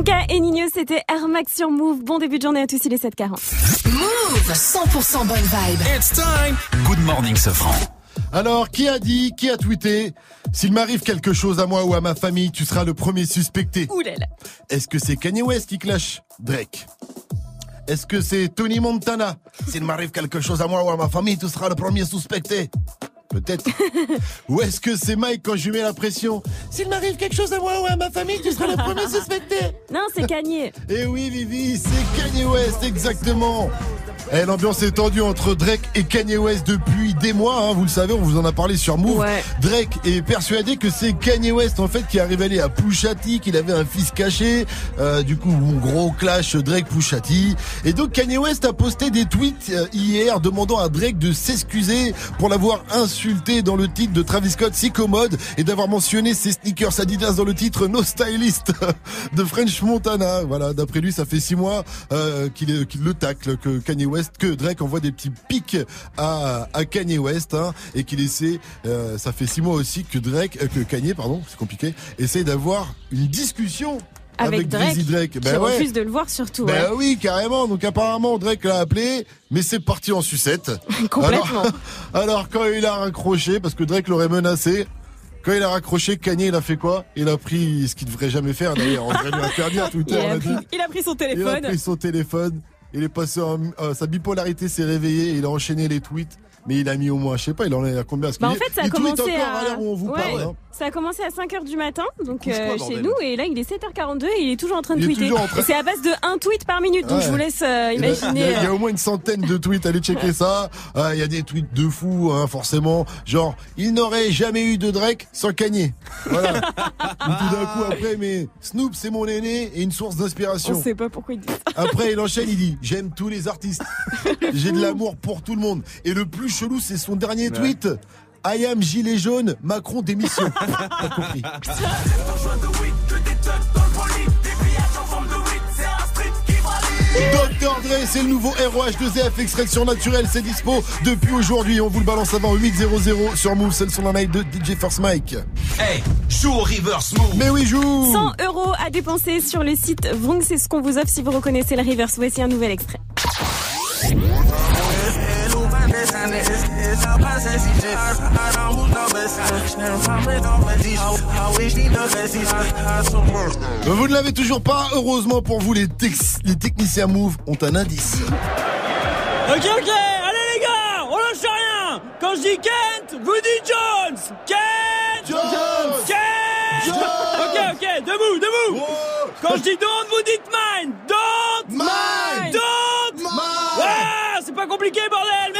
Rimka et Nino, c'était Air Max sur Move. Bon début de journée à tous, il est 7h40. Move 100% bonne vibe. It's time. Good morning, Sofran. Alors, qui a dit, qui a tweeté S'il m'arrive quelque chose à moi ou à ma famille, tu seras le premier suspecté. Ouh là là. Est-ce que c'est Kanye West qui clash? Drake Est-ce que c'est Tony Montana? S'il m'arrive quelque chose à moi ou à ma famille, tu seras le premier suspecté. Peut-être. ou est-ce que c'est Mike quand je lui mets la pression S'il m'arrive quelque chose à moi ou à ma famille, tu seras le premier suspecté. (laughs) Non, c'est Kanye. Eh oui, Vivi, c'est Kanye West, exactement. Eh, L'ambiance est tendue entre Drake et Kanye West depuis des mois, hein, vous le savez, on vous en a parlé sur Move. Ouais. Drake est persuadé que c'est Kanye West en fait qui est révélé à Pushati qu'il avait un fils caché. Euh, du coup, gros clash Drake Pushati. Et donc Kanye West a posté des tweets euh, hier demandant à Drake de s'excuser pour l'avoir insulté dans le titre de Travis Scott si commode et d'avoir mentionné ses sneakers Adidas dans le titre No Stylist (laughs) de French Montana. Voilà, d'après lui, ça fait six mois euh, qu'il le tacle, que Kanye West, que Drake envoie des petits pics à, à Kanye West hein, et qu'il essaie, euh, ça fait six mois aussi que Drake, euh, que Kanye, pardon, c'est compliqué, essaie d'avoir une discussion Avec, avec, Drake, Drake. qui Ben ouais. refuse de le voir surtout. Ben ouais. oui, carrément. Donc apparemment, Drake l'a appelé, mais c'est parti en sucette. (laughs) Complètement. Alors, (laughs) alors, quand il a raccroché, parce que Drake l'aurait menacé, quand il a raccroché, Kanye, il a fait quoi? Il a pris ce qu'il devrait jamais faire d'ailleurs. On devrait lui interdire (laughs) Il Twitter. on a, pris, il a pris son Il a téléphone. pris son téléphone. Il est passé en, euh, sa bipolarité s'est réveillée. Il a enchaîné les tweets. Mais il a mis au moins, je sais pas, il en est à combien Parce Bah en fait, ça a il commencé à. à l'heure où on vous Ouais, parle. hein. Ça a commencé à 5h du matin, donc euh, chez nous, et là il est 7h42 et il est toujours en train de tweeter. train- c'est à base de un tweet par minute, donc Ouais. je vous laisse euh, imaginer. Il y, a, il y a euh, au moins une centaine de tweets, allez checker ça. Il y a des tweets de fous, hein, forcément. Genre, il n'aurait jamais eu de Drake sans Kanye. Voilà. (laughs) Ou tout d'un coup après, mais Snoop c'est mon aîné et une source d'inspiration. On sait pas pourquoi il dit ça. Après, il enchaîne, il dit J'aime tous les artistes. (laughs) J'ai de l'amour pour tout le monde. Et le plus chelou, c'est son dernier tweet. I am gilet jaune, Macron démission. (laughs) Compris. Dr Dre, c'est le nouveau ROH2F extraction naturelle, c'est dispo depuis aujourd'hui. On vous le balance avant 8.00 sur Move, c'est le son night de DJ First Mike. Hey, joue au reverse move. Mais oui, joue 100 euros à dépenser sur le site Vrong, c'est ce qu'on vous offre si vous reconnaissez le reverse. Voici un nouvel extrait. Vous ne l'avez toujours pas, heureusement pour vous, les, tex- les techniciens Move ont un indice. Ok, ok, allez les gars, on lâche rien. Quand je dis Kent, vous dites Jones. Kent Jones. Kent. Jones. Ok, ok, debout, debout. Quand je dis don't, vous dites mine Don't Mine Don't Mine Ouais, c'est pas compliqué, bordel,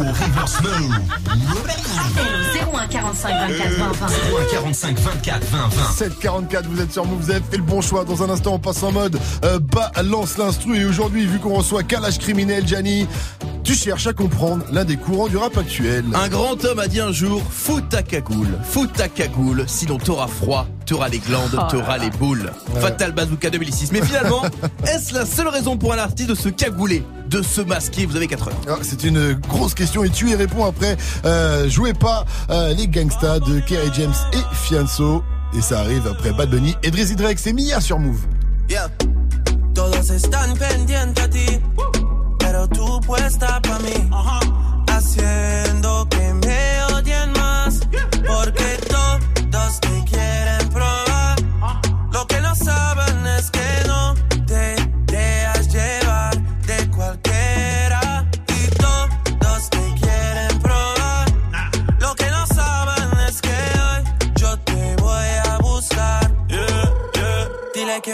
Joue au reverse move. Appel au 01 45 24 20 20. 45 24 20 20. 744, vous êtes sur Move, vous avez fait le bon choix. Dans un instant, on passe en mode euh, balance l'instru. Et aujourd'hui, vu qu'on reçoit Kalash Criminel, Gianni, tu cherches à comprendre l'un des courants du rap actuel. Un grand homme a dit un jour Fous ta cagoule, fous ta cagoule, sinon t'auras froid, t'auras les glandes, Oh t'auras les boules. Fatal Bazooka 2006. Mais finalement, (laughs) est-ce la seule raison pour un artiste de se cagouler, de se masquer? Vous avez 4 heures. Ah, C'est une grosse question et tu y réponds après. Euh, jouez pas euh, les gangsters de Kerry James et Fianso. Et ça arrive après Bad Bunny et Drizzy Drake. C'est Mia sur Move. Yeah. Todos están pendientes a ti, pero tú puesta pa' mí, haciendo que me odien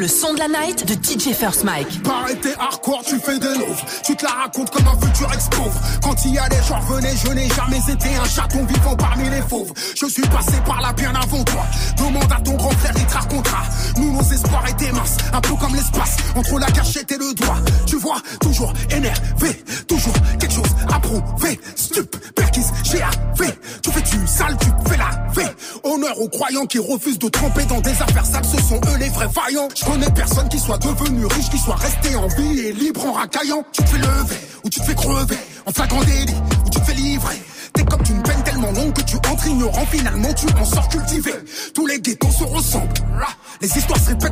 le son de la night de DJ First Mike. Pareil, hardcore, tu fais des louvres. Tu te la racontes comme un futur ex-pauvre. Quand il y a des gens revenaient, je n'ai jamais été un chaton vivant parmi les fauves. Je suis passé par là bien avant toi. Demande à ton grand frère, il te racontera. Nous, nos espoirs étaient minces, un peu comme l'espace, entre la cachette et le doigt. Tu vois, toujours énervé, Qui refusent de tremper dans des affaires sales, ce sont eux les vrais vaillants. Je connais personne qui soit devenu riche, qui soit resté en vie et libre en racaillant. Tu te fais lever, ou tu te fais crever, en flagrant délit, ou tu te fais livrer. T'es comme une peine tellement longue que tu entres ignorant, finalement tu en sors cultivé. Tous les ghettos se ressemblent. Les histoires se répètent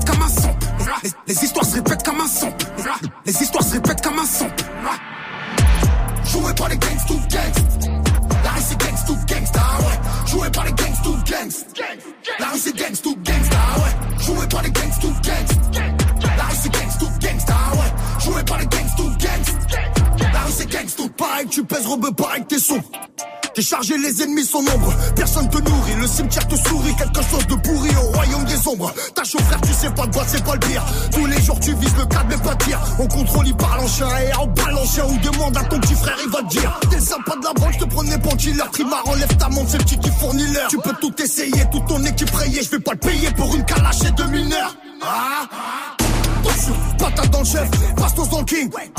le cimetière te sourit. Quelque chose de pourri au royaume des ombres. Ta chaud frère, tu sais pas de quoi, c'est pas le pire. Tous les jours tu vises le cadre, mais pas tir. On contrôle, il parle en chien et en balle en chien. Ou demande à ton petit frère, il va te dire. T'es sympa de la branche, te prenais pour killer. Trimar, enlève ta montre, c'est le petit qui fournit l'heure. Tu peux tout essayer, toute ton équipe rayée. Je vais pas le payer pour une calache et deux mineurs. Ah, Attention, patate dans le chef, bastos dans le king. Attention,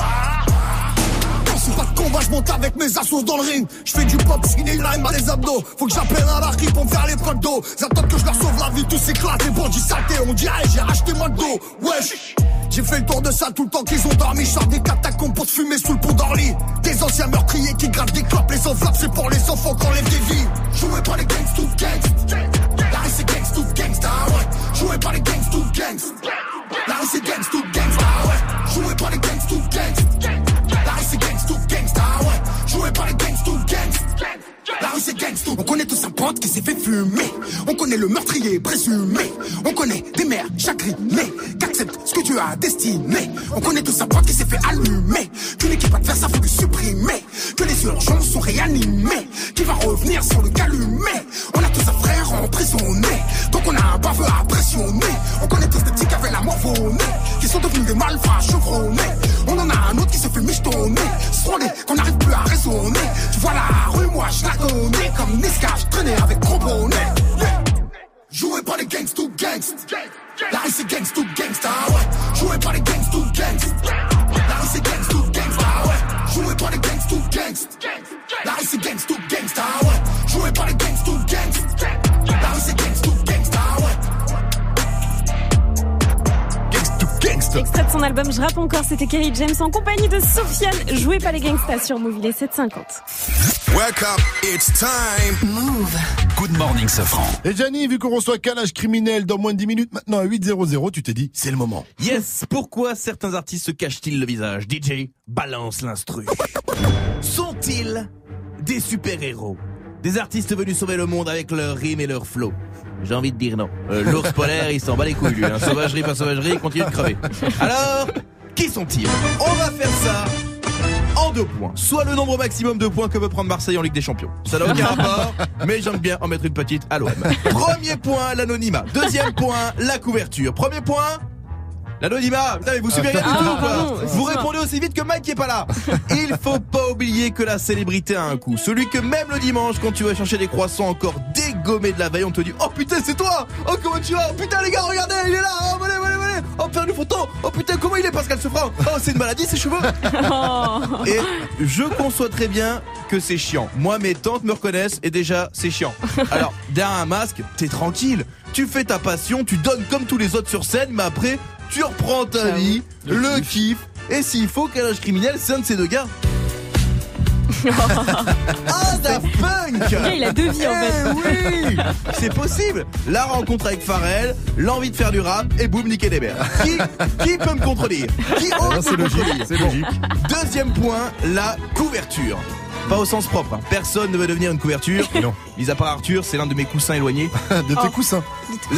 pas je monte avec mes assos dans le ring. Je fais du pop, skinny line, à les abdos. Faut que j'appelle un larry pour me faire les potes d'eau. Ils attendent que je leur sauve la vie, tous s'éclatent, les bandits saletés. On dirait, j'ai racheté moi de dos. Wesh. J'ai fait le tour de ça tout le temps qu'ils ont dormi. Je sors des catacombes pour fumer sous le pont d'Orly. Des anciens meurtriers qui gravent des clopes. Les enveloppes, c'est pour les enfants qu'on lève des vies. Joué par les gangs to gangs. La c'est gangs to gangsta, ouais. Joué par les gangs to gangs. Le meurtrier présumé. On connaît des mères chagrinées qu'acceptent ce que tu as destiné. On connaît tous un encore, c'était Kerry James en compagnie de Sofiane. Joué par les gangsters sur Move, il est 750. Wake up, it's time. Move. Good morning, Sofran. Et Gianni, vu qu'on reçoit calage criminel dans moins de 10 minutes, maintenant à 8.00, tu t'es dit, c'est le moment. Yes, pourquoi certains artistes se cachent-ils le visage? DJ, balance l'instru. (laughs) Sont-ils des super-héros? Des artistes venus sauver le monde avec leur rime et leur flow J'ai envie de dire non. Euh, L'ours polaire, il s'en bat les couilles, lui. hein. Sauvagerie, pas sauvagerie, il continue de crever. Alors, qui sont-ils? On va faire ça en deux points. Soit le nombre maximum de points que peut prendre Marseille en Ligue des Champions. Ça n'a aucun (laughs) rapport, mais j'aime bien en mettre une petite à l'OM. Premier point, l'anonymat. Deuxième point, la couverture. Premier point, L'anonymat Putain mais vous suivez rien du Ah, tout ou quoi Vous répondez aussi vite que Mike qui est pas là. (laughs) Il faut pas oublier que la célébrité a un coût. Celui que même le dimanche, quand tu vas chercher des croissants encore dégommés de la veille, on te dit Oh putain c'est toi! Oh comment tu vas? Oh putain les gars regardez il est là! Oh venez venez venez Oh faire une photo! Oh putain comment il est Pascal Sefranc Oh c'est une maladie ses cheveux! (laughs) Et je conçois très bien que c'est chiant. Moi mes tantes me reconnaissent et déjà c'est chiant. Alors derrière un masque, t'es tranquille. Tu fais ta passion, tu donnes comme tous les autres sur scène, mais après tu reprends ta vie, le, kiff. Et s'il faut qu'un âge criminel, c'est un de ces deux gars. (laughs) Ah, Daft Punk Le il a deux vies, en fait. Eh oui C'est possible La rencontre avec Pharrell, l'envie de faire du rap, et boum, niquer des mères. Qui, qui peut me contredire? Qui ose Ah, c'est logique, contredire? C'est logique. Deuxième point, la couverture. Pas au sens propre, hein. personne ne veut devenir une couverture. Non. Mis à part Arthur, c'est l'un de mes coussins éloignés. (laughs) De tes Oh. coussins.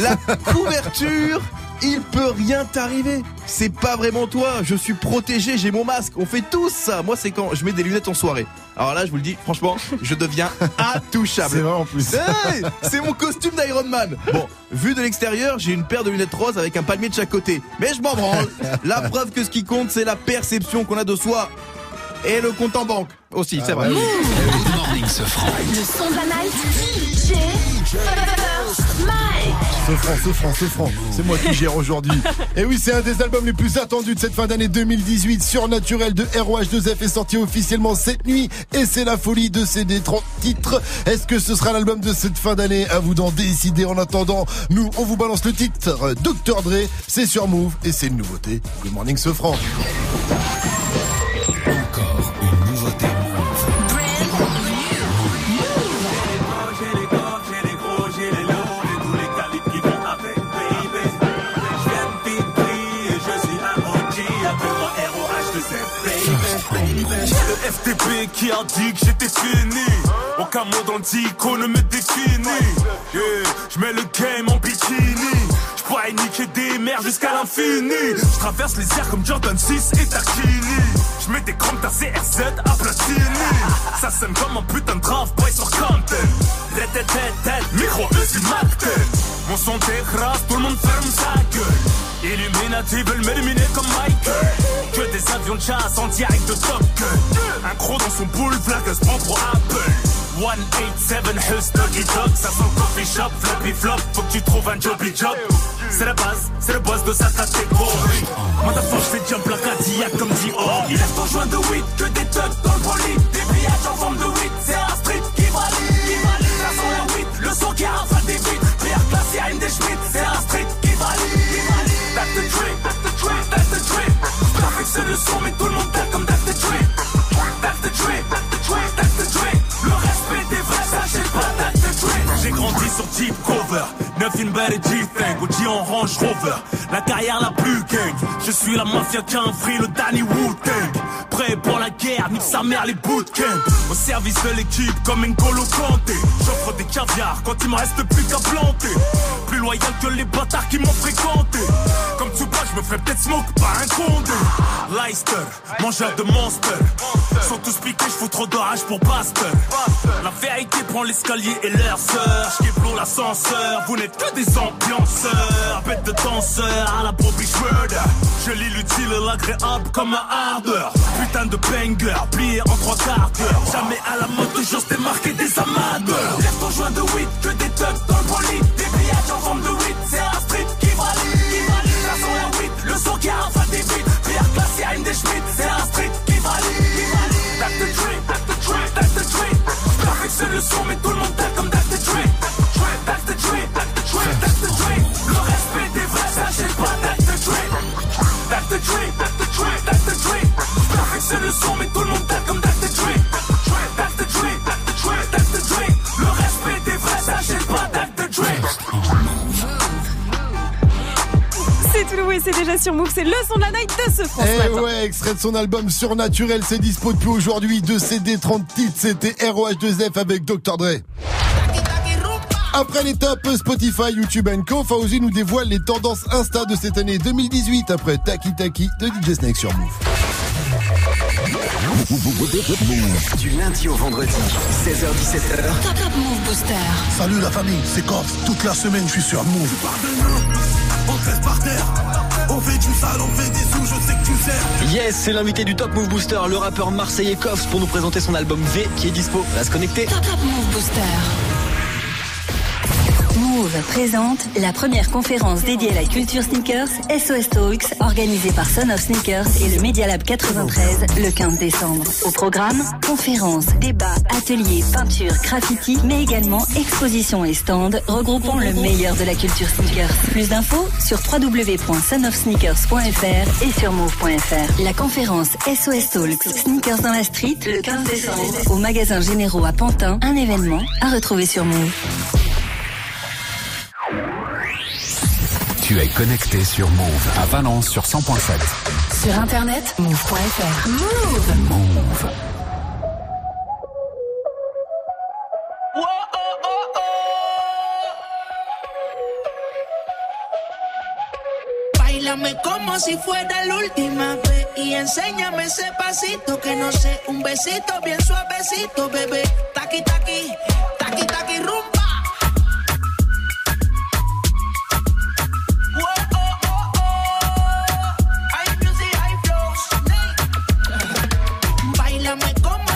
La couverture, il peut rien t'arriver. C'est pas vraiment toi. Je suis protégé, j'ai mon masque. On fait tous ça. Moi, c'est quand je mets des lunettes en soirée. Alors là, je vous le dis, franchement, je deviens (laughs) intouchable. C'est vrai en plus. Hey, c'est mon costume d'Iron Man. Bon, vu de l'extérieur, j'ai une paire de lunettes roses avec un palmier de chaque côté. Mais je m'en branle. (laughs) La preuve que ce qui compte, c'est la perception qu'on a de soi. Et le compte en banque aussi, c'est vrai. Good morning, Sofran. Le son de la night. DJ First Mike. Ce franc, ce franc, ce franc. C'est moi qui gère aujourd'hui. (laughs) Et oui, c'est un des albums les plus attendus de cette fin d'année 2018. Surnaturel de ROH2F est sorti officiellement cette nuit. Et c'est la folie de CD 30 titres. Est-ce que ce sera l'album de cette fin d'année? À vous d'en décider. En attendant, nous, on vous balance le titre. Dr. Dre, c'est sur Move. Et c'est une nouveauté. Good morning, ce franc. Qui a dit que j'étais fini. Aucun mot dans le ne me définit. Yeah, je mets le game en bikini. Je pourrais niquer des mers jusqu'à l'infini. Je traverse les airs comme Jordan 6 et Takini. Je mets des crampes ta CRZ à Platini. Ça sonne comme un putain de draft boy sur Compton. Tête, micro Macten. Mon son t'écrase, tout le monde ferme sa gueule. Illuminati veulent m'éliminer comme Michael. Que des avions de chasse en direct de Top. Un gros dans son pool, flag se prend pour Apple. 187 Hus Doggy Dog, ça sent coffee shop, flappy flop, faut que tu trouves un jobby job. C'est la base, c'est le boss de sa catégorie. Motherfucker, je fais jump la Cadillac comme Dior. Il laisse ton joint de weed, que des thugs dans le bolide. Des pillages en forme de weed, c'est un street qui valide. Qui valide. Ça sent la weed, le son qui rafale des vitres. Pierre classé à une des Schmidt, c'est Mais tout le monde tel comme that's the trip. That's the trip, that's the trip. Le respect des vrais, sachez pas, that's the trip. J'ai grandi sur Jeep Cover, 9 in bed et G-Thing, OG en Range Rover. La carrière la plus gang, je suis la mafia qui a un le Danny Wu-Tang. Prêt pour la guerre, nique sa mère les bootcamps. Au service de l'équipe comme N'Golo Kanté. J'offre des caviars quand il me reste plus qu'à planter. Plus loyal que les bâtards qui m'ont fréquenté. Comme Tupac, je me ferais peut-être smoke, pas un condé. Leicester, mangeur de monster. Sont tous piqués, je fous trop d'orage pour Buster. La vérité prend l'escalier et leur sœur. J'kéblo l'ascenseur, vous n'êtes que des ambianceurs. Bête de danseur à la Bobby Schmurder. Je lis l'utile et l'agréable comme un ardeur. Putain de banger, plié en trois quarts d'heure. Jamais à la mode, toujours se démarquer des amateurs. Lève ton joint de weed, que des thugs dans le bolide. Des pillages en forme de weed, c'est un street qui valide. Qui valide. Ça sent la weed, le son qui rafale des vitres. Pierre classé à une des Schmidt, c'est un street qui valide. Qui valide. That's the trip, that's the trip, that's the trip. J'perfectionne le son, mais tout le monde tel comme c'est le son, mais tout le monde comme Le respect des vrais, pas. C'est tout c'est déjà sur Move, c'est le son de la night de ce France. Eh ouais, extrait de son album Surnaturel, c'est dispo depuis aujourd'hui. De CD 30 titres, c'était ROH2F avec Dr. Dre. Après les tops Spotify, YouTube Co, Fauzi nous dévoile les tendances Insta de cette année 2018 après Taki Taki de DJ Snake sur Move. Du lundi au vendredi, 16h17h. Top Top Move Booster. Salut la famille, c'est Corse. Toute la semaine, je suis sur Move. On te laisse par terre. On fait du sale, on fait des sous, je sais que tu sais. Yes, c'est l'invité du Top Move Booster, le rappeur marseillais Koffs pour nous présenter son album V qui est dispo. Reste connecté. Top Top Move Booster. Présente la première conférence dédiée à la culture sneakers, SOS Talks, organisée par Son of Sneakers et le Media Lab 93 le 15 décembre. Au programme, conférences, débats, ateliers, peinture, graffiti, mais également expositions et stands regroupant le meilleur de la culture sneakers. Plus d'infos sur www.sonofsneakers.fr et sur move.fr. La conférence SOS Talks Sneakers dans la street le 15 décembre au magasin Généraux à Pantin, un événement à retrouver sur Move. Tu es connecté sur Move à Valence sur 100.7. Sur internet, move.fr. Move. Move. Bailame como si fuera la última vez y enséñame ese pasito que no sé, un besito bien suavecito, bebé. Taqui taqui, taqui taqui rumba.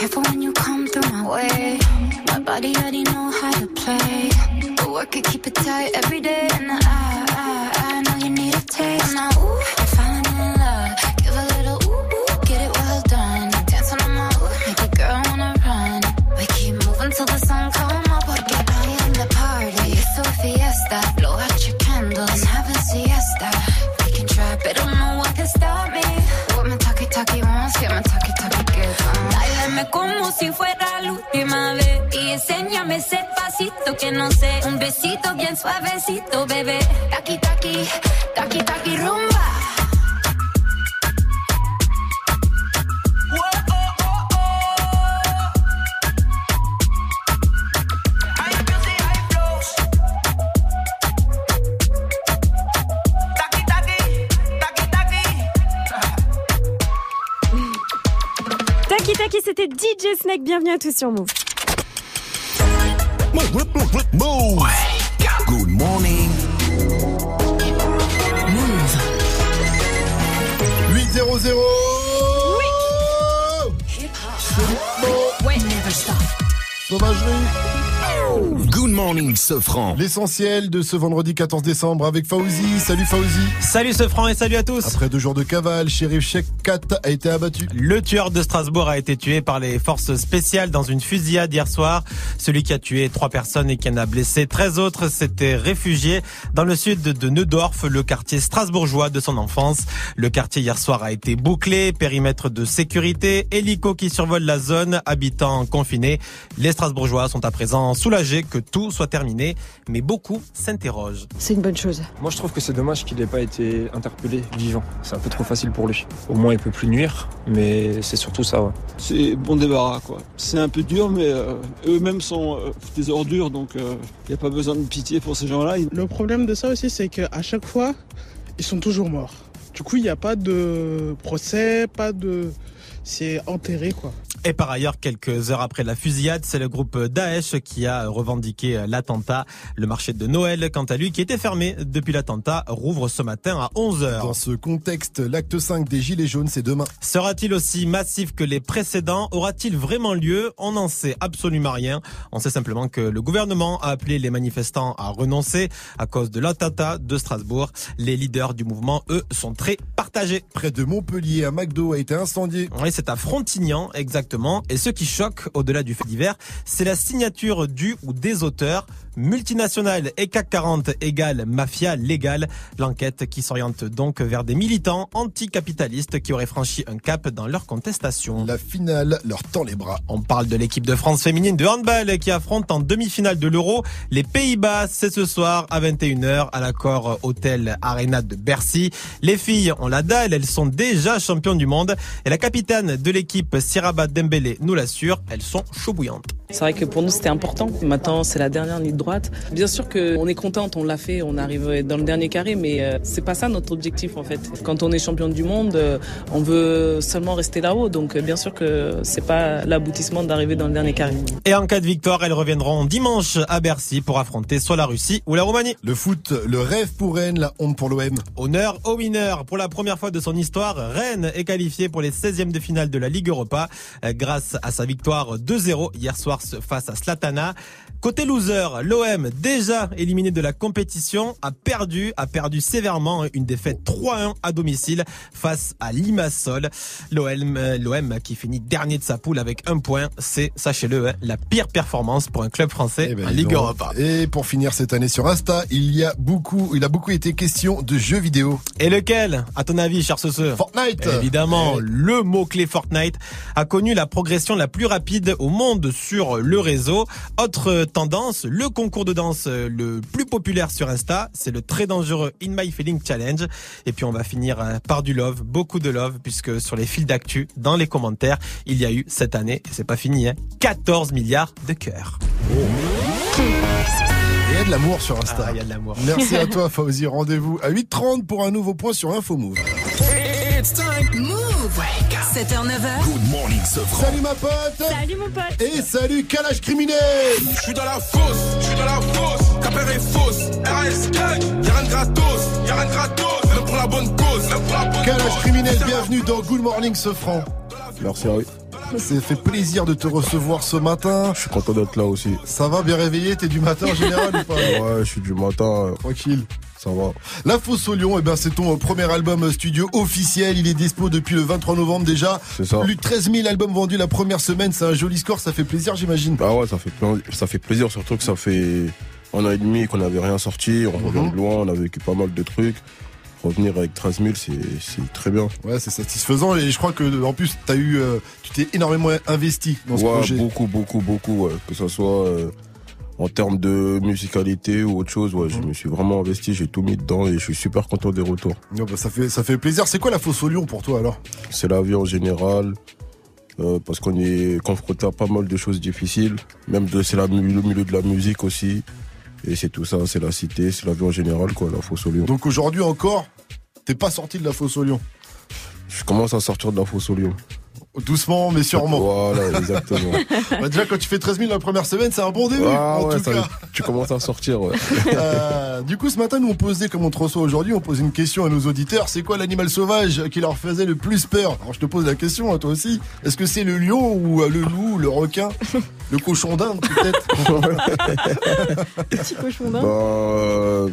Careful when you come through my way. My body already know how to play. But work it, keep it tight every day. And I, I, I know you need a taste. Now, ooh, si fuera la última vez y enséñame ese pasito que no sé, un besito bien suavecito, bebé. Taki taki, taki taki rumba. C'était DJ Snake. Bienvenue à tous sur Move. Move. Good morning. 8-0-0 Ouais, never stop. Sauvagerie Good morning, Sofran. L'essentiel de ce vendredi 14 décembre avec Fauzi. Salut Fauzi. Salut ce franc et salut à tous. Après deux jours de cavale, Sheriff Shekat a été abattu. Le tueur de Strasbourg a été tué par les forces spéciales dans une fusillade hier soir. Celui qui a tué trois personnes et qui en a blessé 13 autres s'était réfugié dans le sud de Neudorf, le quartier strasbourgeois de son enfance. Le quartier hier soir a été bouclé, périmètre de sécurité, hélico qui survole la zone, habitants confinés. Les Strasbourgeois sont à présent soulagés soulagés que tout soit terminé, mais beaucoup s'interrogent. C'est une bonne chose. Moi, je trouve que c'est dommage qu'il n'ait pas été interpellé vivant. C'est un peu trop facile pour lui. Au moins, il peut plus nuire, mais c'est surtout ça. Ouais. C'est bon débarras, quoi. C'est un peu dur, mais euh, eux-mêmes sont euh, des ordures, donc il n'y a pas besoin de pitié pour ces gens-là. Le problème de ça aussi, c'est qu'à chaque fois, ils sont toujours morts. Du coup, il n'y a pas de procès, pas de. C'est enterré, quoi. Et par ailleurs, quelques heures après la fusillade, c'est le groupe Daesh qui a revendiqué l'attentat. Le marché de Noël, quant à lui, qui était fermé depuis l'attentat, rouvre ce matin à 11h. Dans ce contexte, l'acte 5 des Gilets jaunes, c'est demain. Sera-t-il aussi massif que les précédents? Aura-t-il vraiment lieu? On n'en sait absolument rien. On sait simplement que le gouvernement a appelé les manifestants à renoncer à cause de l'attentat de Strasbourg. Les leaders du mouvement, eux, sont très partagés. Près de Montpellier, un McDo a été incendié. Oui, c'est à Frontignan, exactement et ce qui choque, au-delà du fait divers, c'est la signature du ou des auteurs. Multinationale et CAC 40 égale mafia légale. L'enquête qui s'oriente donc vers des militants anticapitalistes qui auraient franchi un cap dans leur contestation. La finale leur tend les bras. On parle de l'équipe de France féminine de handball qui affronte en demi-finale de l'Euro les Pays-Bas. C'est ce soir à 21h à l'accord Hôtel Arena de Bercy. Les filles ont la dalle, elles sont déjà championnes du monde et la capitaine de l'équipe Siraba Dembélé nous l'assure, elles sont chaud bouillantes. C'est vrai que pour nous c'était important. Maintenant c'est la dernière ligne droite. Bien sûr qu'on est contente, on l'a fait, on arrive dans le dernier carré, mais euh, c'est pas ça notre objectif en fait. Quand on est champion du monde, euh, on veut seulement rester là-haut, donc euh, bien sûr que c'est pas l'aboutissement d'arriver dans le dernier carré. Et en cas de victoire, elles reviendront dimanche à Bercy pour affronter soit la Russie ou la Roumanie. Le foot, le rêve pour Rennes, la honte pour l'OM. Honneur au winner. Pour la première fois de son histoire, Rennes est qualifié pour les 16e de finale de la Ligue Europa grâce à sa victoire 2-0 hier soir face à Slatana. Côté loser, l'OM, déjà éliminé de la compétition, a perdu, a perdu sévèrement une défaite 3-1 à domicile face à Limassol. L'OM, l'OM qui finit dernier de sa poule avec un point, c'est, sachez-le, hein, la pire performance pour un club français Eh ben, en Ligue. Europa. Et pour finir cette année sur Insta, il y a beaucoup, il a beaucoup été question de jeux vidéo. Et lequel, à ton avis, cher Sosseux? Fortnite. Évidemment, Eh. le mot-clé Fortnite a connu la progression la plus rapide au monde sur le réseau. Autre tendance, le concours de danse le plus populaire sur Insta, c'est le très dangereux In My Feeling Challenge. Et puis on va finir euh, par du love, beaucoup de love, puisque sur les fils d'actu, dans les commentaires, il y a eu cette année, et c'est pas fini, hein, 14 milliards de cœurs. Il y a de l'amour sur Insta. Ah, il y a de l'amour. Merci à (laughs) toi, Fauzi. Rendez-vous à 8h30 pour un nouveau point sur Info Move. It's time. Move. 7h, 9h. Good morning, Salut ma pote. Salut mon pote. Et salut Calage criminel. Je suis dans la fosse, je suis dans la fosse. Capère est fausse, RS gang. Y'a rien de gratos, y'a rien de gratos. Même pour la bonne cause, même pour la bonne Calage cause. criminel, bienvenue dans Good Morning Sofran. Merci Harry. Ça fait plaisir de te recevoir ce matin. Je suis content d'être là aussi. Ça va bien réveillé? T'es du matin en général ou pas? (laughs) Ouais, je suis du matin. euh, Tranquille. Ça va. La Fosse au Lion, eh ben, c'est ton premier album studio officiel. Il est dispo depuis le 23 novembre déjà. C'est ça. Plus de 13 000 albums vendus la première semaine. C'est un joli score. Ça fait plaisir, j'imagine. Ah ouais, ça fait, plein- ça fait plaisir, surtout que ça fait un an et demi qu'on n'avait rien sorti. On revient de loin, on a vécu pas mal de trucs. Revenir avec 13 000, c'est très bien. Ouais, c'est satisfaisant. Et je crois que, en plus, eu, euh, tu t'es énormément investi dans ce ouais, projet. beaucoup, beaucoup, beaucoup. ouais. Que ce soit euh, en termes de musicalité ou autre chose, ouais, Mhm. je me suis vraiment investi, j'ai tout mis dedans et je suis super content des retours. Non, bah, ça fait, ça fait plaisir. C'est quoi la Fosse au Lion pour toi alors? C'est la vie en général, euh, parce qu'on est confronté à pas mal de choses difficiles. Même de, c'est le milieu de la musique aussi. Et c'est tout ça, c'est la cité, c'est la vie en général, quoi, la fosse au lion. Donc aujourd'hui encore, t'es pas sorti de la Fosse au Lion. Je commence à sortir de la fosse au lion. Doucement, mais sûrement. Voilà, exactement. (laughs) Bah, déjà, quand tu fais 13 000 la première semaine, c'est un bon début. Ah en ouais, tout ça- cas. tu commences à sortir, ouais. (laughs) Euh, du coup, ce matin, nous on posait, comme on te reçoit aujourd'hui, on pose une question à nos auditeurs. C'est quoi l'animal sauvage qui leur faisait le plus peur? Alors, je te pose la question à toi aussi. Est-ce que c'est le lion ou euh, le loup, le requin, le cochon d'Inde peut-être? (laughs) Petit cochon Bah, d'Inde. euh,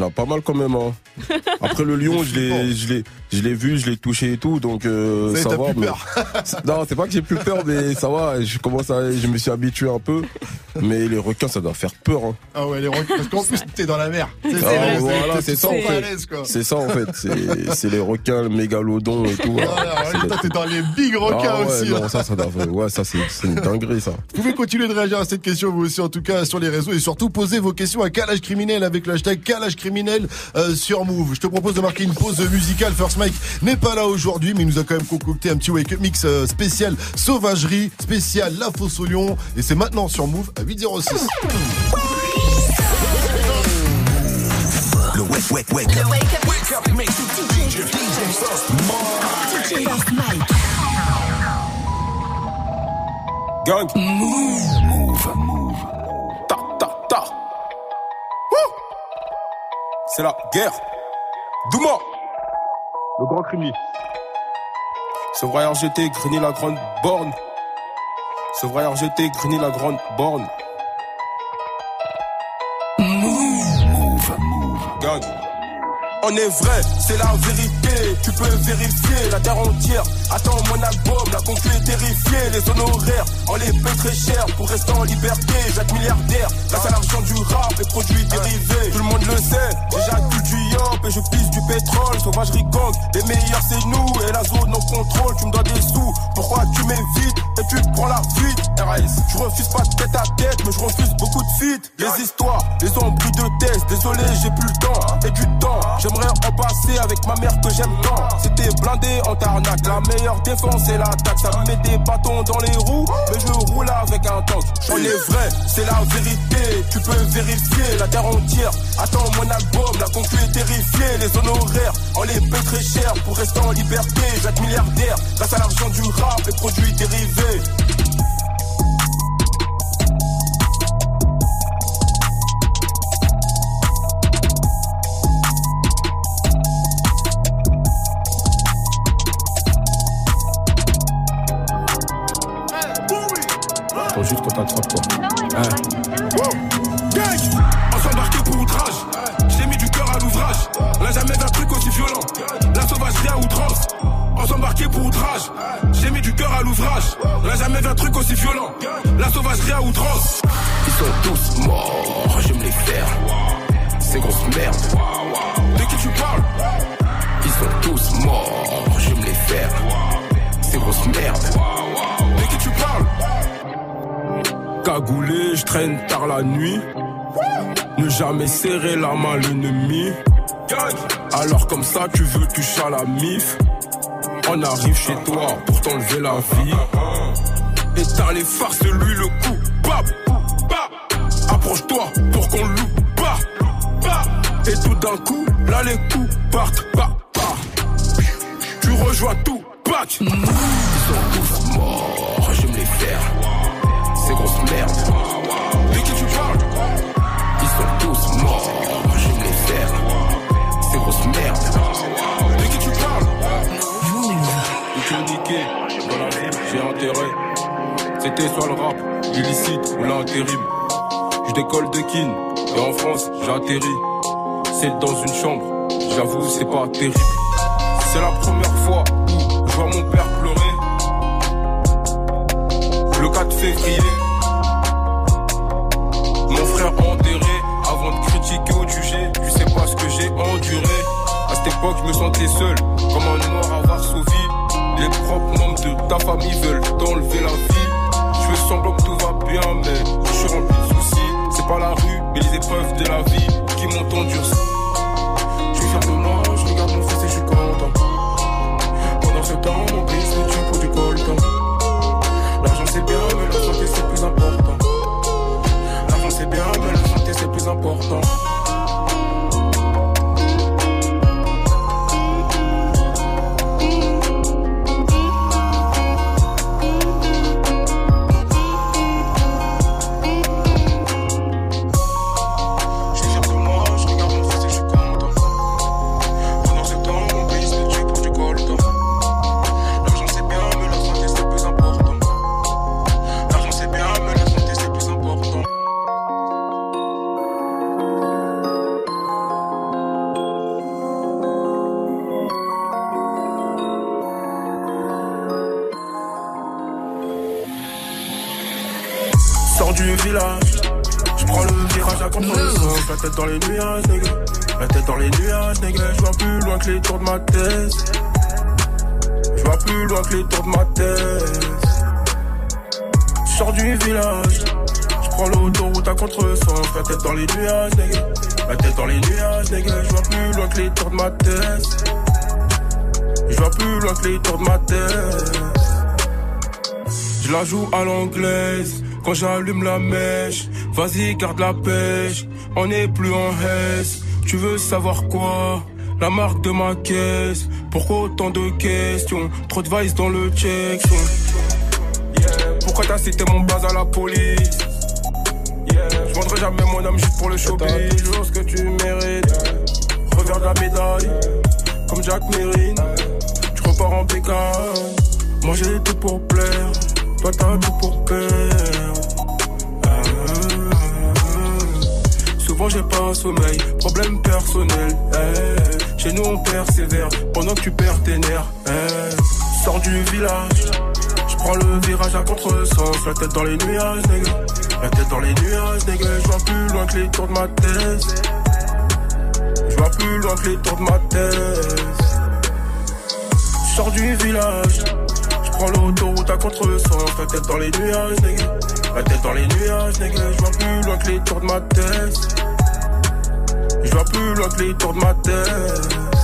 a pas mal quand même. Hein. (laughs) Après le lion, je l'ai, je l'ai, je l'ai vu, je l'ai touché et tout, donc euh, Ça va. plus mais- peur. (laughs) non, c'est pas que j'ai plus peur, mais ça va. Je commence à, je me suis habitué un peu. Mais les requins, ça doit faire peur. Hein. Ah ouais, les requins. Parce qu'en (laughs) plus, t'es dans la mer. C'est Ah, vrai, voilà, c'est c'est ça en fait. C'est ça en fait. C'est- les requins, le mégalodon et tout. Ah, toi, t'es dans les big requins Ah ouais, aussi. hein. non, ça, ça doit, ouais, ça c'est c'est une dinguerie ça. Vous pouvez continuer de réagir à cette question, vous aussi, en tout cas, sur les réseaux et surtout poser vos questions à Calage Criminel avec le hashtag Calage Criminel euh, sur Move. Je te propose de marquer une pause musicale. First Mike n'est pas là aujourd'hui, mais il nous a quand même concocté un petit wake up mix euh, spécial sauvagerie, spécial La Fosse au. Et c'est maintenant sur Move à 806. Le wake, wake. Gang. Move. Move. Ta, ta, ta. Wouh. C'est la guerre. Douma. Le grand crimi. Sevraille RGT, Grigny la grande borne. Sevraille RGT, Grigny la grande borne. Move. Move. Gang. On est vrai, c'est la vérité. Tu peux vérifier la terre entière. Attends mon album, la concu est terrifiée. Les honoraires, on les paye très cher pour rester en liberté. Jacques milliardaire, grâce à l'argent du rap et produits dérivés. Tout le monde le sait, j'accule du yop et je pisse du pétrole. Sauvagerie gang, les meilleurs c'est nous et la zone en contrôle. Tu me dois des sous, pourquoi tu m'évites et tu prends la fuite? RS, je refuse pas de tête à tête, mais je refuse beaucoup de feats. Les histoires, les embrouilles de test, désolé, j'ai plus le temps et du temps. J'aimerais en passer avec ma mère que j'aime C'était blindé en tarnac, la meilleure défense c'est l'attaque. Ça me met des bâtons dans les roues, mais je roule avec un tank. On est vrai, c'est la vérité. Tu peux vérifier la terre entière. Attends mon album, la concu est terrifiée. Les honoraires, on les paye très cher pour rester en liberté. Jacques milliardaire, grâce à l'argent du rap et produits dérivés. Juste qu'on t'attrape quoi. Gang! On s'embarque pour outrage. J'ai mis du cœur à l'ouvrage. On n'a jamais vu un truc aussi violent. La sauvagerie à outrance. On s'embarque pour outrage. J'ai mis du cœur à l'ouvrage. On n'a jamais vu un truc aussi violent. La sauvagerie à outrance. Ils sont tous morts, je me les faire. Ces grosses merdes. De qui tu parles? Ils sont tous morts, je me les faire. Ces grosses merdes. Cagoulé, je traîne tard la nuit. Ne jamais serrer la main à l'ennemi. Alors comme ça, tu veux toucher à la mif. On arrive chez toi pour t'enlever la vie. T'as les farces, lui le coup. Bap, bap. Approche-toi pour qu'on loupe. Bah, bah. Et tout d'un coup, là les coups partent. Tu rejoins tout. Bac. Ils sont tous morts, je me les faire. Ces grosses merdes. De qui tu parles Ils sont tous morts, je me les faire. Ces grosses merdes. De qui tu parles Ils t'ont niqué, j'ai intérêt. C'était soit le rap, illicite ou l'intérim. Je décolle de Kin, et en France, j'atterris. C'est dans une chambre, j'avoue, c'est pas terrible. C'est la première fois où je vois mon père pleurer. Le 4 février, Avant de critiquer ou de juger, tu sais pas ce que j'ai enduré. À cette époque, je me sentais seul, comme un noir à Varsovie. Les propres membres de ta famille veulent t'enlever la vie. Je fais semblant que tout va bien, mais je suis rempli de soucis. C'est pas la rue, mais les épreuves de la vie qui m'ont endurci. Je suis fier de moi, je regarde mon fils et je suis content. Pendant ce temps, mon pays se tue pour du coltan. L'argent c'est bien, mais la santé c'est plus important. Bien, mais la santé c'est plus important. Les tours de ma tête. Je la joue à l'anglaise quand j'allume la mèche. Vas-y, garde la pêche. On n'est plus en haisse. Tu veux savoir quoi? La marque de ma caisse. Pourquoi autant de questions? Trop de vice dans le check. Yeah. Pourquoi t'as cité mon base à la police? Yeah. Je vendrai jamais mon âme juste pour le showbiz. Toujours ce que tu mérites. Regarde la médaille. Comme Jack Mérine. Tu repars en bécane. Tout pour plaire. Toi t'as tout pour perdre. Souvent j'ai pas un sommeil, problème personnel. eh. Chez nous on persévère pendant que tu perds tes nerfs. eh. Sors du village, je prends le virage à contresens. La tête dans les nuages, nigga. La tête dans les nuages, nigga. Je vois plus loin que les tours de ma tête. Je vois plus loin que les tours de ma tête. Du village, je prends l'autoroute à contresens. La tête dans les nuages, nigga. La tête dans les nuages, nigga. Je vois plus loin que les tours de ma tête. Je vois plus loin que les tours de ma tête.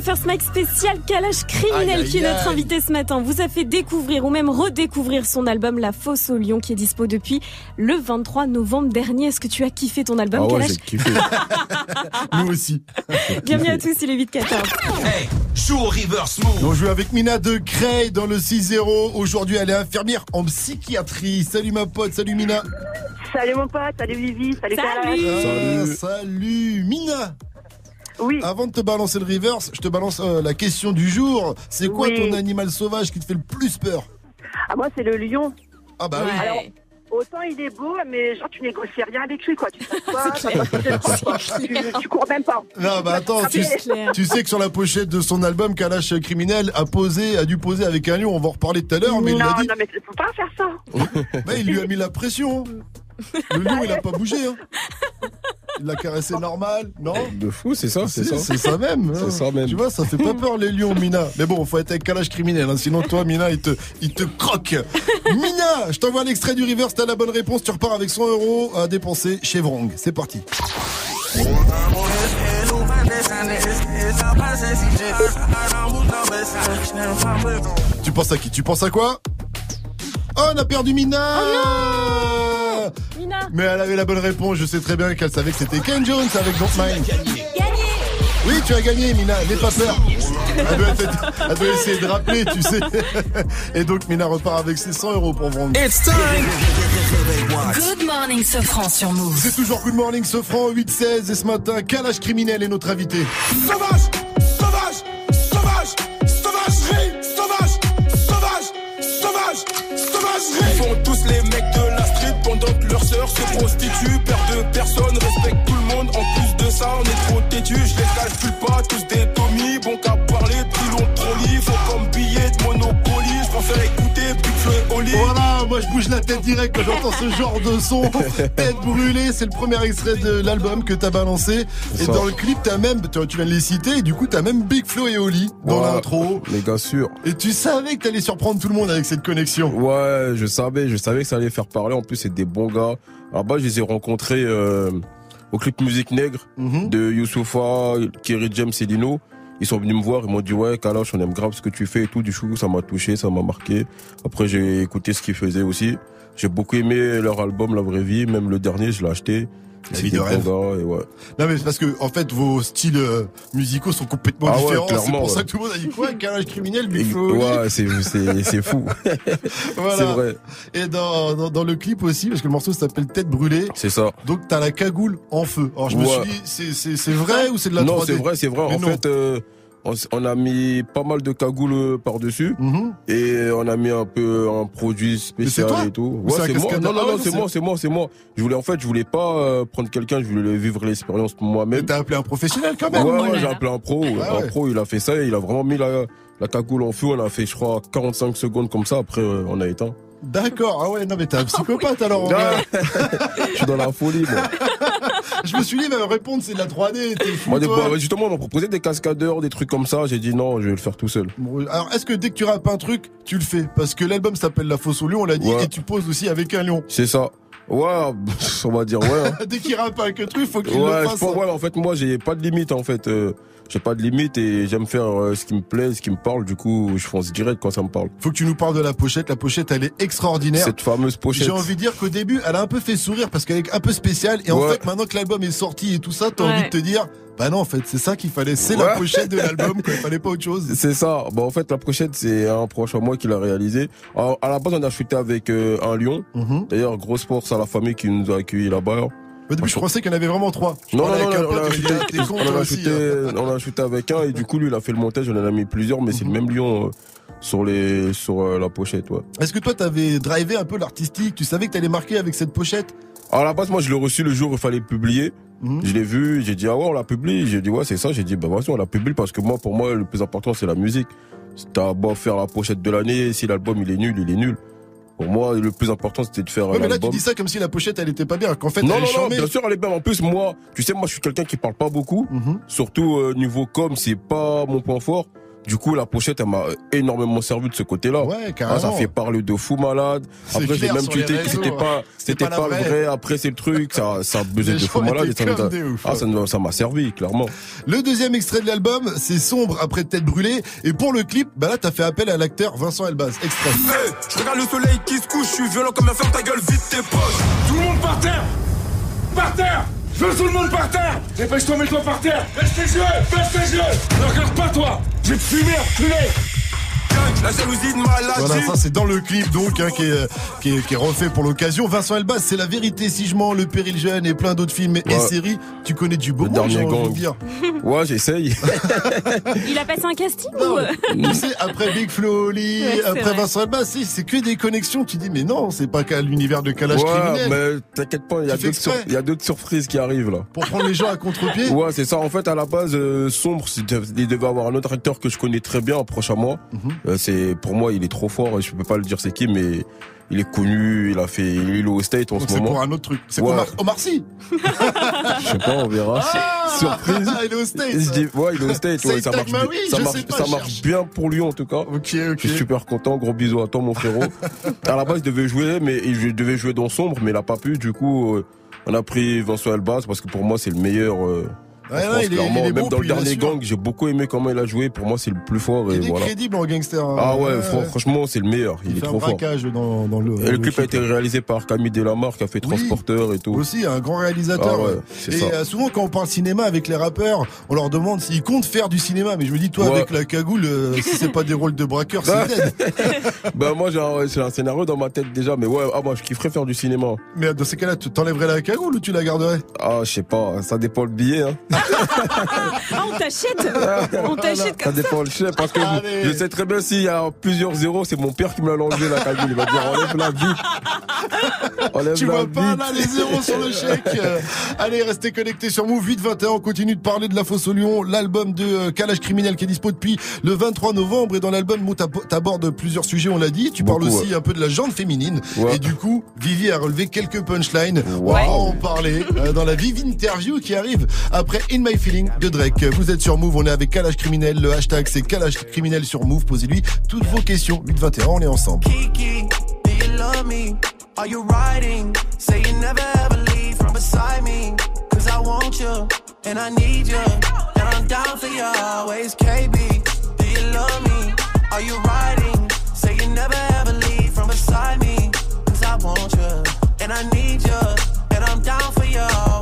First Mike spécial Kalash Criminel Aïe, aïe, qui est notre invité ce matin. Vous a fait découvrir ou même redécouvrir son album La Fosse au Lion qui est dispo depuis le 23 novembre dernier. Est-ce que tu as kiffé ton album Ah ouais, Kalash j'ai kiffé. (laughs) Nous aussi. Bienvenue à tous, il est 8-14. Hey, joue au river smooth. On joue avec Mina de Cray dans le 6-0. Aujourd'hui, elle est infirmière en psychiatrie. Salut ma pote, salut Mina. Salut mon pote, salut Vivi, salut Salut. Kalash. Ah, salut Mina. Oui. Avant de te balancer le reverse, je te balance euh, la question du jour. C'est quoi Oui. ton animal sauvage qui te fait le plus peur? Ah, moi, c'est le lion. Ah bah oui. Alors, autant il est beau, mais genre, tu négocies rien avec lui, quoi. Tu sais pas, (laughs) tu, tu cours même pas. Non, bah attends, tu, tu sais que sur la pochette de son album, Kalash Criminel a posé, a dû poser avec un lion. On va en reparler tout à l'heure, mais il non, l'a dit. non, mais faut pas faire ça. (laughs) Bah, il lui a mis la pression. Le lion, il a pas bougé. Hein. Il l'a caressé normal, non De fou, c'est ça, c'est ça. C'est ça même. Hein. Ça même. Tu vois, ça fait pas peur les lions, Mina. Mais bon, faut être avec calage criminel, hein. sinon toi, Mina, il te, il te croque. Mina, je t'envoie l'extrait du reverse, t'as la bonne réponse, tu repars avec 100 euros à dépenser chez Vrong. C'est parti. Tu penses à qui? Tu penses à quoi? Oh, on a perdu Mina Oh Mina Mais elle avait la bonne réponse, je sais très bien qu'elle savait que c'était Ken Jones avec Don't Mind. Oui, tu as gagné, Mina, n'aie pas peur. Elle doit, être- elle doit essayer de rappeler, tu sais. (laughs) Et donc, Mina repart avec ses 100 euros pour vendre. It's time. Good morning, Sofran sur Move. C'est toujours Good Morning Sofran, 8-16. Et ce matin, Kalash Criminel est notre invité. Sauvage, se prostitue. Père de personne, respecte tout le monde. En plus de ça, on est trop têtu. Je les calcule pas, tous des Tommy. Bon qu'à parler, plus long trop lit. Faut comme billet de Monopoly. Je préfère écouter Big Flo et Oli. Voilà, moi je bouge la tête direct quand j'entends ce genre de son. (laughs) Tête brûlée, c'est le premier extrait de l'album que t'as balancé. Et dans le clip, t'as même, tu tu viens de les citer, et du coup t'as même Big Flo et Oli dans Ouais, l'intro. Les gars, sûr. Et tu savais que t'allais surprendre tout le monde avec cette connexion. Ouais, je savais, je savais que ça allait faire parler. En plus, c'est des bons gars. Alors bas, je les ai rencontrés euh, au clip Musique Nègre Mhm. de Youssoufa, Kerry James et Lino. Ils sont venus me voir, ils m'ont dit ouais Kalash on aime grave ce que tu fais et tout. Du coup ça m'a touché, ça m'a marqué. Après j'ai écouté ce qu'ils faisaient aussi. J'ai beaucoup aimé leur album La Vraie Vie, même le dernier je l'ai acheté. La C'est vie de rêve. et ouais. Non mais c'est parce que en fait vos styles euh, musicaux sont complètement Ah ouais, différents. c'est clairement, pour ça ouais. que tout le monde a dit quoi (laughs) Carrage criminel, et Oli ouais, c'est c'est c'est fou. (laughs) Voilà. C'est vrai. Et dans, dans, dans le clip aussi, parce que le morceau s'appelle Tête brûlée. C'est ça. Donc t'as la cagoule en feu. Alors je me Ouais. suis dit, c'est- c'est c'est vrai ou c'est de la non, 3D c'est vrai, c'est vrai. Mais en non. fait, euh, on, a mis pas mal de cagoules par dessus Mhm. et on a mis un peu un produit spécial toi et tout. Ou c'est moi. Non, non, Ah ouais, non, non, c'est moi, c'est moi, c'est moi. Je voulais en fait, je voulais pas euh, prendre quelqu'un, je voulais vivre l'expérience moi-même. T'as appelé un professionnel quand Ouais, même. ouais, j'ai appelé un pro. Ah ouais. Un pro, il a fait ça, et il a vraiment mis la, la cagoule en feu. On a fait, je crois, 45 secondes comme ça. Après, euh, on a éteint. D'accord. Ah ouais, non mais t'es un psychopathe alors. vrai. (laughs) je suis dans la folie, moi. (laughs) je me suis dit, mais répondre c'est de la 3D. T'es fou Moi, des- toi. bah, justement, on m'a proposé des cascadeurs, des trucs comme ça. J'ai dit non, je vais le faire tout seul. Bon, Alors, est-ce que dès que tu rappes un truc, tu le fais? Parce que l'album s'appelle La Fosse au Lion, on l'a dit, Ouais. et tu poses aussi avec un lion. C'est ça. Ouais, on va dire ouais. hein. (laughs) dès qu'il rappe avec un truc, faut qu'il Ouais, le fasse. ouais, en fait, moi, j'ai pas de limite, en fait. Euh, j'ai pas de limite et j'aime faire euh, ce qui me plaît, ce qui me parle. Du coup, je fonce direct quand ça me parle. Faut que tu nous parles de la pochette. La pochette, elle est extraordinaire. Cette fameuse pochette. J'ai envie de dire qu'au début, elle a un peu fait sourire parce qu'elle est un peu spéciale. Et en fait, maintenant que l'album est sorti et tout ça, t'as Ouais. envie de te dire, bah non, en fait, c'est ça qu'il fallait. C'est la pochette de l'album, (laughs) quoi. Il fallait pas autre chose. C'est ça. Bon, en fait, la pochette, c'est un proche à moi qui l'a réalisé. Alors, à la base, on a shooté avec euh, un lion. Mhm. D'ailleurs, grosse force à la famille qui nous a accueillis là-bas. Au début, je pensais qu'il y en avait vraiment trois. Non, non, non, on a shooté, avec un et du coup, lui, il a fait le montage, on en a mis plusieurs, mais c'est le même lion euh, sur les, sur euh, la pochette, ouais. Est-ce que toi, t'avais drivé un peu l'artistique? Tu savais que t'allais marquer avec cette pochette? Alors à la base, moi, je l'ai reçu le jour où il fallait publier. Mhm. Je l'ai vu, j'ai dit, ah ouais, on l'a publié. J'ai dit, ouais, c'est ça. J'ai dit, bah, vas-y, on l'a publié parce que moi, pour moi, le plus important, c'est la musique. T'as beau faire la pochette de l'année, si l'album, il est nul, il est nul. Pour moi, le plus important, c'était de faire Ouais, un mais là, tu dis ça comme si la pochette, elle était pas bien. Qu'en fait, non, elle non, est non, charmée. bien sûr, elle est bien. En plus, moi, tu sais, moi, je suis quelqu'un qui parle pas beaucoup. Mhm. Surtout, euh, niveau com, c'est pas mon point fort. Du coup, la pochette, elle m'a énormément servi de ce côté-là. Ouais, Ah, carrément. ça fait parler de fou malade. Après, j'ai même tweeté que c'était pas, C'est c'était pas pas, la le vraie. vrai. Après, c'est le truc. Ça, ça buzzait de fou malade. et ça a- ouf, ah, ouais. ça m'a servi, clairement. Le deuxième extrait de l'album, c'est Sombre après Tête brûlée. Et pour le clip, bah là, t'as fait appel à l'acteur Vincent Elbaz. Extrait. Hey, je regarde le soleil qui se couche, je suis violent comme un fer, ta gueule, vite tes poches. Tout le monde par terre Par terre Je veux tout le monde par terre. Dépêche-toi, mets-toi par terre. Baisse tes yeux. Baisse tes yeux. Ne regarde pas, toi. Je vais te fumer, reculé La jalousie de maladie. Voilà, ça c'est dans le clip donc hein, qui, est, qui, est, qui est refait pour l'occasion. Vincent Elbaz, c'est la vérité si je mens, le péril jeune et plein d'autres films et Ouais. séries. Tu connais du beau Le monde, j'ai dernier envie de dire. (laughs) Ouais, j'essaye. (laughs) Il a passé un casting ou euh tu sais, après Big Flo Oli, (laughs) Ouais, après vrai. Vincent Elbaz, si, c'est que des connexions. Tu dis mais non, c'est pas qu'à l'univers de Kalash ouais, criminel. mais t'inquiète pas, il y a d'autres sur- exprès. il y a d'autres surprises qui arrivent, là. Pour prendre les gens à contre-pied. Ouais, c'est ça. En fait, à la base, euh, Sombre, il devait avoir un autre acteur que je connais très bien, proche à moi. Mhm. C'est pour moi, il est trop fort. et Je peux pas le dire c'est qui, mais il est connu. Il a fait, il est au State en Donc ce c'est moment. pour un autre truc. C'est Ouais. Omar, Omar Sy. Je sais pas, on verra. Ah Surprise. (laughs) Il est au je dis, ouais, il est au State. Ouais, Saïd ça marche, ça pas, ça bien pour lui en tout cas. Ok, ok. Je suis super content. Gros bisous à toi, mon frérot. (laughs) à la base, il devait jouer, mais il devait jouer dans Sombre, mais il a pas pu. Du coup, euh, on a pris Vincent Elbaz parce que pour moi, c'est le meilleur. euh, Ouais, France, non, il est- clairement. il est Même dans le dernier gang, j'ai beaucoup aimé comment il a joué. Pour moi, c'est le plus fort. Et Il est voilà. crédible en gangster. hein. Ah ouais, Ouais, fran- ouais. franchement, c'est le meilleur. Il, Il est fait un trop fort. braquage dans, dans le. Et le clip a été réalisé par Camille Delamarre qui a fait Transporteur et tout. Aussi, un grand réalisateur. Ah ouais, ouais. c'est Et ça. euh, souvent, quand on parle cinéma avec les rappeurs, on leur demande s'ils comptent faire du cinéma. Mais je me dis, toi, Ouais. avec la cagoule, euh, (laughs) si c'est pas des rôles de braqueur, c'est dead. (laughs) bah moi j'ai un, un scénario dans ma tête déjà, mais ouais, ah moi je kifferais faire du cinéma. Mais dans ces cas-là, tu t'enlèverais la cagoule ou tu la garderais? Ah je sais pas, ça dépend le billet. Hein. (laughs) Ah, on t'achète On t'achète Ça comme ça dépend le chef parce que Allez. je sais très bien s'il y a plusieurs zéros, c'est mon père qui me l'a enlevé la cagoule. Il va dire enlève la vite. Enlève Tu la vois pas vite. là les zéros sur le chèque. Euh, (laughs) Allez, restez connectés sur Move 821. On continue de parler de la fosse au lion, l'album de euh, Kalash Criminel qui est dispo depuis le 23 novembre. Et dans l'album, t'abordes plusieurs sujets, on l'a dit. Tu parles aussi ouais. un peu de la jante féminine. Ouais. Et du coup, Vivi a relevé quelques punchlines. On va en parler euh, dans la Vivi Interview qui arrive après In My Feeling de Drake. Vous êtes sur Move, on est avec Kalash Criminel. Le hashtag c'est Kalash Criminel sur Move. Posez-lui toutes vos questions. 821, on est ensemble. Kiki, do you love me? Are you riding? Say you never ever leave from beside me. Cause I want you, and I need you, and I'm down for you always. KB, do you love me? Are you riding? Say you never ever leave from beside me. Cause I want you, and I need you, and I'm down for you.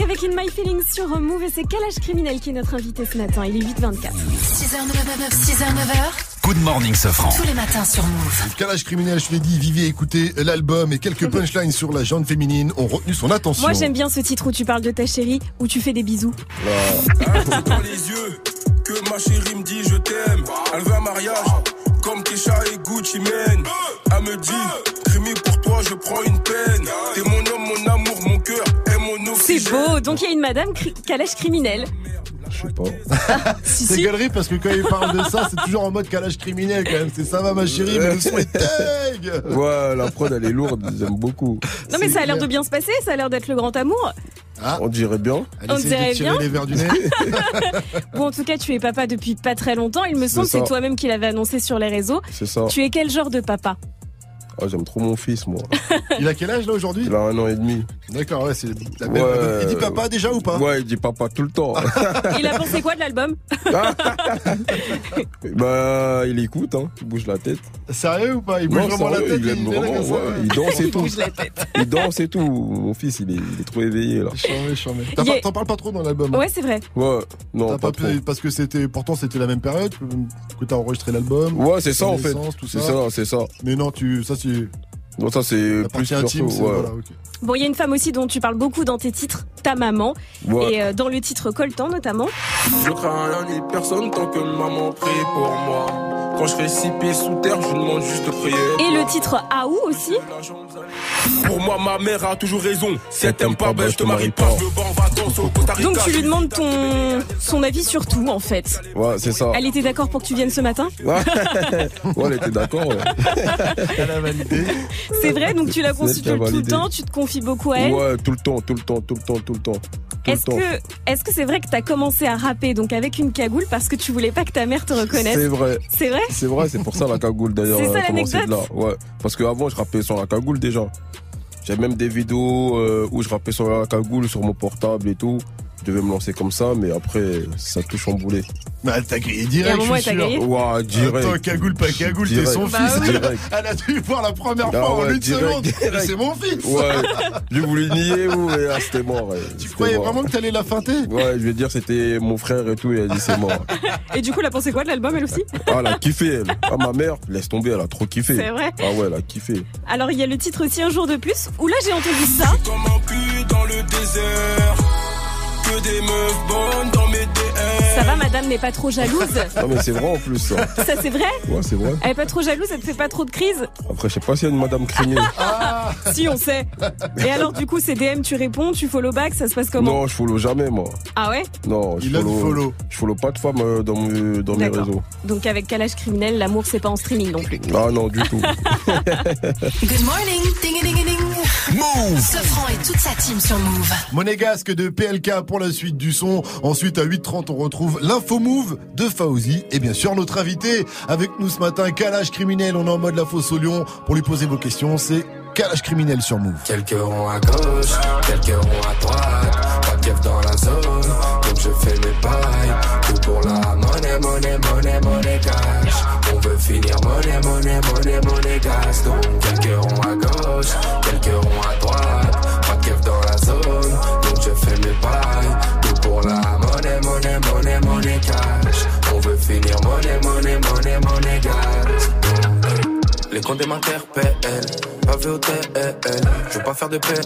Avec In My Feelings sur Move et c'est Kalash Criminel qui est notre invité ce matin. Il est 8h24. 6h, 9h, 6h, 9h. Good morning, Sofran. Tous les matins sur Move. Calage criminel, je l'ai dit, vivez, écoutez l'album et quelques punchlines sur la jante féminine ont retenu son attention. Moi j'aime bien ce titre où tu parles de ta chérie, où tu fais des bisous. dans les yeux que ma chérie me dit je t'aime. Elle veut un mariage comme Kesha et Gucci Mane. Elle me dit, Crémy pour toi je prends une peine. C'est beau, donc il y a une madame cri- Kalash Criminel. Je sais pas. (laughs) C'est galerie parce que quand il parle de ça, c'est toujours en mode calage criminel quand même. C'est ça va ma chérie, mais le son est tag Ouais, la prod elle est lourde, j'aime beaucoup. Non mais ça a l'air de bien se passer, ça a l'air d'être le grand amour. On dirait bien. On dirait bien. les verres du nez. (laughs) Bon en tout cas tu es papa depuis pas très longtemps, il me semble C'est c'est toi-même qui l'avais annoncé sur les réseaux. C'est ça. Tu es quel genre de papa? Ah, j'aime trop mon fils, moi. (laughs) Il a quel âge là aujourd'hui Il a un an et demi. D'accord, ouais, c'est la même. Ouais. Il dit papa déjà ou pas Ouais, il dit papa tout le temps. (laughs) Il a pensé quoi de l'album (laughs) bah, il écoute, hein. Il bouge la tête. Sérieux ou pas Il bouge Non, vraiment la tête il il vraiment, ouais, il danse et Il tout. bouge la tête. Il danse et tout. Mon fils, il est, il est trop éveillé, là. T'en parles pas trop dans l'album. hein Ouais c'est vrai. Ouais, non, T'as pas pas trop. pu- parce que c'était pourtant c'était la même période que, t'as enregistré l'album. Ouais, c'est ça, en fait. C'est ça, c'est ça. Mais non, tu ça c'est Non, ça, c'est plus partie intime. ouais. voilà. Bon il y a une femme aussi dont tu parles beaucoup dans tes titres, ta maman. Ouais. Et euh, dans le titre Coltan notamment. Je crains rien ni personne tant que maman prie pour moi. Quand je fais six pieds sous terre, je demande juste de prier. Et le titre Aou aussi. Pour moi, ma mère a toujours raison. Si elle t'aime pas, ben je te marie pas. Donc tu lui demandes ton son avis sur tout en fait. Ouais, c'est ça. Elle était d'accord pour que tu viennes ce matin Ouais, (laughs) Ouais, elle était d'accord. Ouais. Elle a validé. C'est vrai, donc tu la consultes tout le temps, tu te confies beaucoup à elle. Ouais, tout le temps, tout le temps, tout le temps, tout le temps. Tout le Est-ce temps. que est-ce que c'est vrai que t'as commencé à rapper donc avec une cagoule parce que tu voulais pas que ta mère te reconnaisse C'est vrai. C'est vrai C'est vrai, c'est pour ça la cagoule d'ailleurs. C'est ça, de là. l'anecdote Ouais. Parce qu'avant, je rappais sur la cagoule déjà. J'avais même des vidéos euh, où je rappais sur la cagoule, sur mon portable et tout. Je devais me lancer comme ça, mais après, ça a tout chamboulé. Mais elle t'a grillé Et direct, je suis elle sûr. direct. Attends, cagoule, pas cagoule, t'es son Bah fils. Direct. Elle a dû voir la première Ah fois en une direct, seconde. direct. C'est mon fils. Ouais. J'ai voulu nier ou et là, c'était mort. ouais. Tu C'était croyais mort. vraiment que t'allais la feinter Ouais, je vais dire c'était mon frère et tout, il a dit c'est mort. Et du coup, elle a pensé quoi de l'album elle aussi? Ah, elle a kiffé, elle. Ah, ma mère, laisse tomber, elle a trop kiffé. C'est vrai Ah ouais, elle a kiffé. Alors il y a le titre aussi Un jour de plus où là j'ai entendu ça. Comme un cul dans le désert. Que des meufs bonnes dans mes DM. Ça va, madame n'est pas trop jalouse. (laughs) Non, mais c'est vrai en plus, ça. Ça c'est vrai Ouais, c'est vrai. Elle est pas trop jalouse, elle te fait pas trop de crise Après, je sais pas s'il y a une madame craignée. (laughs) Si on sait. Et alors du coup c'est DM, tu réponds, tu follow back, ça se passe comment Non, je follow jamais, moi. Ah ouais Non, je Il follow, follow. Je follow pas de femmes euh, dans, mes- dans mes D'accord. réseaux. Donc avec calage criminel, l'amour c'est pas en streaming non plus. Ah non, du tout. (laughs) Good morning, ding ding ding. Move Sofran et toute sa team sur Move. Monégasque de PLK pour la suite du son. Ensuite, à 8h30, on retrouve l'info move de Fauzi. Et bien sûr, notre invité avec nous ce matin, Calage Criminel. On est en mode la fosse au lion. Pour lui poser vos questions, c'est Calage Criminel sur Move. Quelques ronds à gauche, quelques ronds à droite. Pas de keuf dans la zone, donc je fais mes pailles. Tout pour la monnaie, monnaie, monnaie, monnaie cash. Finir monnaie, monnaie, monnaie, monnaie gas. Donc quelques ronds à gauche, quelques ronds à droite. Pas de dans la zone, donc je fais mes pailles. Tout pour la monnaie, monnaie, monnaie, monnaie cash. Les comptes m'interpellent, pas vu au TL. Je veux pas faire de PL,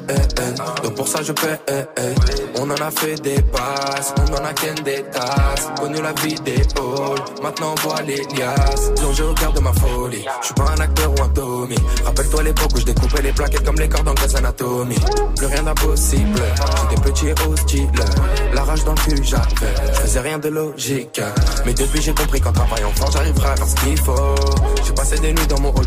donc pour ça je paie. On en a fait des passes, on en a qu'un des tasses. Connu la vie des halls, maintenant on voit les liasses. Plongé au cœur de ma folie, je suis pas un acteur ou un Tommy. Rappelle-toi l'époque où je découpais les plaquettes comme les cordes dans Grey's Anatomy. Plus rien d'impossible, j'étais petit et hostile. La rage dans le cul j'avais, je faisais rien de logique. Mais depuis j'ai compris qu'en travaillant fort j'arriverai à faire ce qu'il faut. J'ai passé des nuits dans mon hall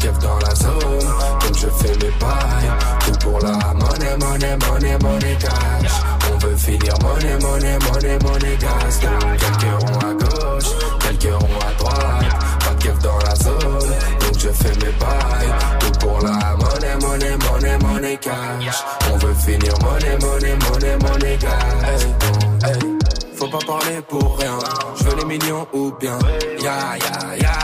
Keuf dans la zone, donc je fais mes bails. Tout pour la monnaie, monnaie, monnaie, monnaie cash. On veut finir monnaie, monnaie, monnaie, monnaie gas. Quelques ronds à gauche, quelques ronds à droite. Pas de dans la zone, donc je fais mes bails. Tout pour la monnaie, monnaie, monnaie, monnaie cash. On veut finir monnaie, monnaie, monnaie, monnaie gas. Faut pas parler pour rien. Je veux les millions ou bien. Ya ya ya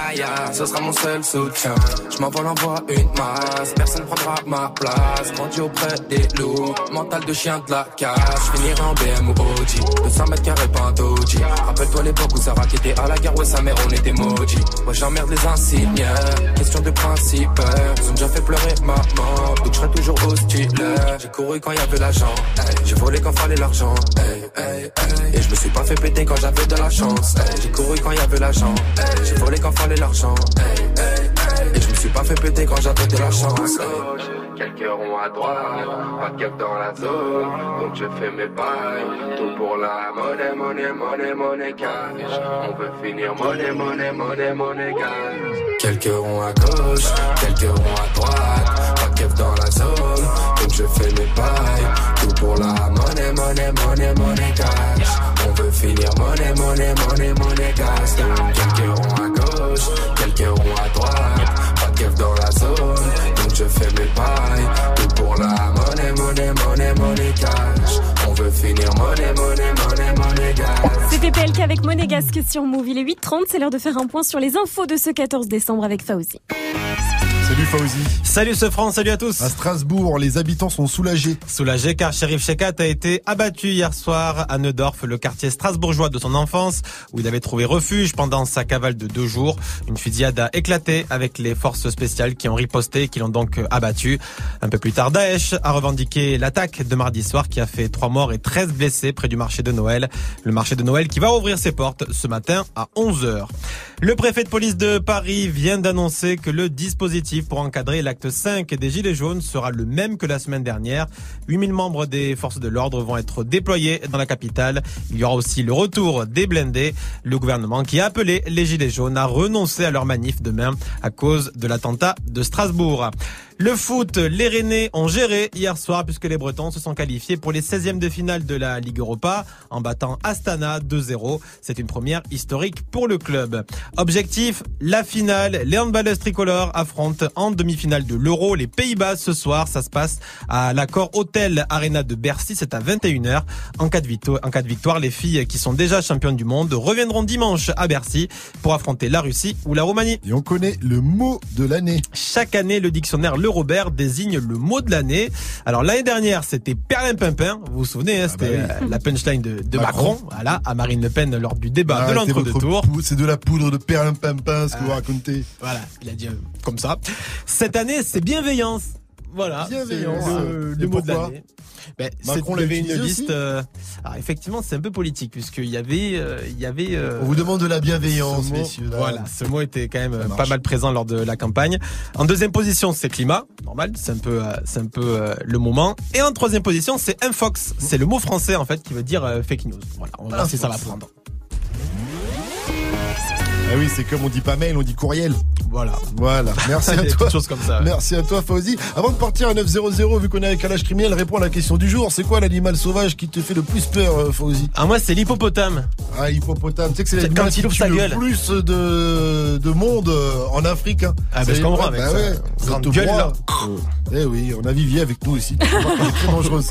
ce sera mon seul soutien. Je m'envole envoie une masse, personne prendra ma place. Grandi auprès des loups, mental de chien de la casse. Finirai en BM ou Audi, 200 mètres carrés pas un. Rappelle-toi l'époque où Sarah qui était à la guerre, ouais sa mère on était maudits. Ouais j'emmerde les insignes, question de principe. Ils ont déjà fait pleurer maman, donc je serai toujours hostile. J'ai couru quand y avait l'argent, j'ai volé quand fallait l'argent. Et je me suis pas fait péter quand j'avais de la chance. J'ai couru quand y avait l'argent, j'ai volé quand fallait l'argent. Et je me suis pas fait péter quand j'avais de la chance. Quelques ronds à droite, pas de keuf dans la zone, donc je fais mes bails. Tout pour la monnaie, monnaie, monnaie, monnaie cash. On veut finir monnaie, monnaie, monnaie, monnaie cash. Quelques ronds à gauche, quelques ronds à droite, pas de keuf dans la zone, donc je fais mes bails. Tout pour la monnaie, monnaie, monnaie, monnaie cash veut finir monnaie, monnaie, monnaie, monnaie, Pas de keuf monnaie, monnaie, monnaie, monnaie, monnaie, monnaie, monnaie, monnaie. C'était PLK avec Monégasque sur Move. Il est 8h30, c'est l'heure de faire un point sur les infos de ce 14 décembre avec Fauzi. Salut Fauzi. Salut ce France, salut à tous. À Strasbourg, les habitants sont soulagés. Soulagés car Sheriff Shekat a été abattu hier soir à Neudorf, le quartier strasbourgeois de son enfance, où il avait trouvé refuge pendant sa cavale de deux jours. Une fusillade a éclaté avec les forces spéciales qui ont riposté et qui l'ont donc abattu. Un peu plus tard, Daesh a revendiqué l'attaque de mardi soir qui a fait trois morts et 13 blessés près du marché de Noël. Le marché de Noël qui va ouvrir ses portes ce matin à 11h. Le préfet de police de Paris vient d'annoncer que le dispositif pour encadrer l'acte 5 des Gilets jaunes sera le même que la semaine dernière. 8000 membres des forces de l'ordre vont être déployés dans la capitale. Il y aura aussi le retour des blindés. Le gouvernement qui a appelé les Gilets jaunes à renoncer à leur manif demain à cause de l'attentat de Strasbourg. Le foot, les Rennais ont géré hier soir puisque les Bretons se sont qualifiés pour les 16e de finale de la Ligue Europa en battant Astana 2-0. C'est une première historique pour le club. Objectif, la finale. Les handballeuses tricolores affrontent en demi-finale de l'Euro les Pays-Bas ce soir. Ça se passe à l'accord Hôtel Arena de Bercy. C'est à 21h. En cas, de victoire, en cas de victoire, les filles qui sont déjà championnes du monde reviendront dimanche à Bercy pour affronter la Russie ou la Roumanie. Et on connaît le mot de l'année. Chaque année, le dictionnaire Le Robert désigne le mot de l'année. Alors l'année dernière, c'était perlimpinpin. Vous vous souvenez, hein, c'était bah oui. la punchline de, de Macron. Macron. Voilà, à Marine Le Pen lors du débat de Arrêtez l'entre-deux tours. C'est de la poudre de perlimpinpin, ce que vous racontez. Voilà, il a dit euh, comme ça. Cette année, c'est bienveillance. Voilà, Bienveillance. le, le Et mot de l'année. Ben, Macron avait une liste. euh, alors effectivement, c'est un peu politique puisqu'il y avait, euh, il y avait. euh, On vous demande de la bienveillance, mot- messieurs. Voilà, ce mot était quand même pas mal présent lors de la campagne. En deuxième position, c'est climat, normal, c'est un peu, c'est un peu le moment. Et en troisième position, c'est infox, c'est le mot français en fait qui veut dire fake news. Voilà, on va voir si ça va prendre. Ah oui, c'est comme on dit pas mail, on dit courriel. Voilà. Voilà. (laughs) Merci à toi. choses comme ça, ouais. Merci à toi, Fauzi. Avant de partir à 900, vu qu'on est avec Calage Criminel, réponds à la question du jour. C'est quoi l'animal sauvage qui te fait le plus peur, euh, Fauzi? Ah, moi, c'est l'hippopotame. Ah, l'hippopotame. Tu sais que c'est C'est l'animal qui tue le plus de, de monde euh, en Afrique. hein. Ah, C'est- je comprends, ouais, avec bah ça. ouais. Cette gueule, là. Eh oui, on a Vivier avec nous aussi. Tu vois qu'elle est très dangereuse.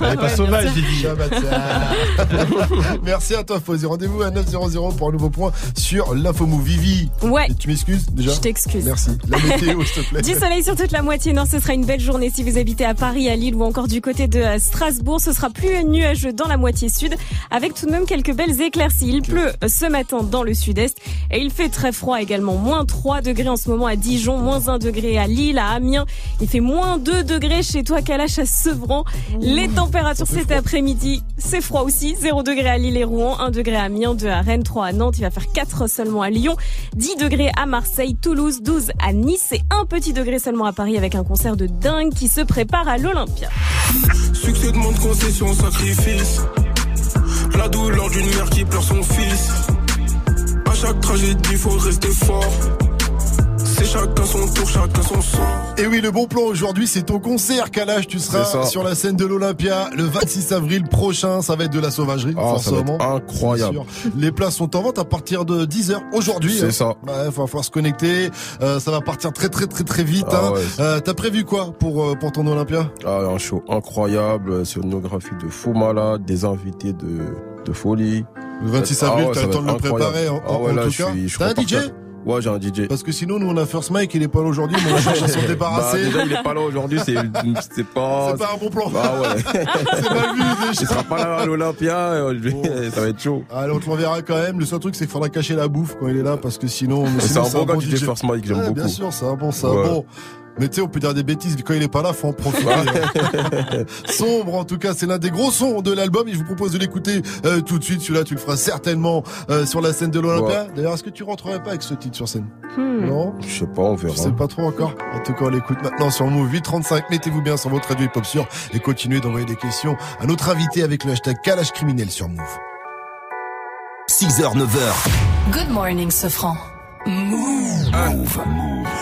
Elle est pas (laughs) sauvage, j'ai dit. (laughs) Merci à toi, Fauzi. Rendez-vous à 900 pour un nouveau point sur l'Infomou. Vivi. Ouais. Tu m'excuses déjà Je t'excuse. Merci. La météo, s'il te plaît. (laughs) Du soleil sur toute la moitié nord, ce sera une belle journée si vous habitez à Paris, à Lille ou encore du côté de euh, Strasbourg. Ce sera plus nuageux dans la moitié sud, avec tout de même quelques belles éclaircies. Il pleut euh, ce matin dans le sud-est et il fait très froid également. Moins 3 degrés en ce moment à Dijon, moins 1 degré à Lille, à Amiens. Il fait moins 2 degrés chez toi, Kalash, à Sevran. Les températures cet après-midi, c'est froid aussi. 0 degré à Lille et Rouen, 1 degré à Amiens, 2 à Rennes, 3 à Nantes. Il va faire 4 seulement à Lyon, 10 degrés à Marseille, Toulouse, 12 à Nice et un petit degré seulement à Paris avec un concert de dingue qui se prépare à l'Olympia. Succès demande concession, sacrifice. La douleur d'une mère qui pleure son fils. À chaque tragédie, faut rester fort. C'est chacun son tour, chacun son sort. Et oui, le bon plan aujourd'hui, c'est ton concert, Kalash. Tu seras C'est sur la scène de l'Olympia le 26 avril prochain. Ça va être de la sauvagerie, Ah, ça va forcément. être incroyable. Les places sont en vente à partir de 10h aujourd'hui. C'est hein. ça. Ouais, va falloir se connecter. Euh, ça va partir très très très très vite. Ah hein. ouais. Euh, T'as prévu quoi pour, euh, pour ton Olympia? Ah, un show incroyable, scénographie de fou malade, des invités de, de folie. Le 26 Ah avril, ouais, t'as le temps de le préparer. En, Ah ouais, en là, tout je cas, t'as un DJ. Ouais, j'ai un DJ. Parce que sinon, nous, on a First Mike, il est pas là aujourd'hui, mais on cherche à s'en (laughs) Bah, débarrasser. déjà, il est pas là aujourd'hui, c'est, (laughs) c'est pas. C'est pas un bon plan. Ah ouais. (laughs) c'est mal vu, déjà. Il sera pas là à l'Olympia, euh, ça va être chaud. Allez, on te l'enverra quand même. Le seul truc, c'est qu'il faudra cacher la bouffe quand il est là, parce que sinon. Sinon, c'est un bon gars, DJ First Mike, j'aime Ouais, beaucoup. Bien sûr, c'est un bon, c'est un Ouais. bon. Mais tu sais, on peut dire des bêtises, mais quand il est pas là, faut en profiter. (laughs) Sombre, en tout cas, c'est l'un des gros sons de l'album. Et je vous propose de l'écouter euh, tout de suite. Celui-là, tu le feras certainement euh, sur la scène de l'Olympia. Ouais. D'ailleurs, est-ce que tu rentrerais pas avec ce titre sur scène? Hmm. Non? Je sais pas, on verra. Je sais pas trop encore. En tout cas, on l'écoute maintenant sur Move 835. Mettez-vous bien sur votre radio hip-hop sûr et continuez d'envoyer des questions à notre invité avec le hashtag Kalash criminel sur Move. 6h, 9h. Good morning, Sofran. Move.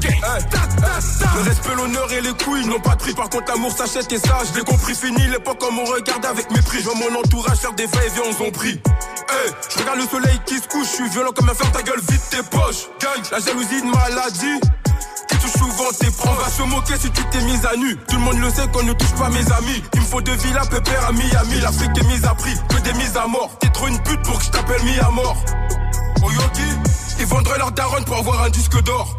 Le respect, l'honneur et les couilles n'ont pas de prix. Par contre, l'amour s'achète et ça, je l'ai compris. Fini l'époque comme on regarde avec mépris. Je vois mon entourage faire des va-et-vient, on s'en prie. Hey, je regarde le soleil qui se couche, je suis violent comme un fer, ta gueule, vite tes poches. Gang, la jalousie de maladie. Qui touche souvent tes proches. On va se moquer si tu t'es mise à nu. Tout le monde le sait qu'on ne touche pas mes amis. Il me faut de villas, pépère à Miami. L'Afrique est mise à prix, que des mises à mort. T'es trop une pute pour que je t'appelle mis à mort. Oyoki, ils vendraient leur daronne pour avoir un disque d'or.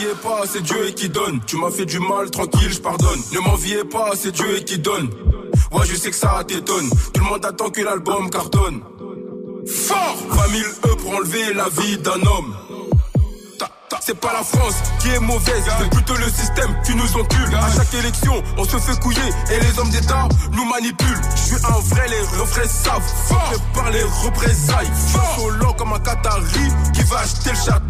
m'enviez pas, c'est Dieu qui donne. Tu m'as fait du mal, tranquille, je pardonne. Ne m'enviez pas, c'est Dieu qui donne. Ouais, je sais que ça t'étonne. Tout le monde attend que l'album cartonne. Fort 20 000 E pour enlever la vie d'un homme. C'est pas la France qui est mauvaise, c'est plutôt le système qui nous encule. À chaque élection, on se fait couiller et les hommes d'État nous manipulent. Je suis un vrai, les refrains savent. Fort par les représailles. Fort lent comme un Qatari qui va acheter le château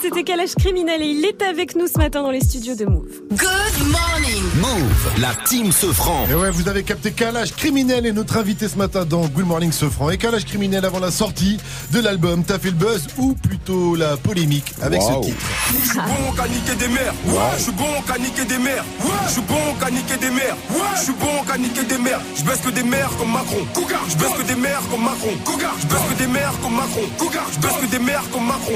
c'était Kalash Criminel et il est avec nous ce matin dans les studios de Move. Good morning. Move, la team se franc. Et ouais, vous avez capté Kalash Criminel et notre invité ce matin dans Good Morning Sofran. Et Kalash Criminel avant la sortie de l'album, t'as fait le buzz ou plutôt la polémique avec Wow. ce titre Je suis bon qu'à niquer des mères. Je suis bon qu'à niquer des mères. Je suis bon qu'à niquer des mères. Je suis bon qu'à niquer des mères. Je baisse que des mères comme Macron. Je baisse que des mères comme Macron. Je baisse que des mères comme Macron. Je baisse que des mères comme Macron.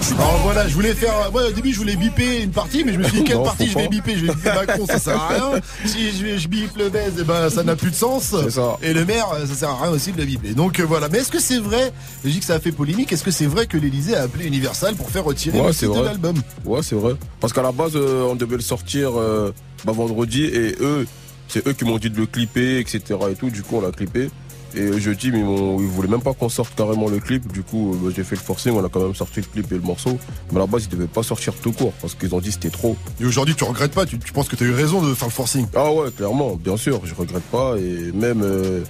Je suis Alors voilà, je voulais faire. Moi au début, je voulais biper une partie, mais je me suis dit (laughs) quelle Non, partie je vais biper? Je vais biper Macron, ça sert à rien. Si je, je le baise, eh ben ça n'a plus de sens. Et le maire, ça sert à rien aussi de le biper. Donc euh, voilà. Mais est-ce que c'est vrai Je dis que ça a fait polémique. Est-ce que c'est vrai que l'Elysée a appelé Universal pour faire retirer Ouais, le de l'album? Ouais, c'est vrai. Parce qu'à la base, euh, on devait le sortir euh, bah, vendredi et eux, c'est eux qui m'ont dit de le clipper, etc. et tout. Du coup, on l'a clippé. Et mais ils, ils voulaient même pas qu'on sorte carrément le clip. Du coup, euh, bah, j'ai fait le forcing. On a quand même sorti le clip et le morceau. Mais à la base, ils devaient pas sortir tout court parce qu'ils ont dit c'était trop. Et aujourd'hui, tu regrettes pas? Tu, tu penses que tu as eu raison de faire le forcing? Ah ouais, clairement, bien sûr, je regrette pas et même euh,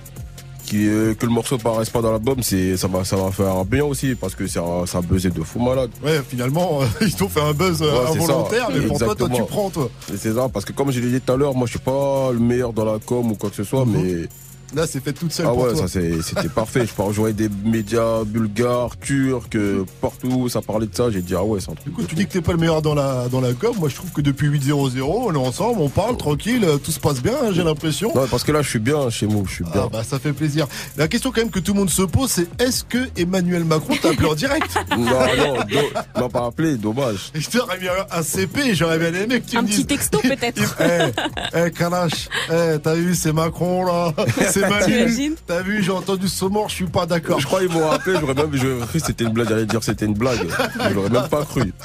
qui, euh, que le morceau paraisse pas dans l'album, c'est ça va ça va faire un bien aussi parce que ça ça a buzzé de fou malade. Ouais, finalement, (laughs) ils t'ont fait un buzz euh, Ouais, involontaire, ça. mais pour toi, toi, tu prends, toi. C'est ça parce que comme je l'ai dit tout à l'heure, moi je suis pas le meilleur dans la com ou quoi que ce soit, mais Là, c'est fait toute seule ah pour ouais, toi. ça c'est- c'était parfait. Je parle jouer des médias bulgares, turcs, euh, partout, ça parlait de ça. J'ai dit ah ouais, c'est un truc. Écoute, tu dis que t'es pas le meilleur dans la, dans la com. Moi, je trouve que depuis 8-0-0, on est ensemble, on parle tranquille, euh, tout se passe bien, hein, j'ai l'impression. Non, parce que là je suis bien chez moi, je suis bien. Ah bah ça fait plaisir. La question quand même que tout le monde se pose, c'est est-ce que Emmanuel Macron t'a appelé en direct? (laughs) Non, non, do- m'a pas appelé, dommage. (laughs) Je t'aurais mis un, CP, j'aurais bien aimé que tu Un me petit dises. texto (laughs) peut-être. Eh, eh, Kalash, eh, t'as vu, c'est Macron là. C'est Manu. T'imagines T'as vu, j'ai entendu ce mort, je suis pas d'accord. Je crois qu'ils m'ont rappelé, j'aurais même j'aurais cru que c'était une blague, j'allais dire que c'était une blague. Je l'aurais même pas cru. (laughs)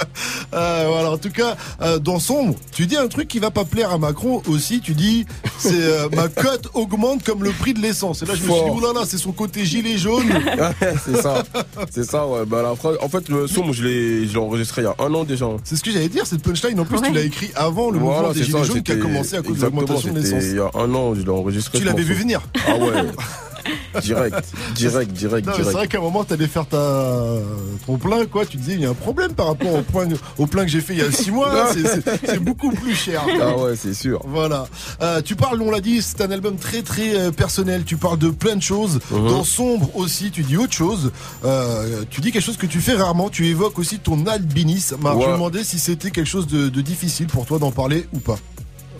Euh, voilà, en tout cas, euh, dans Sombre, tu dis un truc qui va pas plaire à Macron aussi. Tu dis, c'est euh, ma cote augmente comme le prix de l'essence. Et là, je me suis dit, oulala, c'est son côté gilet jaune. (laughs) Ouais, c'est ça. C'est ça, ouais. Bah, la phrase, en fait, le son, je l'ai, enregistré il y a un an déjà. C'est ce que j'allais dire, cette punchline. En plus, Ouais. tu l'as écrit avant le Voilà, mouvement des gilets ça, jaunes qui a commencé à cause de l'augmentation de l'essence. Il y a un an, je l'ai enregistré. Tu l'avais vu venir. Ah ouais. (laughs) direct, direct, direct, Non, mais c'est vrai direct. qu'à un moment, t'allais faire ta... ton plein, quoi. Tu disais, il y a un problème par rapport au, point... au plein que j'ai fait il y a six mois. C'est- C'est c'est beaucoup plus cher. Ah ouais, c'est sûr. Voilà. Euh, tu parles, on l'a dit, c'est un album très très euh, personnel. Tu parles de plein de choses. Mhm. Dans Sombre aussi, tu dis autre chose. Euh, tu dis quelque chose que tu fais rarement. Tu évoques aussi ton albinisme. Alors, Je Ouais. me demandais si c'était quelque chose de, de difficile pour toi d'en parler ou pas.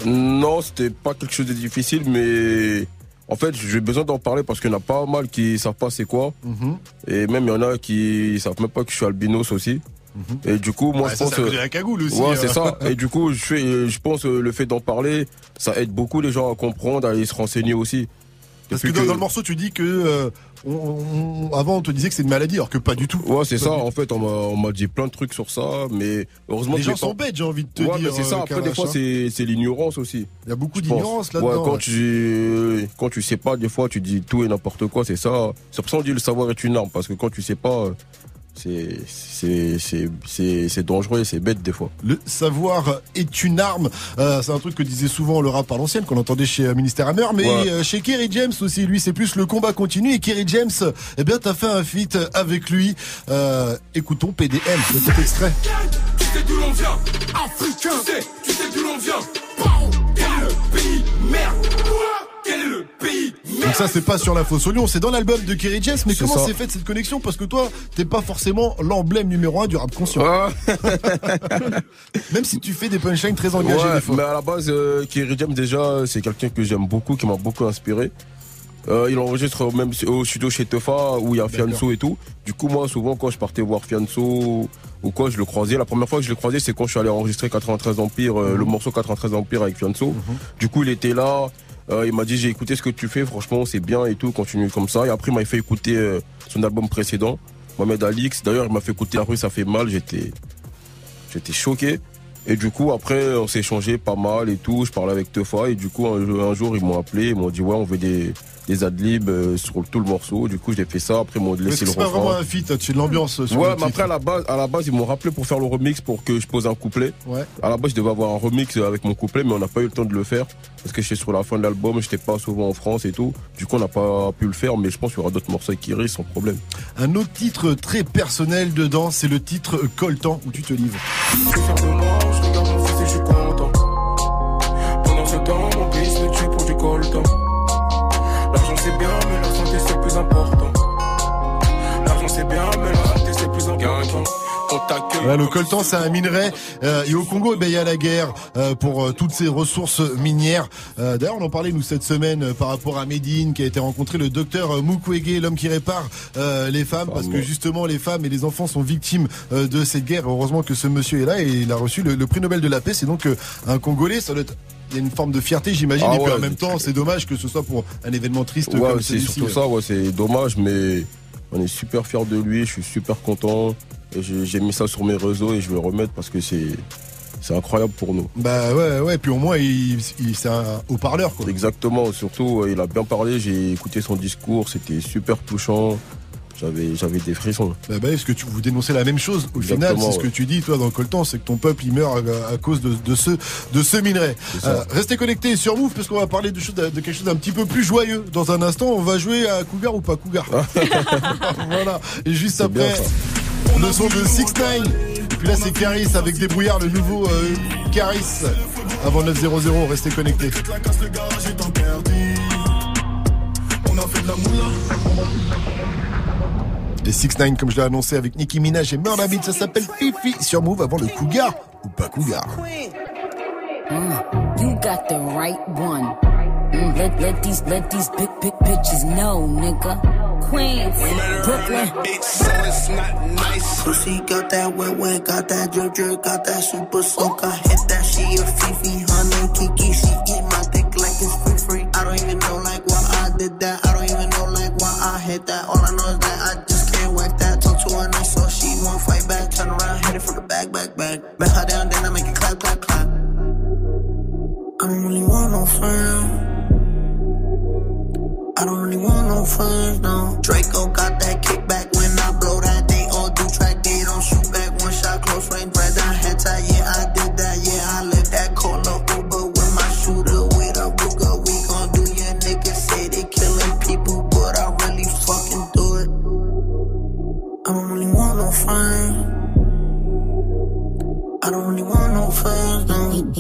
Non, c'était pas quelque chose de difficile, mais en fait, j'ai besoin d'en parler parce qu'il y en a pas mal qui savent pas c'est quoi. Mhm. Et même il y en a qui savent même pas que je suis albinos aussi. Et du coup, moi, Ouais, je ça, pense. la cagoule aussi, Ouais, euh. c'est ça. Et du (laughs) coup, je, fais, je pense euh, le fait d'en parler, ça aide beaucoup les gens à comprendre, à aller se renseigner aussi. Parce que dans le morceau, tu dis que euh, on- on- avant on te disait que c'est une maladie, alors que pas du tout. Ouais, c'est ça. En fait, on m'a, dit plein de trucs sur ça, mais heureusement Les gens sont bêtes, j'ai envie de te ouais, dire. c'est ça. euh, Après, des fois, hein. c'est, l'ignorance aussi. Il y a beaucoup d'ignorance là-dedans. Ouais, quand tu, quand tu sais pas, des fois, tu dis tout et n'importe quoi. C'est ça. C'est pour ça qu'on dit le savoir est une arme, parce que quand tu sais pas, c'est, c'est, c'est, c'est, c'est dangereux et c'est bête des fois. Le savoir est une arme. Euh, c'est un truc que disait souvent le rap à l'ancienne, qu'on entendait chez euh, Ministère Hammer. Mais Ouais. euh, chez Kerry James aussi, lui, c'est plus le combat continu. Et Kerry James, eh bien, t'as fait un feat avec lui. Euh, écoutons PDM, petit extrait. Tu sais d'où l'on vient Africain Tu sais, tu sais d'où l'on vient le pays Merde Donc ça, c'est pas sur la fausse oignon, c'est dans l'album de Kerry James. Mais comment ça. c'est fait cette connexion? Parce que toi, t'es pas forcément l'emblème numéro un du rap conscient. (laughs) Même si tu fais des punchlines très engagées Ouais, des fois. mais à la base, euh, Kerry James, déjà, c'est quelqu'un que j'aime beaucoup, qui m'a beaucoup inspiré. Euh, il enregistre même au studio chez Tefa où il y a Fianso et tout. Du coup, moi, souvent, quand je partais voir Fianso ou quoi, je le croisais. La première fois que je le croisais, c'est quand je suis allé enregistrer 93 Empire, euh, le morceau 93 Empire avec Fianso. Du coup, il était là. Euh, il m'a dit, j'ai écouté ce que tu fais, franchement, c'est bien et tout, continue comme ça. Et après, il m'a fait écouter euh, son album précédent, Mohamed Alix. D'ailleurs, il m'a fait écouter rue, ça fait mal. J'étais, j'étais choqué. Et du coup, après, on s'est échangé pas mal et tout. Je parlais avec Tefa et du coup, un, un jour, ils m'ont appelé, ils m'ont dit, ouais, on veut des, des adlibs euh, sur tout le morceau. Du coup, j'ai fait ça. Après, ils m'ont laissé le c'est pas vraiment refrain. un feat, tu de l'ambiance sur Ouais, le mais titre. après, à la base, à la base, ils m'ont rappelé pour faire le remix pour que je pose un couplet. Ouais. À la base, je devais avoir un remix avec mon couplet, mais on n'a pas eu le temps de le faire. Parce que j'étais sur la fin de l'album, j'étais pas souvent en France et tout. Du coup, on n'a pas pu le faire, mais je pense qu'il y aura d'autres morceaux qui risent sans problème. Un autre titre très personnel dedans, c'est le titre Coltan où tu te livres. On t'accueille. Ouais, le coltan, c'est un minerai. Euh, et au Congo, eh ben, il y a la guerre euh, pour euh, toutes ces ressources minières. Euh, D'ailleurs, on en parlait, nous, cette semaine, euh, par rapport à Médine, qui a été rencontré le docteur Mukwege, l'homme qui répare euh, les femmes, parce que justement, les femmes et les enfants sont victimes euh, de cette guerre. Heureusement que ce monsieur est là et il a reçu le, le prix Nobel de la paix. C'est donc euh, un Congolais, ça doit être... Il y a une forme de fierté, j'imagine, Ah et puis ouais, en même temps, c'est dommage que ce soit pour un événement triste Ouais, comme c'est celui-ci. surtout ça, ouais, c'est dommage, mais on est super fiers de lui, je suis super content. J'ai mis ça sur mes réseaux et je vais le remettre parce que c'est c'est incroyable pour nous. Bah ouais, ouais, puis au moins, il, il- c'est un haut-parleur, quoi. Exactement, surtout, euh, il a bien parlé, j'ai écouté son discours, c'était super touchant. J'avais j'avais des frissons. Bah, bah, est-ce que tu vous dénoncez la même chose au final C'est ce que tu dis toi dans le coltan, c'est que ton peuple il meurt à, à cause de, de ce de ce minerai. Euh, restez connectés sur Move parce qu'on va parler de, choses- de quelque chose d'un petit peu plus joyeux dans un instant. On va jouer à Cougar ou pas Cougar. (laughs) voilà. Et juste après le son de 6 9 Et puis là c'est Caris avec des brouillards, le nouveau euh, Caris avant 900. Restez connectés. On a fait de la moula. Les 6 9 comme je l'ai annoncé avec Nicki Minaj et Murda Beat, ça s'appelle Fifi sur Move avant le Cougar ou pas Cougar. Mm, you got the right one. Mm, let, let these let these big big bitches know, nigga. Queens, Brooklyn. So it's not nice. Pussy got that wet wet, got that drip drip, got that super soak. I hit that she a Fifi, honey Kiki. She eat my dick like it's free free. I don't even know like what I did. did that. I don't even know like why I hit that. All I know back, back, back. Bet her down, then I make it clap, clap, clap. I don't really want no friends. I don't really want no friends, no. Draco got that kickback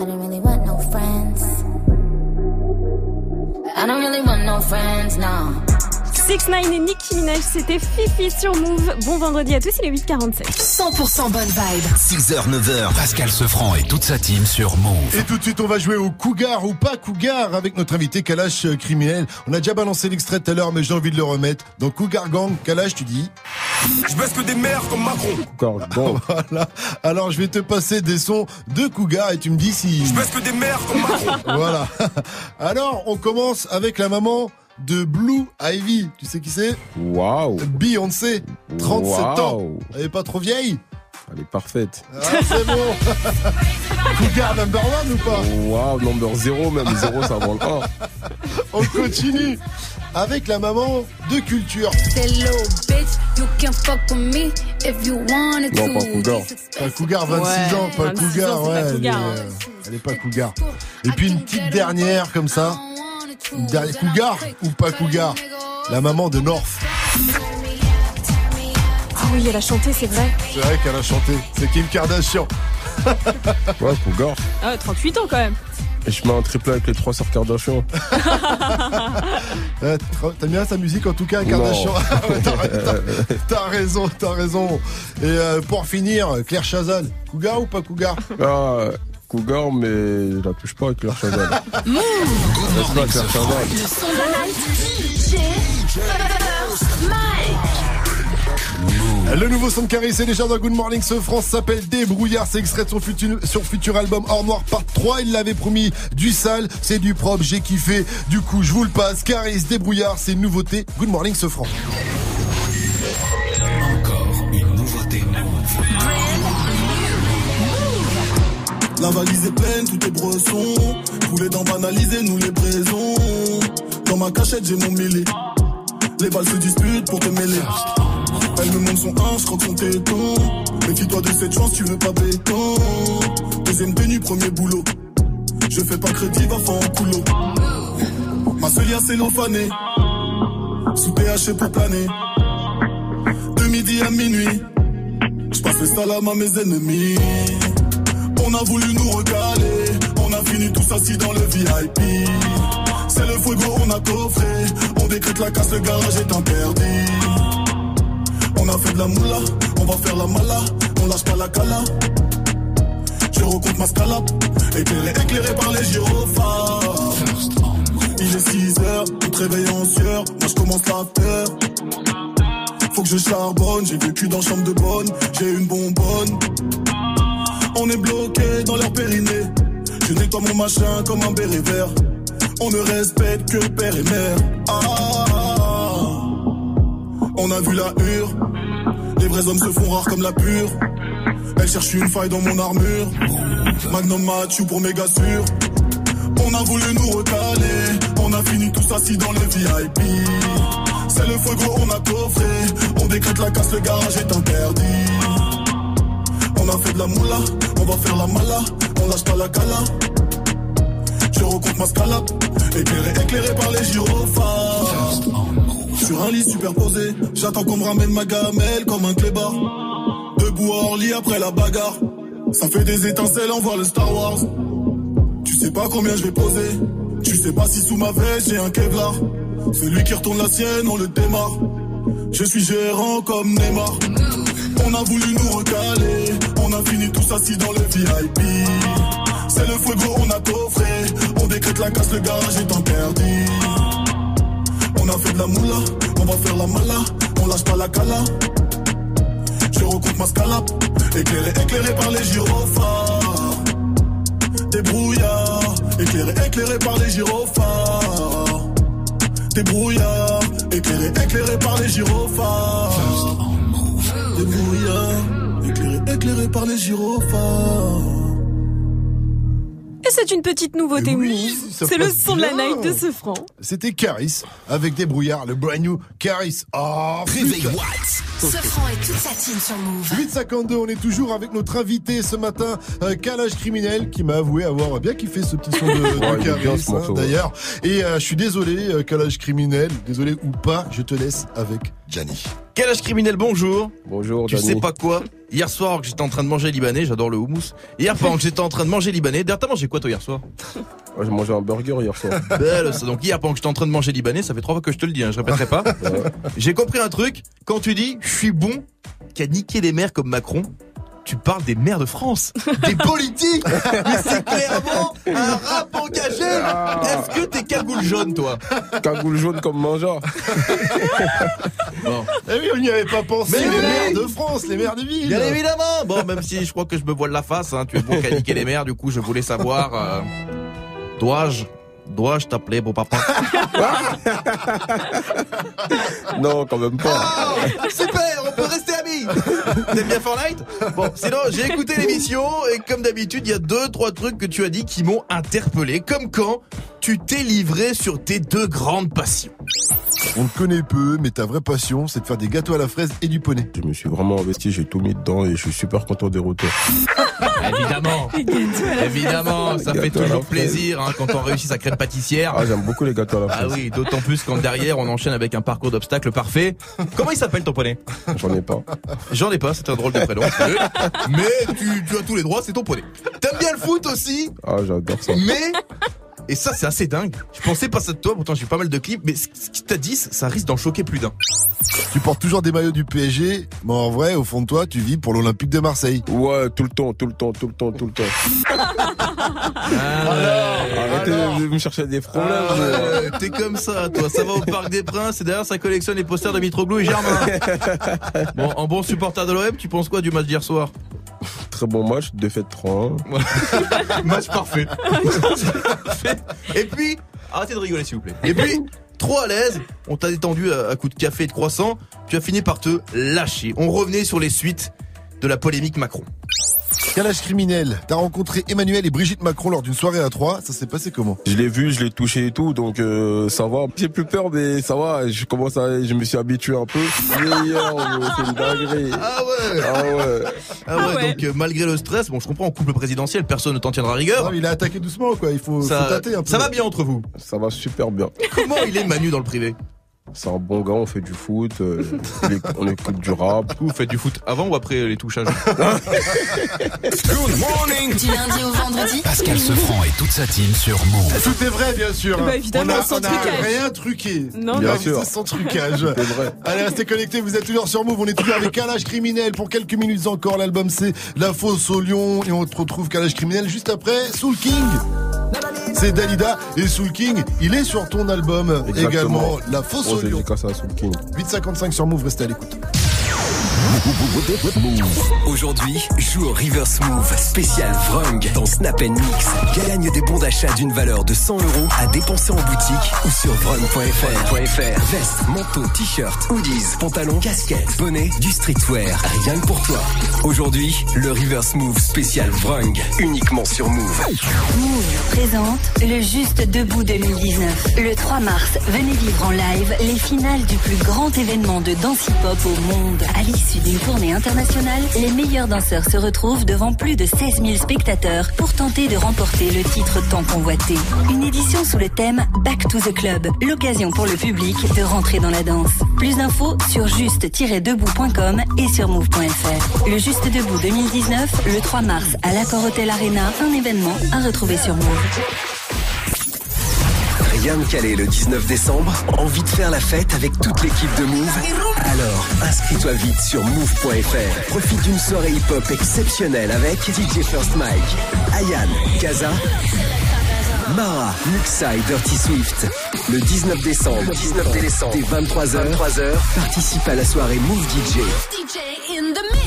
I don't really want no friends. I don't really want no friends, no. 6 9 et Nicki Minaj, c'était Fifi sur Move. Bon vendredi à tous, il est 8h47. 100% bonne vibe. 6h, 9h, Pascal Sefranc et toute sa team sur Move. Et tout de suite, on va jouer au Cougar ou pas Cougar avec notre invité Kalash euh, criminel. On a déjà balancé l'extrait tout à l'heure, mais j'ai envie de le remettre. Donc Cougar Gang, Kalash, tu dis? Je baisse que des mères comme Macron. Cougar Gang. (laughs) voilà. Alors je vais te passer des sons de Cougar et tu me dis si. Je baisse que des mères comme Macron. (laughs) voilà. (laughs) Alors on commence avec la maman de Blue Ivy. Tu sais qui c'est? Waouh Beyoncé, 37 ans. Elle est pas trop vieille? Elle est parfaite. Ah, c'est bon. (laughs) Cougar number one ou pas? Waouh, number 0 même. 0 ça vend le pas. (laughs) On continue avec la maman de culture. That little bitch, you can fuck with me if you wanted to. Non, pas Cougar. Pas Cougar, 26 Ouais, ans, pas 26 Cougar, ouais. pas elle, est, hein. euh, elle est pas Cougar. Et puis une petite dernière comme ça. Une dernière Cougar ou pas Cougar La maman de North. Ah oui, elle a chanté, c'est vrai. C'est vrai qu'elle a chanté. C'est Kim Kardashian. (laughs) Ouais, Cougar. Ah, 38 ans quand même. Et je mets un triple avec les trois sœurs Kardashian. (laughs) T'aimes bien sa musique en tout cas, Kardashian? (laughs) Ah T'as raison, t'as raison. Et euh, pour finir, Claire Chazal. Cougar ou pas Cougar? Ah, Cougar, mais je la touche pas avec leur (laughs) pas Claire Chazal. Le son de la night. DJ First Mike. Le nouveau son de Caris est déjà dans Good Morning ce France s'appelle Débrouillard, c'est extrait de son futur, sur futur album Hors Noir part 3, il l'avait promis du sale, c'est du propre, j'ai kiffé, du coup je vous le passe, Caris, Débrouillard, c'est une nouveauté, Good Morning ce France. La valise est pleine, tout est bresson. Poulet dans banaliser, nous les braisons. Dans ma cachette, j'ai mon mêlé. Les balles se disputent pour te mêler. Elle me montre son 1, je croque son téton. Méfie-toi de cette chance, tu veux pas béton. Deuxième tenue, premier boulot. Je fais pas crédit, va faire en coulo. Ma seule c'est cellophane. Sous PHP pour planer. De midi à minuit. Je passe le salam à mes ennemis. On a voulu nous recaler, on a fini tous assis dans le VIP. C'est le fuego, on a coffré, on décrète la casse, le garage est interdit. On a fait de la moula, on va faire la mala, on lâche pas la cala. Je recompte ma scalap, éclairé, éclairé par les gyrophares. Il est 6 heures, on te réveille en sueur, moi je commence l'after. Faut que je charbonne, j'ai vécu dans chambre de bonne, j'ai une bonbonne. On est bloqué dans leur périnée, je nettoie mon machin comme un béret vert. On ne respecte que père et mère. Ah, on a vu la hure, les vrais hommes se font rares comme la pure. Elle cherche une faille dans mon armure. Magnum Mathieu pour méga sûr. On a voulu nous recaler. On a fini tous assis dans le VIP. C'est le feu gros, on a coffré. On décrète la casse, le garage est interdit. On a fait de la moula, on va faire la mala. On lâche pas la cala. Je recompte ma scalap. Éclairé, éclairé par les gyrophares. Sur un lit superposé, j'attends qu'on me ramène ma gamelle comme un clébard. Debout à Orly après la bagarre. Ça fait des étincelles, on voit le Star Wars. Tu sais pas combien je vais poser. Tu sais pas si sous ma veste j'ai un Kevlar. Celui qui retourne la sienne, on le démarre. Je suis gérant comme Neymar. On a voulu nous recaler. On a fini tous assis dans le VIP. C'est le feu on a coffré. On décrète la casse, le garage est interdit. On a fait de la moula, on va faire la mala. On lâche pas la cala. Je recompte ma scalap, éclairé, éclairé par les gyrophares. Des brouillards, éclairé, éclairé par les gyrophares. Des brouillards, éclairé, éclairé par les gyrophares. Des brouillards, éclairé, éclairé par les gyrophares. Et c'est une petite nouveauté ça C'est le son de la night de ce franc. C'était Caris avec des brouillards, le brand new Caris. Oh, Réveil. Watts. Sofran et toute sa team sur Move. 852, on est toujours avec notre invité ce matin, euh, Calage Criminel, qui m'a avoué avoir bien kiffé ce petit son de, de Caris, ce hein, d'ailleurs. Et euh, je suis désolé, euh, Calage Criminel, désolé ou pas, je te laisse avec Gianni. Quel âge criminel, bonjour. Bonjour, Tu sais pas quoi Hier soir, que j'étais en train de manger libanais, j'adore le houmous. Hier, pendant que j'étais en train de manger libanais, d'ailleurs, t'as mangé quoi toi hier soir (laughs) Ouais, J'ai mangé un burger hier soir. (laughs) Belle, ça. Donc hier, pendant que j'étais en train de manger libanais, ça fait trois fois que je te le dis, hein, je répéterai pas. J'ai compris un truc, quand tu dis je suis bon, qu'à niquer les maires comme Macron, tu parles des maires de France, des (laughs) politiques. Mais c'est clairement un rap engagé. Est-ce que t'es cagoule jaune, toi? Cagoule jaune comme. (laughs) Bon. Eh oui, on n'y avait pas pensé, Mais les oui. maires de France, les maires des villes. Bien évidemment. Bon, même si je crois que je me voile la face, hein, tu es bon qu'à niquer les mères, du coup, je voulais savoir, euh, dois-je, dois-je t'appeler beau papa? (laughs) Non, quand même pas. Ah, Super, on peut rester amis. T'aimes bien Fortnite? Bon, sinon j'ai écouté l'émission et comme d'habitude, il y a deux trois trucs que tu as dit qui m'ont interpellé, comme quand tu t'es livré sur tes deux grandes passions. On te connaît peu, mais ta vraie passion, c'est de faire des gâteaux à la fraise et du poney. Je me suis vraiment investi, j'ai tout mis dedans et je suis super content des retours. (laughs) Évidemment. (laughs) Évidemment, ça fait toujours plaisir hein, quand on réussit sa crème pâtissière. Ah, j'aime beaucoup les gâteaux à la Ah fraise. oui, d'autant plus quand derrière on enchaîne avec un parcours d'obstacles parfait. Comment il s'appelle ton poney? J'en ai pas. J'en ai pas, c'est un drôle de prénom. (laughs) Mais tu, tu as tous les droits, c'est ton poney. T'aimes bien le foot aussi? Ah, j'adore ça. Mais et ça c'est assez dingue. Je pensais pas ça de toi, pourtant j'ai pas mal de clips, mais ce qu'il t'a dit, ça risque d'en choquer plus d'un. Tu portes toujours des maillots du PSG, mais en vrai, au fond de toi, tu vis pour l'Olympique de Marseille. Ouais, tout le temps, tout le temps, tout le temps, tout le temps. Ah, Arrêtez de me chercher des problèmes. Ah T'es comme ça, toi. Ça va au Parc des Princes et derrière ça collectionne les posters de Mitroglou et Germain. (laughs) Bon, en bon supporter de l'OM, tu penses quoi du match d'hier soir? (laughs) Très bon match, défaite 3-1. (laughs) Match parfait. Et puis, arrêtez de rigoler s'il vous plaît. Et puis, trop à l'aise, on t'a détendu à, à coups de café et de croissant, tu as fini par te lâcher. On revenait sur les suites de la polémique Macron. Calage criminel, t'as rencontré Emmanuel et Brigitte Macron lors d'une soirée à trois, ça s'est passé comment Je l'ai vu, je l'ai touché et tout, donc euh, ça va. J'ai plus peur, mais ça va. Je commence à, je me suis habitué un peu. C'est une dinguerie. Ah ouais Ah ouais. Ah ouais, donc euh, malgré le stress, bon je comprends, en couple présidentiel, personne ne t'en tiendra rigueur. Non, Il a attaqué doucement, quoi, il faut, faut Ça, tâter un peu. ça va bien entre vous Ça va super bien. Comment il est Manu dans le privé? C'est un bon gars, on fait du foot, euh, (laughs) on éc- on écoute du rap. Vous faites du foot avant ou après les touchages (laughs) Good morning. Du lundi au vendredi Pascal Sefranc et toute sa team sur Move. Tout est vrai, bien sûr. Bah, évidemment, on a, sans on a trucage. rien truqué. Non, Bien non. sûr. C'est sans trucage. C'est vrai. Allez, restez connectés, vous êtes toujours sur Move, on est toujours avec Calage Criminel pour quelques minutes encore. L'album c'est La Fosse au Lion et on retrouve Calage Criminel juste après Soul King. C'est Dalida et Soul King, il est sur ton album Exactement. également La Fosse Grosse au Lion. dédicace à Soul King. 855 sur Move, restez à l'écoute. Aujourd'hui, joue au River Smooth spécial Vrung dans Snap Mix. Gagne des bons d'achat d'une valeur de 100 euros à dépenser en boutique ou sur vrung.fr. Veste, manteau, t-shirt, hoodies, pantalons, casquettes, bonnet, du streetwear, rien que pour toi. Aujourd'hui, le River Smooth spécial Vrung, uniquement sur Move. Move présente le Juste Debout 2019. Le 3 mars, venez vivre en live les finales du plus grand événement de danse hip-hop au monde. À l'issue d'une tournée internationale, les meilleurs danseurs se retrouvent devant plus de 16 000 spectateurs pour tenter de remporter le titre tant convoité. Une édition sous le thème Back to the Club, l'occasion pour le public de rentrer dans la danse. Plus d'infos sur juste-debout.com et sur move.fr. Le Juste Debout 2019, le 3 mars à l'Accor Hotel Arena, un événement à retrouver sur Move. Rien de calé le 19 décembre Envie de faire la fête avec toute l'équipe de Move? Alors, inscris-toi vite sur move.fr. Profite d'une soirée hip-hop exceptionnelle avec DJ First Mike, Ayan, Kaza, Mara, Muxa et Dirty Swift. Le 19 décembre, 19 décembre, dès 23h, 23h, participe à la soirée Move DJ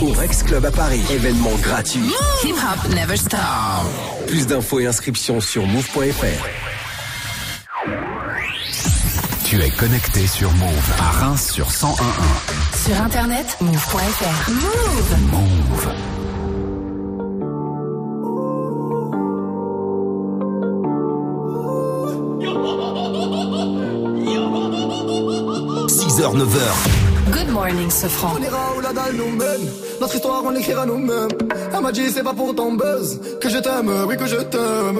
au Rex Club à Paris. Événement gratuit. Hip hop never stop. Plus d'infos et inscriptions sur move.fr. Tu es connecté sur Move à Reims sur 101.1. Sur internet, move.fr. Move. Move. Move. 6h, 9h. Good morning, Sofran. On ira où la dalle nous mène. Notre histoire, on l'écrira nous-mêmes. Elle m'a dit, c'est pas pour ton buzz que je t'aime, oui, que je t'aime.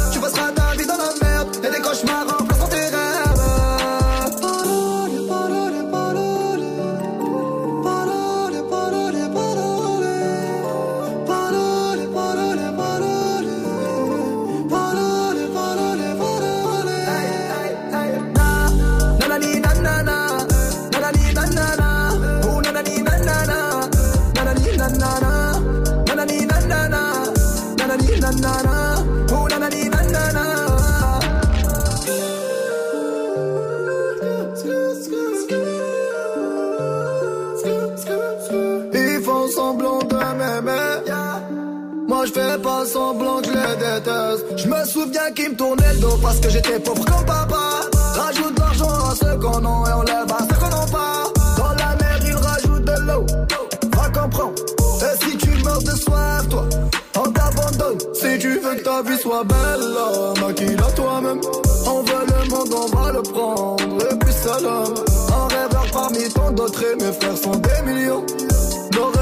Je fais pas semblant que je les déteste. Je me souviens qu'ils me tournaient le dos parce que j'étais pauvre comme papa. Rajoute l'argent à ceux qu'on a et on lève à ceux qu'on n'a pas. Dans la mer ils rajoutent de l'eau. Va comprendre. Et si tu meurs de soif, toi, on t'abandonne. Si tu veux que ta vie soit belle, maquille-la toi-même. On veut le monde, on va le prendre. Et puis salam. Un rêveur parmi tant d'autres et mes frères sont des millions.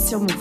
Soul King